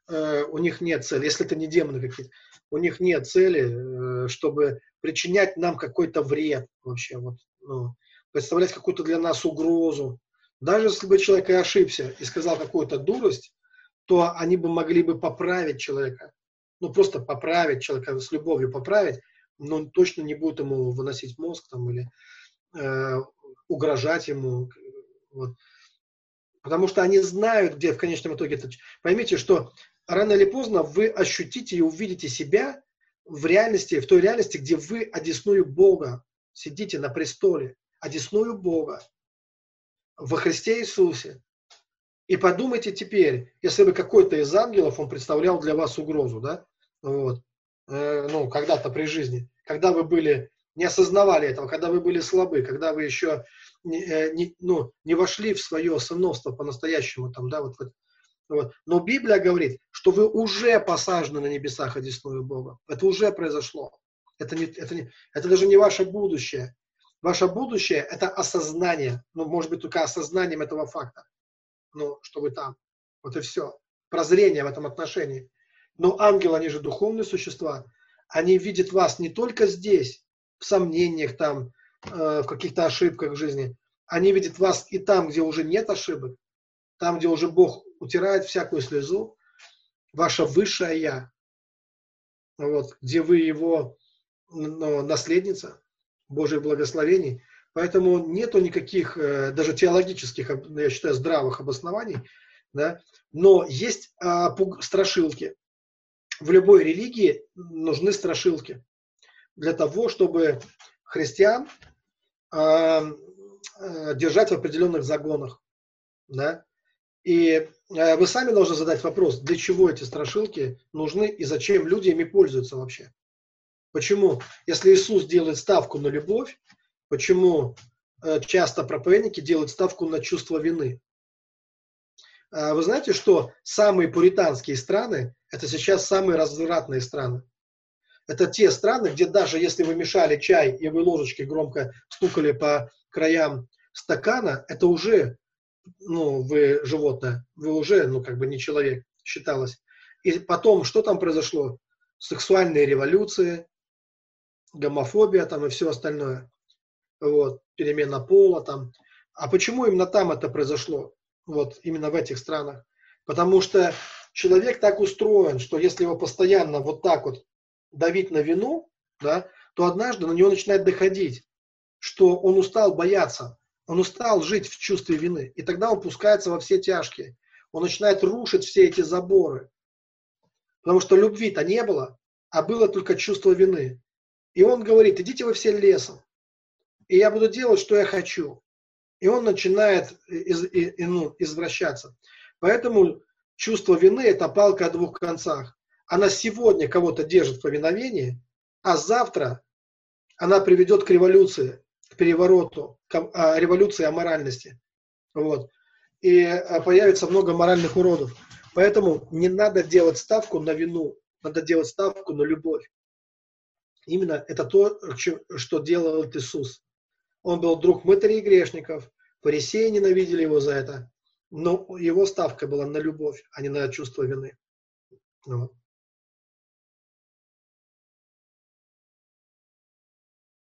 э, у них нет цели, если это не демоны какие-то, у них нет цели, э, чтобы причинять нам какой-то вред вообще, вот, ну, представлять какую-то для нас угрозу. Даже если бы человек и ошибся и сказал какую-то дурость, то они бы могли бы поправить человека. Ну, просто поправить человека, с любовью поправить, но точно не будут ему выносить мозг там или э, угрожать ему. Вот. Потому что они знают, где в конечном итоге это... Поймите, что рано или поздно вы ощутите и увидите себя в реальности, в той реальности, где вы одесную Бога сидите на престоле, одесную Бога во Христе Иисусе. И подумайте теперь, если бы какой-то из ангелов, он представлял для вас угрозу, да, вот, э, ну, когда-то при жизни, когда вы были не осознавали этого, когда вы были слабы, когда вы еще не, э, не, ну, не вошли в свое сыновство по-настоящему, там, да, вот, вот, вот. Но Библия говорит, что вы уже посажены на небесах одесную Бога. Это уже произошло. Это, не, это, не, это даже не ваше будущее. Ваше будущее – это осознание. Ну, может быть, только осознанием этого факта. Ну, что вы там. Вот и все. прозрение в этом отношении. Но ангелы, они же духовные существа. Они видят вас не только здесь, в сомнениях, там, э, в каких-то ошибках в жизни. Они видят вас и там, где уже нет ошибок, там, где уже Бог утирает всякую слезу, ваше высшее Я, вот, где вы его ну, наследница Божьих благословений. Поэтому нету никаких, э, даже теологических, я считаю, здравых обоснований, да? но есть а, страшилки. В любой религии нужны страшилки для того, чтобы христиан а, а, держать в определенных загонах. Да? И э, вы сами должны задать вопрос, для чего эти страшилки нужны и зачем люди ими пользуются вообще. Почему, если Иисус делает ставку на любовь, почему э, часто проповедники делают ставку на чувство вины? А вы знаете, что самые пуританские страны – это сейчас самые развратные страны. Это те страны, где даже если вы мешали чай и вы ложечки громко стукали по краям стакана, это уже ну, вы животное, вы уже, ну, как бы не человек, считалось. И потом, что там произошло? Сексуальные революции, гомофобия там и все остальное. Вот, перемена пола там. А почему именно там это произошло? Вот, именно в этих странах. Потому что человек так устроен, что если его постоянно вот так вот давить на вину, да, то однажды на него начинает доходить, что он устал бояться, он устал жить в чувстве вины. И тогда он пускается во все тяжкие. Он начинает рушить все эти заборы. Потому что любви-то не было, а было только чувство вины. И он говорит, идите вы все лесом, и я буду делать, что я хочу. И он начинает из, и, ну, извращаться. Поэтому чувство вины – это палка о двух концах. Она сегодня кого-то держит в повиновении, а завтра она приведет к революции, к перевороту, к а, революции аморальности. Вот. И а, появится много моральных уродов. Поэтому не надо делать ставку на вину, надо делать ставку на любовь. Именно это то, что делал Иисус. Он был друг мытарей и грешников, фарисеи ненавидели его за это, но его ставка была на любовь, а не на чувство вины. Вот.